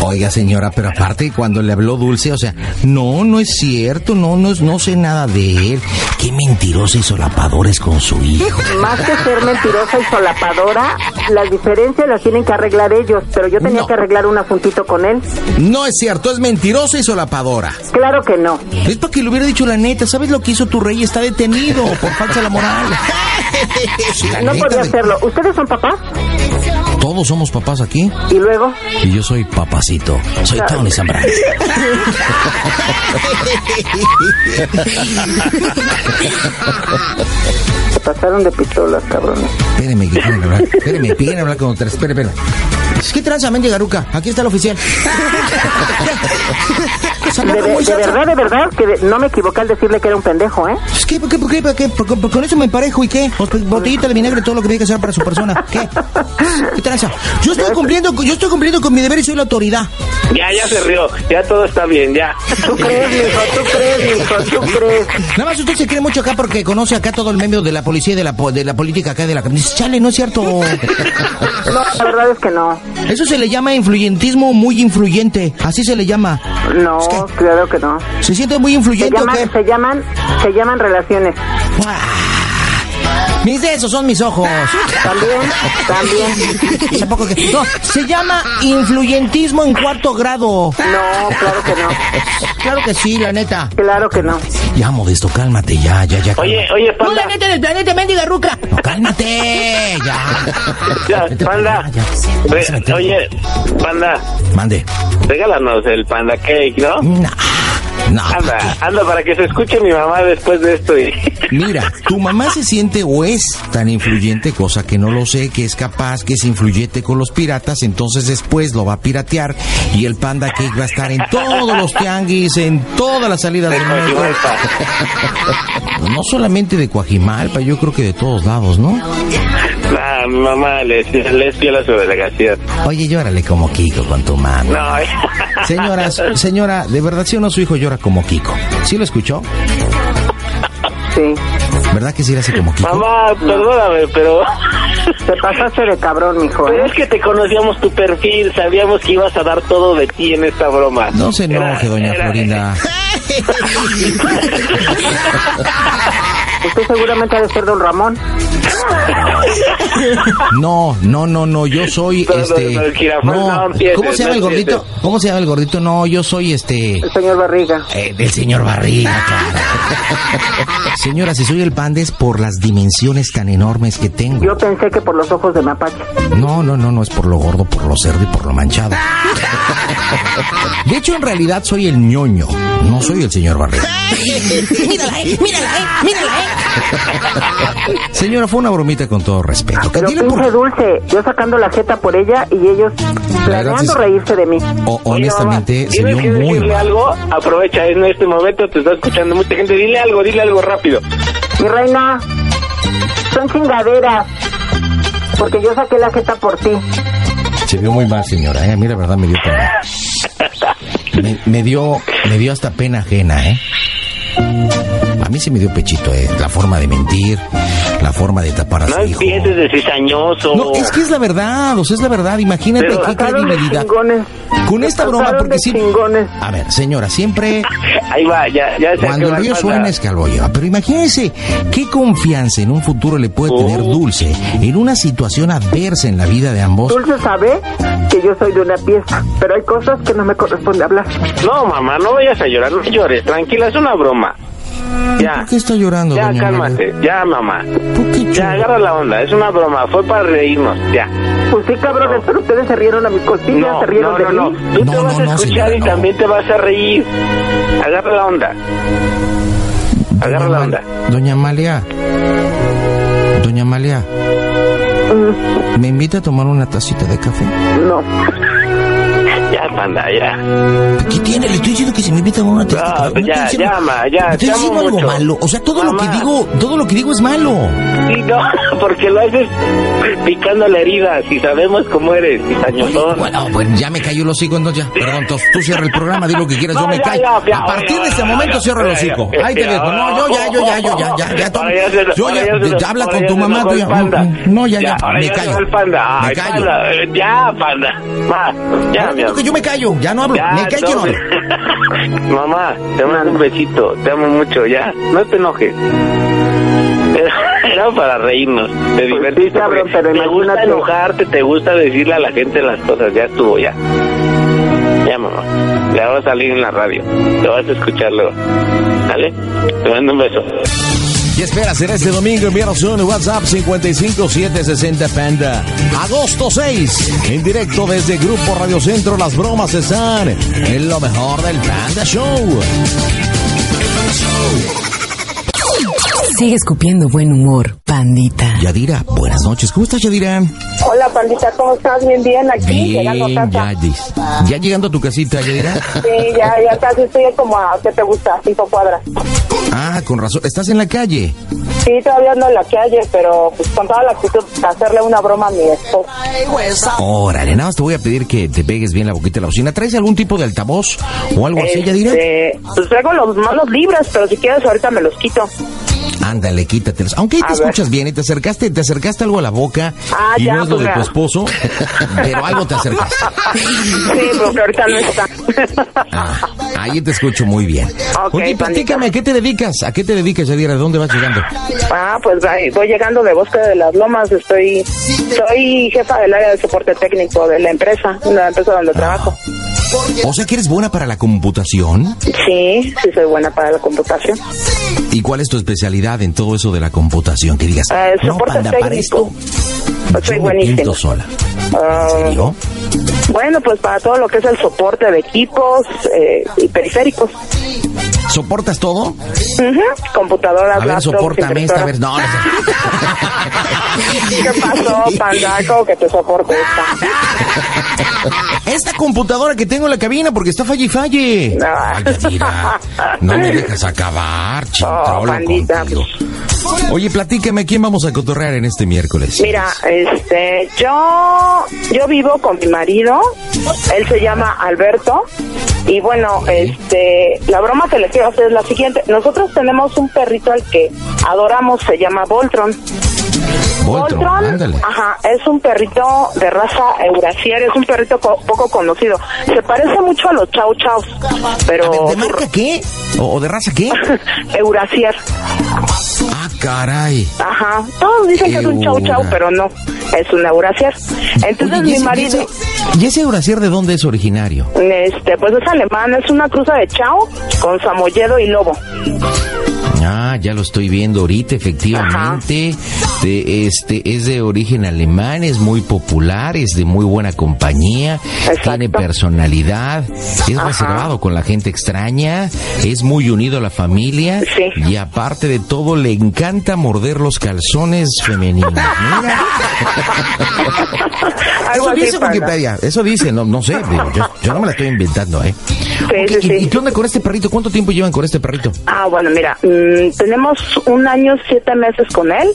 Speaker 3: Oiga, señora, pero aparte cuando le habló Dulce, o sea, no, no es cierto, no, no, es- no sé nada de él. Qué mentirosa y solapadores con su hijo.
Speaker 15: Más que ser mentirosa y solapadora, las diferencias las tienen que arreglar ellos, pero yo tenía
Speaker 3: No.
Speaker 15: que arreglar un asuntito con él.
Speaker 3: No es cierto, es mentirosa y solapadora.
Speaker 15: Claro que no.
Speaker 3: Es para que le hubiera dicho la neta, ¿sabes lo que hizo tu rey? Está detenido por falsa la moral. La
Speaker 15: No podía hacerlo. ¿Ustedes son papás?
Speaker 3: Todos somos papás aquí
Speaker 15: Y luego,
Speaker 3: y yo soy papacito. Soy Tony Zambrano.
Speaker 15: se pasaron de pistolas, cabrones.
Speaker 3: Espéreme, que quieren hablar. Espéreme, piden hablar con otra. Espere, espere. ¿Qué tranza, Mendy Garuca? Aquí está el oficial.
Speaker 15: De, de- de verdad, de verdad, que de- no me equivoqué al decirle que era un pendejo, ¿eh?
Speaker 3: Es que, ¿por qué, por qué, por qué? Por- por- con eso me emparejo y qué? Bot- Botellita de vinagre, todo lo que tiene que hacer para su persona. ¿Qué? ¿Qué Yo estoy cumpliendo, con- yo estoy cumpliendo con mi deber y soy la autoridad.
Speaker 4: Ya, ya se rió. Ya todo está bien, ya.
Speaker 15: ¿Tú crees, mijo? ¿Tú crees, mijo? ¿Tú crees?
Speaker 3: Nada más usted se cree mucho acá porque conoce acá todo el medio de la policía y de la, po- de la política acá de la... Dice, chale, no es cierto.
Speaker 15: No, la verdad es que no.
Speaker 3: Eso se le llama influyentismo muy influyente. Así se le llama.
Speaker 15: No,
Speaker 3: Es que-
Speaker 15: claro que no.
Speaker 3: ¿Se siente muy
Speaker 15: Se
Speaker 3: influyente o
Speaker 15: llaman,
Speaker 3: qué?
Speaker 15: se llaman, se llaman relaciones.
Speaker 3: Ah, Mis de esos son mis ojos.
Speaker 15: También, también.
Speaker 3: Tampoco que- No, se llama influyentismo en cuarto grado.
Speaker 15: No, claro que no.
Speaker 3: Claro que sí, la neta.
Speaker 15: Claro que no.
Speaker 3: Ya, Modesto, cálmate, ya, ya, ya.
Speaker 4: Oye, oye,
Speaker 3: No, la
Speaker 4: panda.
Speaker 3: neta del planeta, mendiga ruca. No, cálmate, ya.
Speaker 4: Ya, panda.
Speaker 3: ya.
Speaker 4: Re-
Speaker 3: Vas a meter-
Speaker 4: Oye, panda,
Speaker 3: Mande.
Speaker 4: regálanos el panda cake, ¿no?
Speaker 3: No, no.
Speaker 4: Anda, anda para que se escuche mi mamá después de esto y...
Speaker 3: Mira, tu mamá se siente o es tan influyente, cosa que no lo sé, que es capaz, que es influyente con los piratas, entonces después lo va a piratear y el Panda Cake va a estar en todos los tianguis, en todas las salidas del metro. No solamente de Coajimalpa, yo creo que de todos lados, ¿no?
Speaker 4: Mamá le, le es fiel a su delegación.
Speaker 3: Oye, llórale como Kiko con tu mami.
Speaker 4: No,
Speaker 3: Señora, señora, de verdad, si o no su hijo llora como Kiko. ¿Sí lo escuchó?
Speaker 15: Sí.
Speaker 3: ¿Verdad que sí le hace como Kiko?
Speaker 4: mamá, perdóname, pero...
Speaker 15: Te pasaste de cabrón, mijo.
Speaker 4: Pero
Speaker 15: ¿eh?
Speaker 4: es que te conocíamos tu perfil, sabíamos que ibas a dar todo de ti en esta broma.
Speaker 3: No se
Speaker 4: Era-
Speaker 3: enoje, doña
Speaker 4: era-
Speaker 3: Florinda.
Speaker 15: Usted seguramente ha de ser don Ramón.
Speaker 3: No, no, no, no, yo soy
Speaker 4: No,
Speaker 3: este.
Speaker 4: no, no
Speaker 3: No, ¿cómo se llama
Speaker 4: no
Speaker 3: el gordito? ¿Cómo se llama el gordito? No, yo soy este.
Speaker 15: El señor Barriga.
Speaker 3: eh, del señor Barriga, claro. Señora, si soy el panda es por las dimensiones tan enormes que tengo.
Speaker 15: Yo pensé que por los ojos de Mapache.
Speaker 3: No, no, no, no es por lo gordo, por lo cerdo y por lo manchado. De hecho, en realidad soy el ñoño, no soy el señor Barriga.
Speaker 9: mírala, eh, mírala, eh, mírala, eh.
Speaker 3: Señora, fue una bromita con todo respeto.
Speaker 15: Pero
Speaker 3: Dile por-
Speaker 15: dulce, yo sacando la jeta por ella y ellos planeando
Speaker 3: sí.
Speaker 15: reírse de mí.
Speaker 3: O- honestamente, se vio muy
Speaker 4: decirle
Speaker 3: mal.
Speaker 4: algo, aprovecha en este momento, te está escuchando mucha gente, dile algo, dile algo rápido.
Speaker 15: Mi reina, son chingaderas. Porque yo saqué la jeta por ti.
Speaker 3: Se vio muy mal, señora, ¿eh? A mí la verdad me dio pena. Me, me dio, me dio hasta pena ajena, ¿eh? A mí sí me dio pechito, ¿eh? La forma de mentir, la forma de tapar a
Speaker 4: No
Speaker 3: su hijo.
Speaker 4: empieces de cizañoso.
Speaker 3: No, es que es la verdad, o sea, es la verdad. Imagínate
Speaker 4: Pero
Speaker 3: qué credibilidad.
Speaker 15: chingones.
Speaker 3: Con esta broma, porque sí.
Speaker 15: chingones.
Speaker 3: A ver, señora, siempre
Speaker 4: Ahí va, ya, ya se
Speaker 3: cuando el río suena es que algo lleva. Pero imagínese qué confianza en un futuro le puede tener
Speaker 4: Oh.
Speaker 3: Dulce en una situación adversa en la vida de ambos.
Speaker 15: Dulce sabe que yo soy de una pieza, pero hay cosas que no me corresponde hablar.
Speaker 4: No, mamá, no vayas a llorar, no llores, tranquila, es una broma. Ya,
Speaker 3: ¿Por qué está llorando,
Speaker 4: ya,
Speaker 3: doña
Speaker 4: cálmate, ya, mamá.
Speaker 3: ¿Por qué
Speaker 4: Ya, agarra la onda, es una broma, fue para reírnos, ya.
Speaker 15: Pues sí, cabrones, pero ustedes se rieron a mis costillas,
Speaker 4: No,
Speaker 15: se rieron
Speaker 4: no,
Speaker 15: de
Speaker 4: no, no,
Speaker 15: mí.
Speaker 4: tú
Speaker 3: No,
Speaker 4: te vas
Speaker 3: no,
Speaker 4: a
Speaker 3: no,
Speaker 4: escuchar
Speaker 3: señora,
Speaker 4: y
Speaker 3: no.
Speaker 4: también te vas a reír. Agarra la onda. Agarra
Speaker 3: Doña
Speaker 4: la onda.
Speaker 3: Doña Amalia. Doña Amalia.
Speaker 15: Mm,
Speaker 3: ¿Me invita a tomar una tacita de café?
Speaker 15: No.
Speaker 4: Panda, ya.
Speaker 3: ¿Qué tiene? Le estoy diciendo que se me invita a una
Speaker 4: Ah,
Speaker 3: café. No
Speaker 4: ya,
Speaker 3: estoy diciendo-
Speaker 4: llama, ya,
Speaker 3: ¿Me estoy diciendo algo
Speaker 4: mucho.
Speaker 3: malo? O sea, todo lo que digo, todo lo que digo es malo.
Speaker 4: Sí, no, porque lo haces picando la herida, si sabemos cómo eres, cizañosón.
Speaker 3: Bueno, bueno, ya me cayó el hocico, entonces ya. Perdón, entonces tú cierra el programa, di lo que quieras, yo me
Speaker 4: ya,
Speaker 3: callo.
Speaker 4: ya,
Speaker 3: a partir de este momento cierro el hocico. Ahí te dejo. No, yo ya, yo ya, yo ya, ya, ya.
Speaker 4: Se-
Speaker 3: Yo ya,
Speaker 4: ya
Speaker 3: habla con tu mamá, tú ya.
Speaker 4: panda.
Speaker 3: No, ya, ya, me callo. Me callo.
Speaker 4: Ya, panda. Ya, mi amor.
Speaker 3: yo me callo, ya no hablo.
Speaker 4: Ya,
Speaker 3: me callo, no hablo.
Speaker 4: Mamá, te mando un besito, te amo mucho, ya, no te enojes. Era- Era para reírnos, te divertiste.
Speaker 15: Pues cabrón, pero
Speaker 4: te gusta enojarte, te gusta decirle a la gente las cosas, ya estuvo, ya. Ya, mamá, ya va a salir en la radio, te vas a escuchar luego. ¿Vale? Te mando un beso.
Speaker 16: Y espera, será este domingo. Envíanos un WhatsApp 55760 Panda. Agosto 6. En directo desde Grupo Radio Centro. Las bromas están en lo mejor del Panda Show.
Speaker 9: Sigue escupiendo buen humor, pandita.
Speaker 3: Yadira, buenas noches. ¿Cómo estás, Yadira?
Speaker 15: Hola, pandita, ¿cómo estás? Bien, bien, aquí, llegando a casa.
Speaker 3: Yadis. ¿Ya llegando a tu casita, Yadira?
Speaker 15: Sí, ya, ya casi estoy como a, ¿qué te gusta? Cinco cuadras.
Speaker 3: Ah, con razón. ¿Estás en la calle?
Speaker 15: Sí, todavía ando en la calle, pero pues, con toda la actitud de hacerle una broma a mi esposa.
Speaker 3: Órale, nada más te voy a pedir que te pegues bien la boquita de la bocina. ¿Traes algún tipo de altavoz o algo así, Yadira?
Speaker 15: Este, pues traigo los manos libres, pero si quieres ahorita me los quito.
Speaker 3: Ándale, quítatelos. Aunque ahí te
Speaker 17: A ver.
Speaker 3: escuchas bien y te acercaste, te acercaste algo a la boca
Speaker 17: Ah,
Speaker 3: y
Speaker 17: ya,
Speaker 3: no es lo
Speaker 17: pues
Speaker 3: de tu
Speaker 17: ya.
Speaker 3: esposo, pero algo te acercaste.
Speaker 17: Sí, porque ahorita no está.
Speaker 3: Ahí te escucho muy bien.
Speaker 17: Ok,
Speaker 3: Oye, platícame, ¿a qué te dedicas? ¿A qué te dedicas, Yadira? ¿De dónde vas llegando?
Speaker 17: Ah, pues voy llegando de Bosque de las Lomas. Estoy, soy jefa del área de soporte técnico de la empresa, la empresa donde trabajo.
Speaker 3: O sea que eres buena para la computación.
Speaker 17: Sí, sí soy buena para la computación.
Speaker 3: ¿Y cuál es tu especialidad en todo eso de la computación? Que digas,
Speaker 17: Eh,
Speaker 3: no, panda, para esto
Speaker 17: técnico. Soy buenísima.
Speaker 3: sola.
Speaker 17: Ah,
Speaker 3: ¿En serio?
Speaker 17: bueno, pues para todo lo que es el soporte de equipos eh, y periféricos.
Speaker 3: ¿Soportas todo?
Speaker 17: Ujú, Computadoras,
Speaker 3: A ver,
Speaker 17: laptops,
Speaker 3: sopórtame esta, a ver, no, no sé.
Speaker 17: ¿Qué pasó, pandaco? Que te soporte esta.
Speaker 3: Esta computadora que tengo en la cabina porque está falle y falle. Ay, Yadira, no me dejas acabar,
Speaker 17: Oh,
Speaker 3: chintrolo contigo. Oye, platícame, ¿a quién vamos a cotorrear en este miércoles?
Speaker 17: Mira, este, yo, yo vivo con mi marido, él se llama Alberto, y bueno, este, la broma que le es la siguiente, nosotros tenemos un perrito al que adoramos, se llama Voltron.
Speaker 3: Voltron, ándale.
Speaker 17: ajá, es un perrito de raza eurasier, es un perrito co- poco conocido, se parece mucho a los chau chaus, pero...
Speaker 3: ¿De marca qué? ¿O, o de raza qué?
Speaker 17: eurasier.
Speaker 3: Ah, caray.
Speaker 17: Ajá, todos dicen que es un chau chau, pero no, es un eurasier. Entonces
Speaker 3: Oye, ¿y
Speaker 17: mi
Speaker 3: ese-
Speaker 17: marido...
Speaker 3: ¿Y ese, Eurasier de dónde es originario?
Speaker 17: Este, pues es alemán, es una cruza de chao con samoyedo y lobo.
Speaker 3: Ah, ya lo estoy viendo ahorita, efectivamente. De, este es de origen alemán, es muy popular, es de muy buena compañía, tiene personalidad, es reservado con la gente extraña, es muy unido a la familia y aparte de todo le encanta morder los calzones femeninos. Mira. Eso dice. Wikipedia, eso dice, no, no sé, digo, yo, yo no me la estoy inventando, ¿eh? ¿y, y qué onda con este perrito? ¿Cuánto tiempo llevan con este perrito?
Speaker 17: Ah, bueno, mira, mm, tenemos un año, siete meses con él.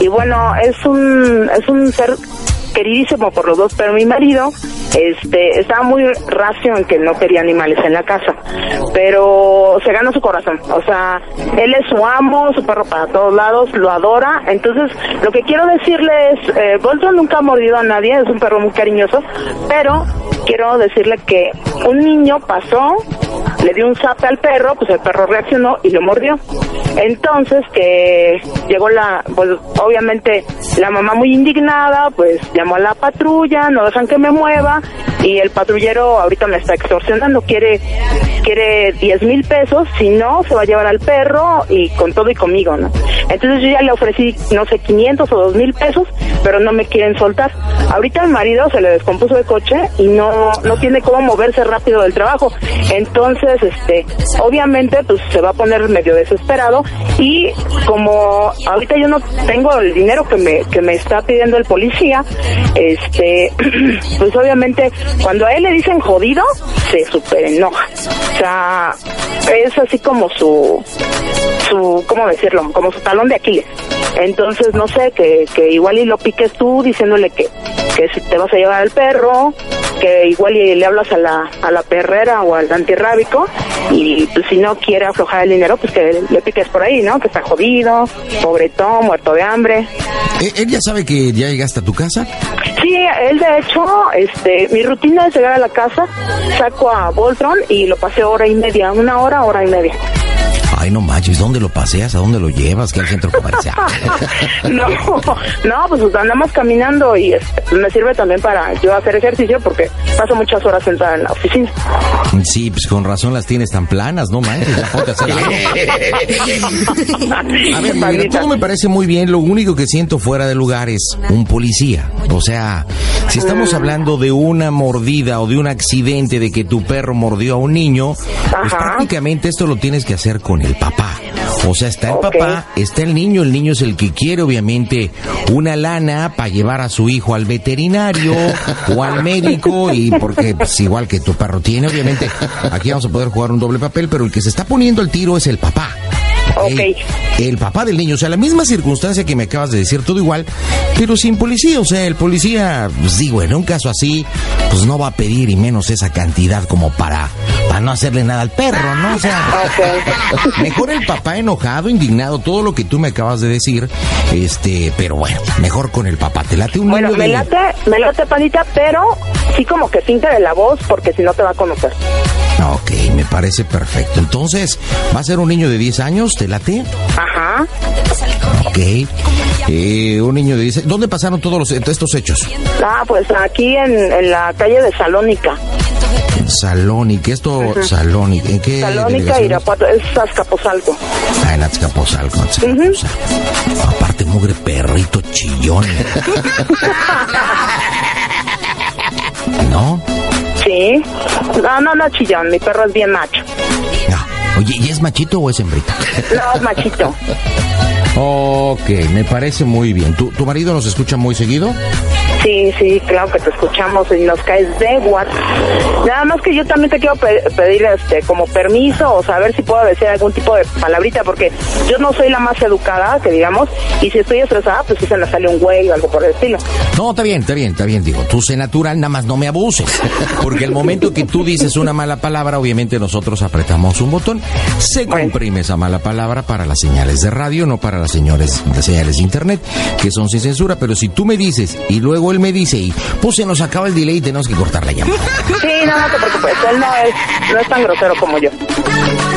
Speaker 17: Y bueno, es un, es un ser queridísimo por los dos, pero mi marido este estaba muy racio en que no quería animales en la casa, pero se ganó su corazón, o sea, él es su amo, su perro para todos lados, lo adora, entonces lo que quiero decirle es, eh, Bolton nunca ha mordido a nadie, es un perro muy cariñoso, pero quiero decirle que un niño pasó, le dio un zape al perro, pues el perro reaccionó y lo mordió. Entonces que llegó la, pues obviamente la mamá muy indignada, pues llamó a la patrulla, no dejan que me mueva Fox y el patrullero ahorita me está extorsionando, quiere quiere 10 mil pesos, si no se va a llevar al perro y con todo y conmigo, ¿no? Entonces yo ya le ofrecí, no sé, 500 o 2 mil pesos, pero no me quieren soltar. Ahorita el marido se le descompuso el coche y no, no tiene cómo moverse rápido del trabajo. Entonces, este, obviamente, pues se va a poner medio desesperado y como ahorita yo no tengo el dinero que me, que me está pidiendo el policía, este, pues obviamente cuando a él le dicen jodido, se super enoja. O sea, es así como su, su, ¿cómo decirlo? Como su talón de Aquiles. Entonces, no sé, que, que igual y lo piques tú diciéndole que, que si te vas a llevar al perro, que igual y le hablas a la, a la perrera o al antirrábico y pues si no quiere aflojar el dinero, pues que le piques por ahí, ¿no? Que está jodido, pobretón, muerto de hambre.
Speaker 3: ¿E- ¿Él ya sabe que ya llegaste a tu casa?
Speaker 17: Sí, él de hecho, este, mi rutina es llegar a la casa, saco a Voltron y lo paseo hora y media, una hora, hora y media.
Speaker 3: Ay, no manches, ¿dónde lo paseas? ¿A dónde lo llevas? ¿Qué al centro comercial?
Speaker 17: No, no, pues andamos caminando y este, me sirve también para yo hacer ejercicio porque paso muchas horas sentada en la oficina.
Speaker 3: Sí, pues con razón las tienes tan planas, no manches, ya ponte a hacer algo. A ver, mira, todo me parece muy bien, lo único que siento fuera de lugar es un policía. O sea, si estamos hablando de una mordida o de un accidente de que tu perro mordió a un niño, pues prácticamente esto lo tienes que hacer con el papá. O sea, está el papá, está el niño, el niño es el que quiere obviamente una lana para llevar a su hijo al veterinario o al médico y porque pues, igual que tu perro tiene, obviamente aquí vamos a poder jugar un doble papel, pero el que se está poniendo el tiro es el papá.
Speaker 17: Ok.
Speaker 3: el papá del niño. O sea, la misma circunstancia que me acabas de decir, todo igual, pero sin policía. O sea, el policía, pues digo, en un caso así, pues no va a pedir y menos esa cantidad como para, para no hacerle nada al perro, ¿no? O sea, mejor el papá enojado, indignado, todo lo que tú me acabas de decir, este, pero bueno, mejor con el papá. Te late un
Speaker 17: Bueno, me
Speaker 3: de-
Speaker 17: late, me late, pandita, pero sí como que finta de la voz, porque si no te va a conocer.
Speaker 3: Ok, me parece perfecto. Entonces, ¿va a ser un niño de 10 años? ¿Te late?
Speaker 17: Ajá.
Speaker 3: Ok. Eh, un niño 10 ¿Dónde pasaron todos los, estos hechos?
Speaker 17: Ah, pues aquí en, en la calle de Salónica.
Speaker 3: Salónica. Esto. Salónica. ¿En qué
Speaker 17: Salónica? Irapuato, es Azcapotzalco.
Speaker 3: Ah, en Azcapotzalco. Azcapotzalco. Aparte, mugre perrito chillón. ¿No?
Speaker 17: Sí. No, no, no, chillón, mi perro es bien macho.
Speaker 3: Oye, ¿y es machito o es hembrita?
Speaker 17: No, es machito.
Speaker 3: Ok, me parece muy bien. ¿Tu, tu marido nos escucha muy seguido?
Speaker 17: Sí, sí, claro que te escuchamos y nos caes de guat. Nada más que yo también te quiero pe- pedir este como permiso o saber si puedo decir algún tipo de palabrita porque yo no soy la más educada, que digamos, y si estoy estresada, pues si se me sale un güey o algo por el estilo.
Speaker 3: No, está bien, está bien, está bien. Digo, tú sé natural, nada más no me abuses. Porque el momento que tú dices una mala palabra, obviamente nosotros apretamos un botón. Se comprime esa mala palabra para las señales de radio, no para las señales, las señales de internet, que son sin censura. Pero si tú me dices y luego él me dice y pues se nos acaba el delay y tenemos que cortar la llamada.
Speaker 17: Sí, no, no te preocupes, él no es, no es tan grosero como yo.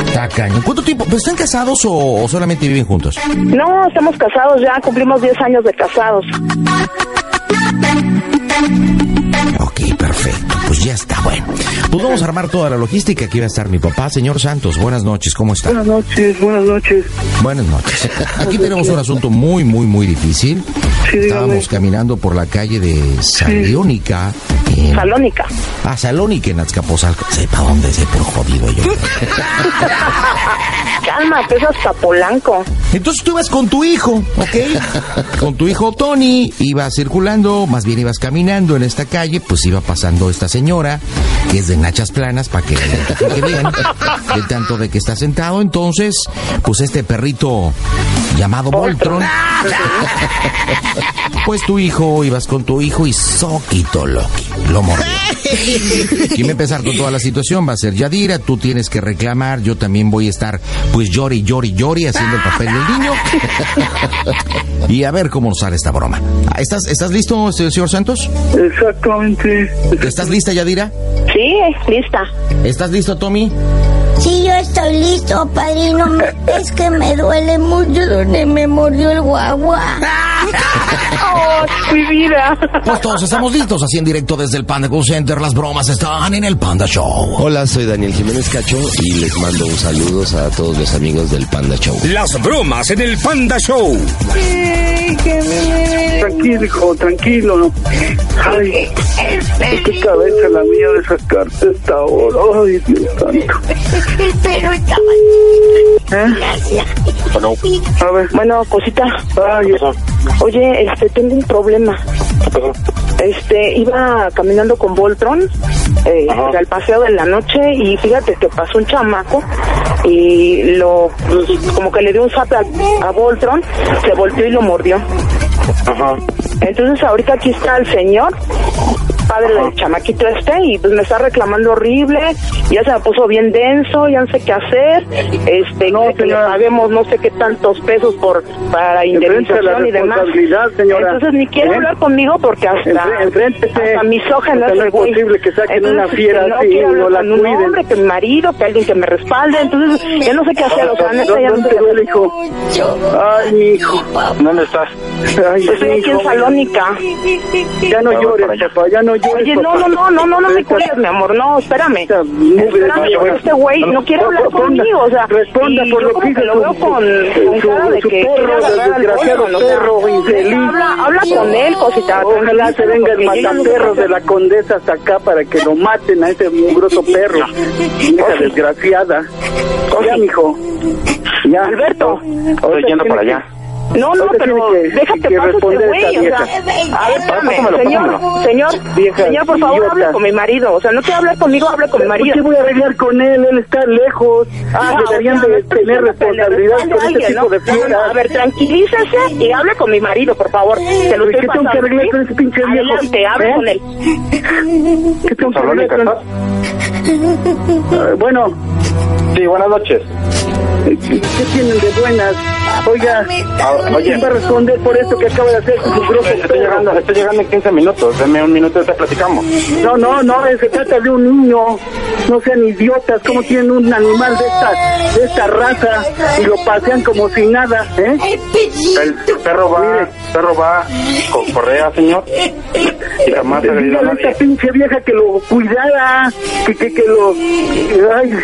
Speaker 3: Está cañón. ¿Cuánto tiempo? ¿Pero están casados o, o solamente viven juntos?
Speaker 17: No, estamos casados ya, cumplimos 10 años de casados.
Speaker 3: Ok, perfecto. Pues ya está, bueno. Pues vamos a armar toda la logística. Aquí va a estar mi papá, señor Santos. Buenas noches, ¿cómo está?
Speaker 18: Buenas noches, buenas noches.
Speaker 3: Buenas noches. Aquí tenemos un asunto muy, muy, muy difícil. Estábamos caminando por la calle de Salónica. en-
Speaker 17: Salónica.
Speaker 3: Ah, Salónica en Azcapotzalco. Sepa dónde sé, pero jodido yo.
Speaker 17: Cálmate, es hasta Polanco.
Speaker 3: Entonces tú ibas con tu hijo, ¿ok? Con tu hijo Tony, ibas circulando, más bien ibas caminando en esta calle, pues iba pasando esta señora, que es de Nachas Planas, para que bien, de tanto de que está sentado. Entonces, pues este perrito llamado Voltron, pues tu hijo, ibas con tu hijo y Soquito Loki, lo mordió. ¿Quién va a empezar con toda la situación? Va a ser Yadira, tú tienes que reclamar, yo también voy a estar, pues llori, llori, llori, haciendo el papel del niño. Y a ver cómo nos sale esta broma. Ah, ¿Estás, ¿estás listo, este, señor Santos?
Speaker 18: Exactamente.
Speaker 3: ¿Estás lista, Yadira?
Speaker 17: Sí, lista.
Speaker 3: ¿Estás listo, Tommy?
Speaker 19: Sí, yo estoy listo, padrino. Es que me duele mucho donde me mordió el guagua.
Speaker 17: ¡Oh, mi vida!
Speaker 3: Pues todos estamos listos, así en directo desde el Panda Cool Center. Las bromas están en el Panda Show.
Speaker 20: Hola, soy Daniel Jiménez Cacho y les mando un saludos a todos los amigos del Panda Show.
Speaker 21: Las bromas en el Panda Show.
Speaker 18: Tranquilo, hijo, tranquilo. Ay, qué cabeza la mía de sacarte esta hora. Ay, Dios santo.
Speaker 19: El perro estaba...
Speaker 17: Bueno, a ver. Bueno, cosita. Oye, este, tengo un problema. Este, iba caminando con Voltron eh, al paseo de la noche y fíjate que pasó un chamaco y lo, pues, como que le dio un zap a, a Voltron, se volteó y lo mordió. Entonces ahorita aquí está el señor, padre del chamaquito este, y pues me está reclamando horrible, ya se me puso bien denso, ya no sé qué hacer, este, no, que le paguemos no sé qué tantos pesos por para indemnización y demás.
Speaker 18: señora.
Speaker 17: Entonces ni quiere
Speaker 18: ¿Eh?
Speaker 17: hablar conmigo porque hasta,
Speaker 18: enfréntese.
Speaker 17: hasta es
Speaker 18: no
Speaker 17: el
Speaker 18: es
Speaker 17: güey.
Speaker 18: posible que saquen
Speaker 17: Entonces,
Speaker 18: una fiera
Speaker 17: no
Speaker 18: así
Speaker 17: quiere
Speaker 18: y no la
Speaker 17: con un
Speaker 18: cuiden.
Speaker 17: hombre, que mi marido, que alguien que me respalde, entonces ya no sé qué hacer, o sea, neta, ya no sé
Speaker 18: ¿Dónde
Speaker 17: qué
Speaker 18: te duele,
Speaker 17: hacer.
Speaker 18: hijo? Ay, mi hijo.
Speaker 4: ¿Dónde estás?
Speaker 18: Ay,
Speaker 17: Estoy aquí en. Salónica.
Speaker 18: Ya no llores, papá, ya no llores,
Speaker 17: Oye, no, no, no, no, no, no me cuelgues, mi amor, no, espérame. Espérame, este güey no quiere hablar conmigo, o sea,
Speaker 18: Responda
Speaker 17: y
Speaker 18: por
Speaker 17: yo
Speaker 18: lo
Speaker 17: como
Speaker 18: que
Speaker 17: lo veo con, cara de que
Speaker 18: desgraciado perro infeliz.
Speaker 17: Habla, habla con él, cosita.
Speaker 18: Ojalá se venga el mataperros de la condesa hasta acá para que lo maten a ese mugroso perro. Hija desgraciada. Ya, mijo. Ya.
Speaker 17: Alberto.
Speaker 4: Estoy yendo para allá.
Speaker 17: No, no, pero
Speaker 18: que-
Speaker 17: déjate
Speaker 18: que
Speaker 17: paso este
Speaker 18: responder
Speaker 17: güey, o sea,
Speaker 18: vieja.
Speaker 17: a ver,
Speaker 18: Pásamelo,
Speaker 17: señor,
Speaker 18: pásamelo.
Speaker 17: señor,
Speaker 18: Vieja
Speaker 17: señor, por favor,
Speaker 18: idiota.
Speaker 17: hable con mi marido, o sea, no quiero hablar conmigo, hable con mi
Speaker 18: ¿Por
Speaker 17: marido.
Speaker 18: qué voy a arreglar con él? Él está lejos.
Speaker 17: Ah,
Speaker 18: Deberían
Speaker 17: o sea,
Speaker 18: de tener responsabilidad con este
Speaker 17: alguien,
Speaker 18: tipo de
Speaker 17: ¿no? No, no,
Speaker 18: fieras.
Speaker 17: A ver, tranquilícese y hable con mi marido, por favor. Se lo
Speaker 18: ¿Qué
Speaker 17: estoy
Speaker 18: tengo que arreglar
Speaker 17: ¿sí?
Speaker 18: con ese pinche viejo?
Speaker 17: Adelante, hable
Speaker 18: ¿Eh?
Speaker 17: con él.
Speaker 18: ¿Qué tengo que arreglar con Ah, Bueno.
Speaker 22: Sí, buenas noches.
Speaker 18: ¿Qué qué tienen de buenas? Oiga,
Speaker 22: oye.
Speaker 18: ¿quién va a responder por esto que acaba de hacer su grosso
Speaker 22: Estoy llegando, estoy llegando en 15 minutos. Deme un minuto y te platicamos.
Speaker 18: No, no, no, se trata de un niño. No sean idiotas, ¿cómo tienen un animal de esta, de esta raza y lo pasean como si nada, eh?
Speaker 22: El perro va, perro va con correa, señor. Y jamás agredió a nadie.
Speaker 18: esta pinche vieja que lo cuidara, que, que, que lo... Ay,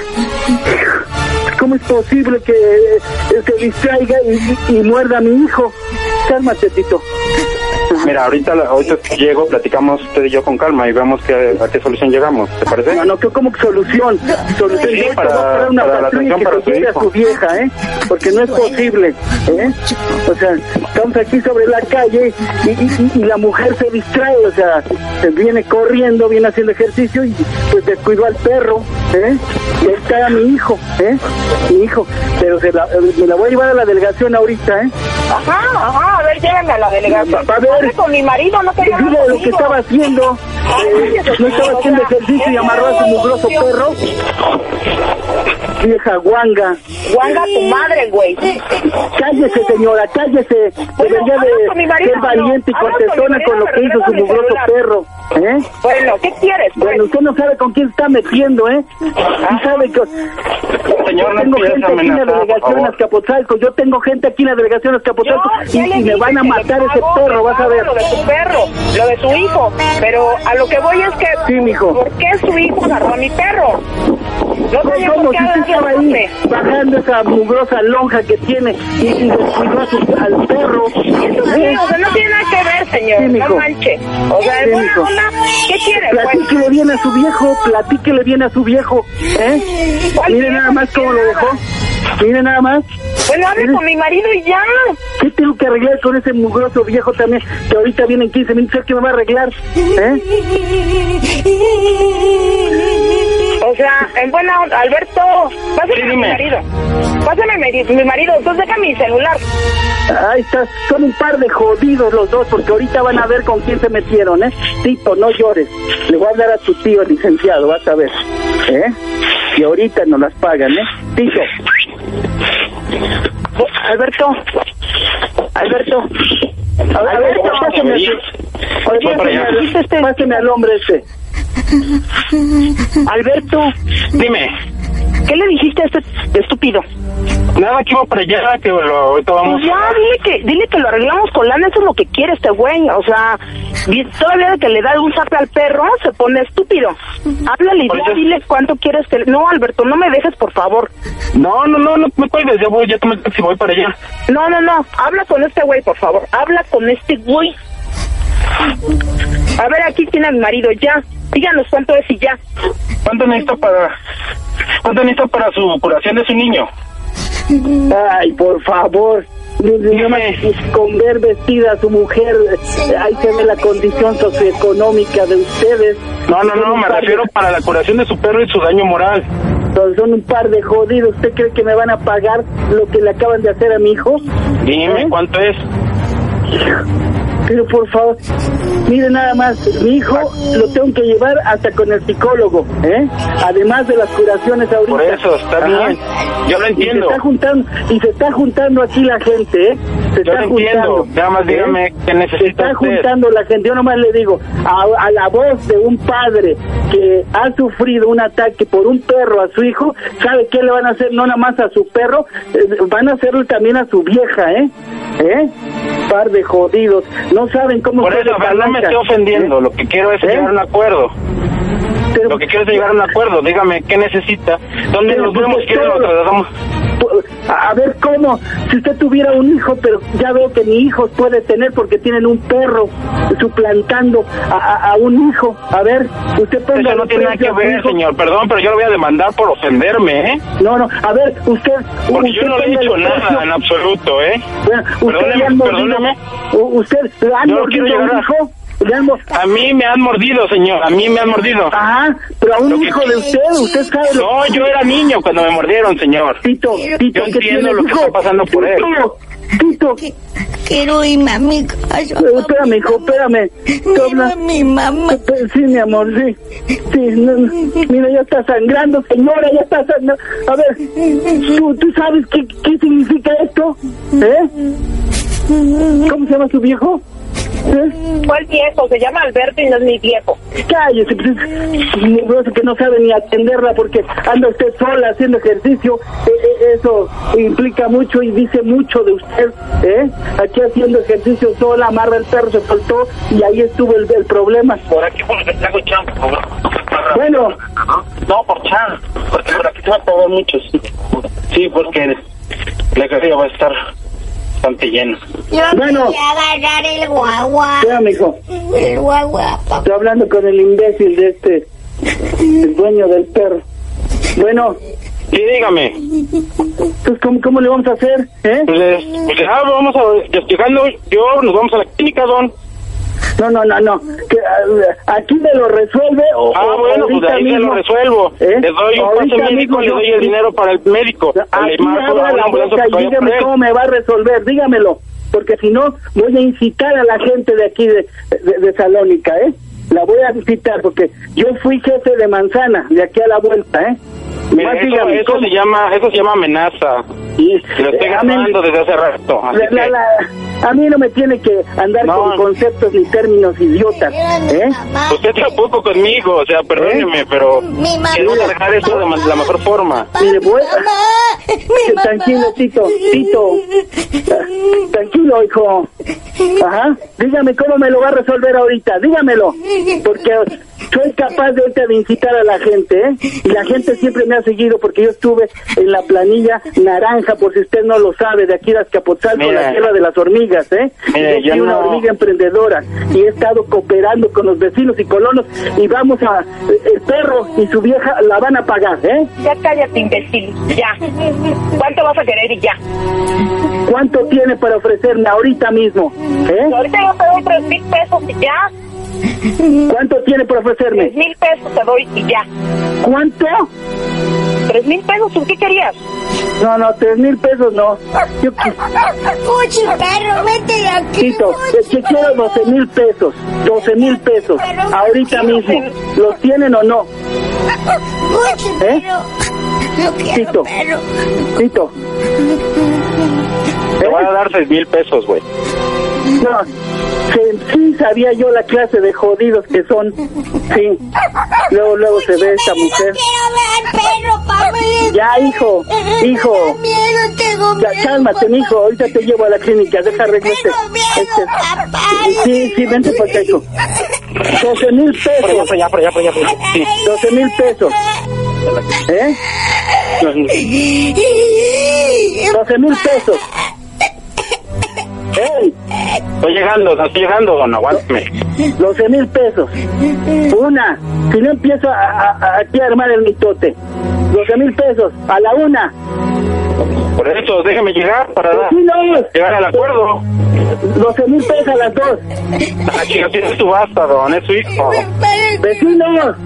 Speaker 18: ¿Cómo es posible que eh, se distraiga y, y- muerda a mi hijo? Cálmate, Tito.
Speaker 22: Mira, ahorita, ahorita llego, platicamos usted y yo con calma y vemos que, a qué solución llegamos. ¿Te parece?
Speaker 18: No, no, que como solución. Solución.
Speaker 22: Sí, para-
Speaker 18: voy a parar una
Speaker 22: para la atención
Speaker 18: que
Speaker 22: para
Speaker 18: se
Speaker 22: su
Speaker 18: a su vieja, ¿eh? Porque no es posible, ¿eh? O sea, estamos aquí sobre la calle y, y- y la mujer se distrae, o sea, se viene corriendo, viene haciendo ejercicio y pues descuidó al perro, ¿eh? Y ahí está mi hijo, ¿eh? Mi hijo. Pero se la, me la voy a llevar a la delegación ahorita, ¿eh?
Speaker 17: Ajá, ajá, a ver, llévenme a la delegación.
Speaker 18: A ver.
Speaker 17: Con mi marido, no te
Speaker 18: Dile lo que estaba haciendo. Eh, no estaba haciendo ejercicio y amarró a su mugroso perro. Vieja guanga.
Speaker 17: Guanga tu madre, güey.
Speaker 18: Cállese, señora, cállese. Debería
Speaker 17: mi
Speaker 18: de
Speaker 17: marido,
Speaker 18: ser valiente y.
Speaker 17: Habla con
Speaker 18: lo que hizo su mugroso perro. ¿Eh?
Speaker 17: Bueno, ¿qué quieres? pues?
Speaker 18: Bueno, usted no sabe con quién está metiendo, ¿eh? Y sabe que...
Speaker 22: Señor,
Speaker 18: yo tengo gente aquí en la delegación. Azcapotzalco. Yo tengo gente aquí en la delegación Azcapotzalco
Speaker 17: Yo
Speaker 18: y, y me van a matar ese perro, vas a ver.
Speaker 17: Lo de su perro, lo de su hijo. Pero a lo que voy es que.
Speaker 18: Sí, mijo.
Speaker 17: ¿Por qué su hijo agarró a mi perro? No
Speaker 18: Pues como
Speaker 17: por qué
Speaker 18: si usted estaba ahí bajando esa mugrosa lonja que tiene y, y descuidó a su- al perro.
Speaker 17: Sí, o sea, no tiene nada que ver, señor.
Speaker 18: Sí,
Speaker 17: no manche. O sea,
Speaker 18: Sí,
Speaker 17: en buena onda, ¿qué quiere, pues?
Speaker 18: Platíquele bien a su viejo, platíquele bien a su viejo, ¿eh?
Speaker 17: ¿Cuál
Speaker 18: Mire nada más cómo lo dejó. Mire nada más.
Speaker 17: Bueno, hable
Speaker 18: Mire.
Speaker 17: con mi marido y ya.
Speaker 18: ¿Qué tengo que arreglar con ese mugroso viejo también? Que ahorita viene en 15 minutos, ¿qué me va a arreglar? ¿Eh?
Speaker 17: O sea, en buena onda, Alberto, pásame
Speaker 22: Sí,
Speaker 17: a mi marido. Pásame a mi, mi marido, entonces deja mi celular.
Speaker 18: Ahí está, son un par de jodidos los dos, porque ahorita van a ver con quién se metieron, ¿eh? Tito, no llores. Le voy a hablar a tu tío, el licenciado, vas a ver. ¿Eh? Y ahorita nos las pagan, ¿eh? Tito.
Speaker 17: Alberto, Alberto,
Speaker 18: Alberto, pásame, a- al- pásame al hombre ese.
Speaker 17: Alberto,
Speaker 22: Dime.
Speaker 17: ¿Qué le dijiste a este estúpido?
Speaker 22: Nada, que iba para allá, que lo, ahorita vamos.
Speaker 17: Pues ya, dile que, dile que lo arreglamos con lana, eso es lo que quiere este güey, o sea, todavía que le da un zape al perro, se pone estúpido. Háblale y
Speaker 22: Pues
Speaker 17: ya dile cuánto quieres que... No, Alberto, no me dejes, por favor.
Speaker 22: No, no, no, no me cuelgues, ya voy, ya tomé el taxi, voy para allá.
Speaker 17: No, no, no, habla con este güey, por favor, habla con este güey. A ver, aquí tiene a mi marido, ya. Díganos cuánto es y ya.
Speaker 22: ¿Cuánto necesita para, cuánto necesita para su curación de su niño?
Speaker 18: Ay, por favor.
Speaker 22: Dígame.
Speaker 18: Con ver vestida a su mujer, eh, ahí se ve la condición socioeconómica de ustedes.
Speaker 22: No, no, no, me
Speaker 18: de-
Speaker 22: refiero para la curación de su perro y su daño moral.
Speaker 18: Son, son un par de jodidos. ¿Usted cree que me van a pagar lo que le acaban de hacer a mi hijo?
Speaker 22: Dime,
Speaker 18: ¿Eh?
Speaker 22: ¿cuánto es?
Speaker 18: Pero por favor, mire nada más, mi hijo lo tengo que llevar hasta con el psicólogo, ¿eh? Además de las curaciones ahorita.
Speaker 22: Por eso, está
Speaker 18: Ajá.
Speaker 22: bien. Yo lo
Speaker 18: Y se
Speaker 22: entiendo.
Speaker 18: está juntando, y se está juntando aquí la gente, ¿eh? Se
Speaker 22: Yo
Speaker 18: está
Speaker 22: lo entiendo.
Speaker 18: juntando.
Speaker 22: Nada más
Speaker 18: ¿eh?
Speaker 22: dígame qué
Speaker 18: Se
Speaker 22: necesita
Speaker 18: está
Speaker 22: usted.
Speaker 18: juntando la gente. Yo nomás le digo, a, a la voz de un padre que ha sufrido un ataque por un perro a su hijo, ¿sabe qué le van a hacer? No nada más a su perro, eh, van a hacerlo también a su vieja, ¿eh? ¿Eh? Par de jodidos. No saben cómo
Speaker 22: Por eso, pero no me estoy ofendiendo. Lo que quiero es
Speaker 18: ¿Eh?
Speaker 22: llegar a un acuerdo. Lo que quiero es llegar a un acuerdo. Dígame, ¿qué necesita? ¿Dónde nos vemos?
Speaker 18: porque
Speaker 22: ¿Quién nos trasladamos?
Speaker 18: Por, a, ver cómo, si usted tuviera un hijo, pero ya veo que ni hijos puede tener porque tienen un perro suplantando a, a- a un hijo. A ver, usted
Speaker 22: Eso no tiene nada que ver, señor. Perdón, pero yo lo voy a demandar por ofenderme, ¿eh?
Speaker 18: No, no, a ver, usted...
Speaker 22: Porque
Speaker 18: usted
Speaker 22: yo no le he dicho nada
Speaker 18: precio.
Speaker 22: en absoluto, ¿eh?
Speaker 18: Bueno, usted
Speaker 22: Perdóneme, perdóneme.
Speaker 18: usted le han
Speaker 22: Yo no quiero
Speaker 18: a hijo,
Speaker 22: A mí me han mordido, señor. A mí me han mordido.
Speaker 18: Ajá, pero a un
Speaker 22: Lo que-
Speaker 18: hijo de usted, usted sabe lo
Speaker 22: No, yo era niño cuando me mordieron, señor.
Speaker 18: Tito, Tito,
Speaker 22: Yo
Speaker 18: ¿qué
Speaker 22: entiendo lo que
Speaker 18: hijo?
Speaker 22: está pasando por él.
Speaker 18: Tito, Tito.
Speaker 19: Quiero irme a mi casa.
Speaker 18: Eh, Espérame, hijo, espérame. ¿Qué habla?
Speaker 19: mi mamá.
Speaker 18: Sí, mi amor, sí. Sí, no, no. mira, ya está sangrando, señora, ya está sangrando. A ver, ¿tú, tú sabes qué, qué significa esto? ¿Eh? ¿Cómo se llama su viejo?
Speaker 17: ¿Cuál viejo? Se llama Alberto y no es mi viejo.
Speaker 18: Cállese, pues que no sabe ni atenderla porque anda usted sola haciendo ejercicio. Eh, eh, eso implica mucho y dice mucho de usted. ¿eh? Aquí haciendo ejercicio sola, amarra el perro, se soltó y ahí estuvo el, el problema.
Speaker 22: Por aquí porque traigo favor.
Speaker 18: Bueno.
Speaker 22: No, por chan. Porque por aquí se va a pagar mucho, sí. Sí, porque la carrera va a estar bastante llena.
Speaker 19: Yo
Speaker 18: Bueno.
Speaker 19: voy a agarrar el guagua.
Speaker 18: Espérame, hijo.
Speaker 19: El guagua, papá.
Speaker 18: Estoy hablando con el imbécil de este, el dueño del perro. Bueno.
Speaker 22: Sí, dígame.
Speaker 18: Entonces, ¿cómo, cómo le vamos a hacer? ¿Eh?
Speaker 22: Pues, pues ya vamos a... ya Llegando yo, nos vamos a la clínica, don.
Speaker 18: No, no, no, no. Que, ah, aquí me lo resuelve o
Speaker 22: Ah,
Speaker 18: o
Speaker 22: bueno, pues ahí se lo resuelvo.
Speaker 18: ¿Eh?
Speaker 22: Le doy un pase médico, le doy el dinero para el médico. le
Speaker 18: Aquí
Speaker 22: marco a
Speaker 18: la boca y dígame cómo me va a resolver, dígamelo. Porque si no, voy a incitar a la gente de aquí de, de, de Salónica, ¿eh? La voy a incitar porque yo fui jefe de manzana de aquí a la vuelta, ¿eh?
Speaker 22: Mira, eso,
Speaker 18: dígame,
Speaker 22: eso se llama, eso se llama amenaza.
Speaker 18: Y,
Speaker 22: Lo estoy
Speaker 18: eh,
Speaker 22: grabando desde hace rato. así
Speaker 18: La- la-
Speaker 22: que-
Speaker 18: la- a mí no me tiene que andar
Speaker 22: No.
Speaker 18: con conceptos ni términos idiotas, ¿eh?
Speaker 22: Usted tampoco conmigo, o sea, perdóneme, pero
Speaker 19: mamá.
Speaker 22: quiero arreglar esto de la mejor forma.
Speaker 18: Mire, que tranquilo, Tito, Tito. Tranquilo, hijo. Ajá. Dígame cómo me lo va a resolver ahorita, dígamelo. Porque soy capaz de, de incitar a la gente, ¿eh? Y la gente siempre me ha seguido porque yo estuve en la planilla naranja, por si usted no lo sabe, de aquí de Azcapotzalco,
Speaker 22: Mira.
Speaker 18: la tierra de las hormigas, ¿eh? Yo
Speaker 22: yo
Speaker 18: soy una
Speaker 22: no-
Speaker 18: hormiga emprendedora y he estado cooperando con los vecinos y colonos y vamos a... El perro y su vieja la van a pagar, ¿eh?
Speaker 17: Ya cállate, imbécil. Ya. ¿Cuánto vas a querer y ya?
Speaker 18: ¿Cuánto tiene para ofrecerme ahorita mismo? ¿Eh?
Speaker 17: Ahorita yo te doy tres mil pesos y ya.
Speaker 18: ¿Cuánto tiene para ofrecerme?
Speaker 17: Tres mil pesos te doy y ya.
Speaker 18: ¿Cuánto?
Speaker 17: ¿Tres mil pesos? ¿Tú qué querías?
Speaker 18: No, no, tres mil pesos no. Yo
Speaker 19: Cuchi, perro, vete de aquí.
Speaker 18: Tito, es que quiero doce mil pesos. Doce mil pesos. Ahorita mismo. ¿Los tienen o no?
Speaker 19: Cuchi,
Speaker 18: ¿Eh?
Speaker 19: No quiero
Speaker 18: Tito.
Speaker 19: perro.
Speaker 18: Tito.
Speaker 22: Te voy a dar seis mil pesos, güey.
Speaker 18: No. Sí, sí sabía yo la clase de jodidos que son. Sí. Luego, luego se ve esta mujer.
Speaker 19: Quiero ver al perro, papá.
Speaker 18: Ya, hijo, hijo.
Speaker 19: Tengo miedo, tengo
Speaker 18: Ya, cálmate, mijo. Ahorita te llevo a la clínica. Deja arreglar este. este- Sí, sí, vente por acá, hijo. 12 mil pesos.
Speaker 22: Por allá, por allá, por allá, por allá. Sí.
Speaker 18: 12 mil pesos. ¿Eh? 12 mil pesos. ¡Ey!
Speaker 22: Estoy llegando, no estoy llegando, don, aguántame.
Speaker 18: 12 mil pesos. Una. Si no empiezo a, a- a- aquí a armar el mitote. 12 mil pesos. A la una.
Speaker 22: Por eso, déjeme llegar para dar-
Speaker 18: Vecinos.
Speaker 22: llegar al acuerdo.
Speaker 18: 12 mil pesos a las dos.
Speaker 22: Ah, chica, tiene su basta, don, es su hijo.
Speaker 18: Vecinos.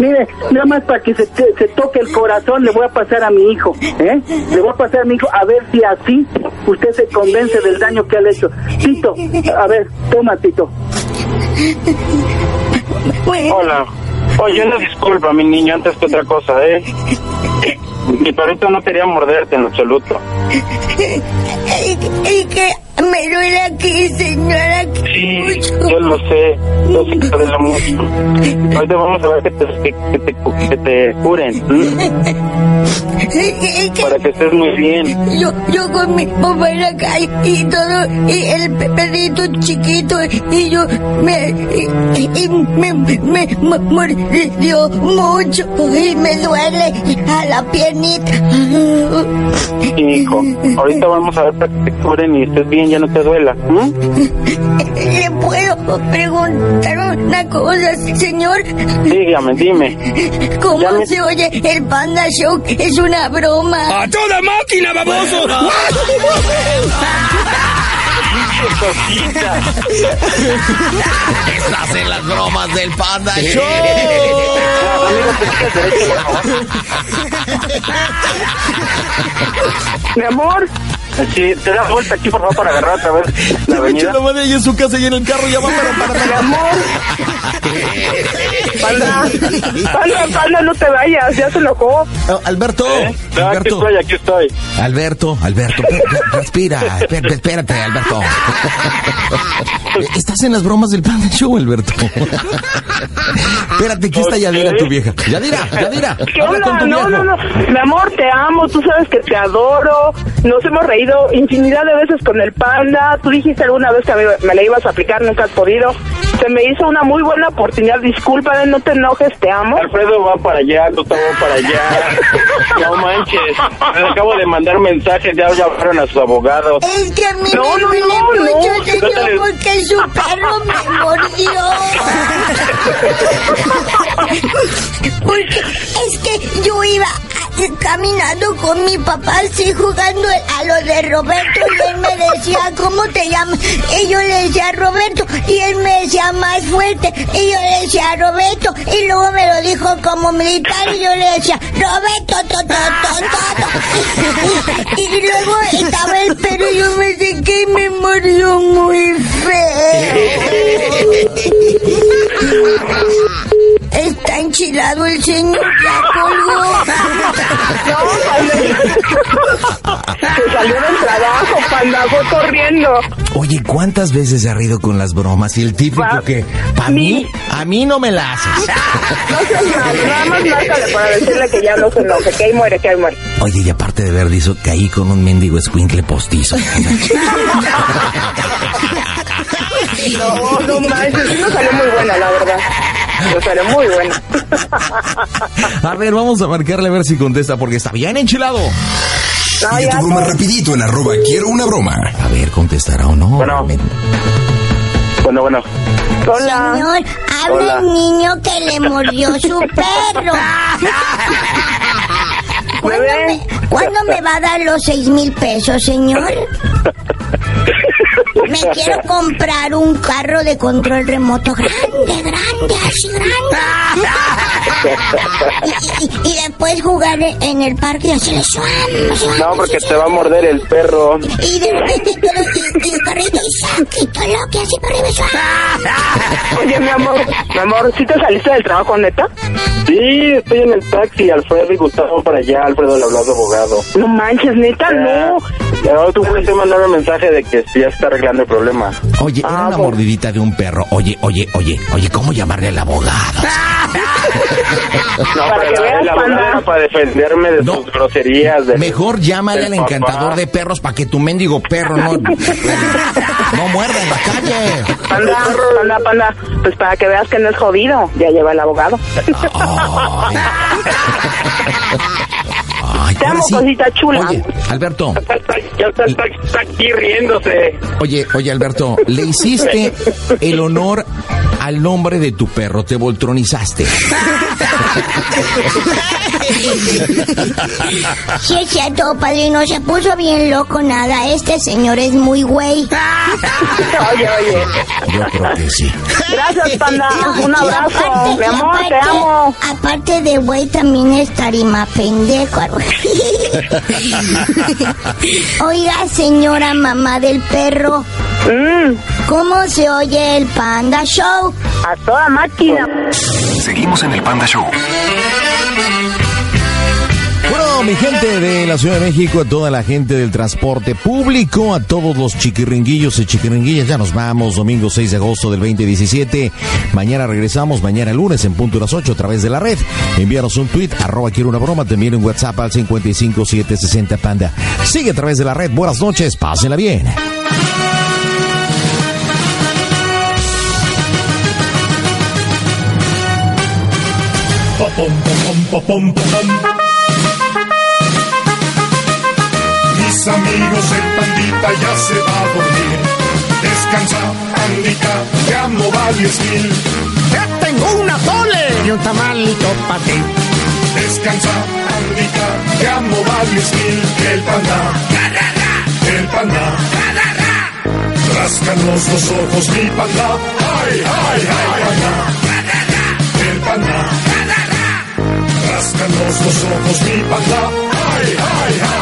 Speaker 18: Mire, nada más para que se, te- se toque el corazón, le voy a pasar a mi hijo, ¿eh? Le voy a pasar a mi hijo a ver si así usted se convence del daño que ha hecho. Tito, a ver, toma, Tito.
Speaker 22: Hola. Oye, una disculpa, mi niño, antes que otra cosa, ¿eh? Mi perrito no quería morderte en absoluto.
Speaker 19: ¿Y, y qué Me duele aquí, señora.
Speaker 22: Sí, yo lo sé. Yo sé que duele mucho. Ahorita vamos a ver que te, que, que te, que te curen. Para que estés muy bien.
Speaker 19: Yo, yo con mi papá en la calle y todo, y el pe- perrito chiquito, y yo me, y, y me, me, me mordió mucho y me duele a la piernita.
Speaker 22: Hijo, ahorita vamos a ver para que te curen y estés bien, ya no te duela. ¿m?
Speaker 19: ¿Le puedo preguntar una cosa, señor?
Speaker 22: Dígame, dime.
Speaker 19: ¿Cómo se oye el Panda Show? Es una broma.
Speaker 21: ¡A toda máquina, baboso!
Speaker 3: Estás en las bromas del Panda Show.
Speaker 22: Mi amor. Sí, te das vuelta aquí, por favor, para agarrar otra vez la avenida.
Speaker 3: la madre ahí en su casa y en el carro ya va para para
Speaker 17: Mi amor. Panda, panda, panda, no te vayas, ya se enojó.
Speaker 3: Oh, Alberto,
Speaker 22: ¿Eh? No, aquí
Speaker 3: Alberto,
Speaker 22: estoy, aquí estoy.
Speaker 3: Alberto, Alberto, respira, espérate, Alberto. Estás en las bromas del Panda Show, Alberto. Espérate, aquí está Yadira, tu vieja. Yadira, Yadira,
Speaker 17: ¿Qué onda? No, no, no. Mi amor, te amo. Tú sabes que te adoro. Nos hemos reído infinidad de veces con el panda. Tú dijiste alguna vez que me, me la ibas a aplicar, nunca has podido. Se me hizo una muy buena oportunidad. Disculpa, no te enojes, te amo.
Speaker 22: Alfredo va para allá, Gustavo va para allá. No manches. Les acabo de mandar mensajes, ya llamaron a sus abogados.
Speaker 19: Es que a mí
Speaker 17: No,
Speaker 19: me
Speaker 17: no,
Speaker 19: duele
Speaker 17: no, no.
Speaker 19: mucho,
Speaker 22: Dale.
Speaker 19: porque su perro me mordió. Porque es que yo iba eh, caminando con mi papá así jugando a lo de Roberto y él me decía, ¿cómo te llamas? Y yo le decía Roberto y él me decía más fuerte y yo le decía Roberto y luego me lo dijo como militar y yo le decía Roberto, to, to, to, to, to". y luego estaba el perro y yo me sequé y me mordió muy feo. Está enchilado el señor, ya colgó.
Speaker 17: Se salió del trabajo, panda, fue corriendo.
Speaker 3: Oye, ¿cuántas veces se ha rido con las bromas? Y el típico
Speaker 17: Pa-
Speaker 3: que, para mí, a mí no me la haces.
Speaker 17: No seas mal, nada más márcale para decirle que ya no se enoje, que ahí muere, que ahí muere.
Speaker 3: Oye, y aparte de ver, dice, caí con un mendigo escuincle postizo.
Speaker 17: No, no manches, sí nos salió muy buena, la verdad. Salió muy buena.
Speaker 3: A ver, vamos a marcarle a ver si contesta porque está bien enchilado.
Speaker 17: No,
Speaker 1: Pide tu broma
Speaker 17: no.
Speaker 1: rapidito en arroba quiero una broma.
Speaker 3: A ver, contestará o no.
Speaker 22: Bueno. Bueno, bueno.
Speaker 17: Hola.
Speaker 19: Señor, habla el niño que le mordió su perro. ¿Cuándo me, cuándo me va a dar los seis mil pesos, señor? Me quiero comprar un carro de control remoto grande, grande, así grande. Y, y- y después jugar en el parque y hacerle
Speaker 22: No, porque te va a morder el perro.
Speaker 19: Y de repente todo, y, y el carrito y saque, y todo lo que así para arriba, suam.
Speaker 17: Oye, mi amor, mi amor, ¿sí te saliste del trabajo, neta?
Speaker 22: Sí, estoy en el taxi, Alfredo y Gustavo para allá. Alfredo le habló a su abogado.
Speaker 17: No manches, neta, no.
Speaker 22: Ahora tú puedes mandar un mensaje de que ya está arreglando el problema.
Speaker 3: Oye, era una mordidita de un perro. Oye, oye, oye, oye, ¿cómo llamarle al abogado?
Speaker 22: No,
Speaker 17: Para
Speaker 22: pero
Speaker 17: que
Speaker 22: el abogado para defenderme de sus groserías. De
Speaker 3: Mejor llámale al
Speaker 22: papá.
Speaker 3: encantador de perros para que tu mendigo perro no, no muerda en la calle.
Speaker 17: Panda, panda, panda. Pues para que veas que no es jodido, ya lleva el abogado.
Speaker 3: Ay,
Speaker 17: Te
Speaker 3: ahora
Speaker 17: amo,
Speaker 3: sí.
Speaker 17: cosita chula.
Speaker 3: Oye, Alberto.
Speaker 22: Ya está, está- está aquí riéndose.
Speaker 3: Oye, oye, Alberto, le hiciste el honor al nombre de tu perro, te voltronizaste.
Speaker 19: Sí es cierto, padrino, se puso bien loco nada. Este señor es muy güey.
Speaker 17: Oye, oye.
Speaker 3: Yo creo que sí.
Speaker 17: Gracias, panda. Un abrazo.
Speaker 19: aparte-
Speaker 17: Mi amor, te amo.
Speaker 19: Aparte de güey, también es tarima pendejo. Oiga, señora mamá del perro.
Speaker 17: Mm.
Speaker 19: ¿Cómo se oye el Panda Show?
Speaker 17: A toda máquina.
Speaker 1: Seguimos en el Panda Show.
Speaker 3: Mi gente de la Ciudad de México, a toda la gente del transporte público, a todos los chiquiringuillos y chiquiringuillas. Ya nos vamos, domingo 6 de agosto del 2017. Mañana regresamos, mañana lunes en punto de las 8 a través de la red. Envíanos un tweet, arroba quiero una broma, también en WhatsApp al 55760 Panda. Sigue a través de la red. Buenas noches, pásenla bien.
Speaker 2: Amigos, el pandita ya se va a dormir. Descansa, pandita, te amo varios mil.
Speaker 23: Ya tengo una tole y un tamalito para ti.
Speaker 2: Descansa, pandita, te amo varios mil. El panda, el panda, Ráscanos los ojos, mi panda. Ay, ay, ay, panda. El panda. Ráscanos los ojos, mi panda. Ay, ay, ay.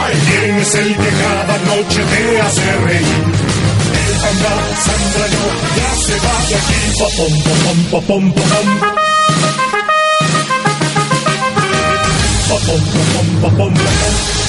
Speaker 2: ¿Quién es el que cada noche te hace reír? El panda, Sandra, yo, ya se va de aquí. Popom, popom, popom, popom. Popom, popom, popom, popom.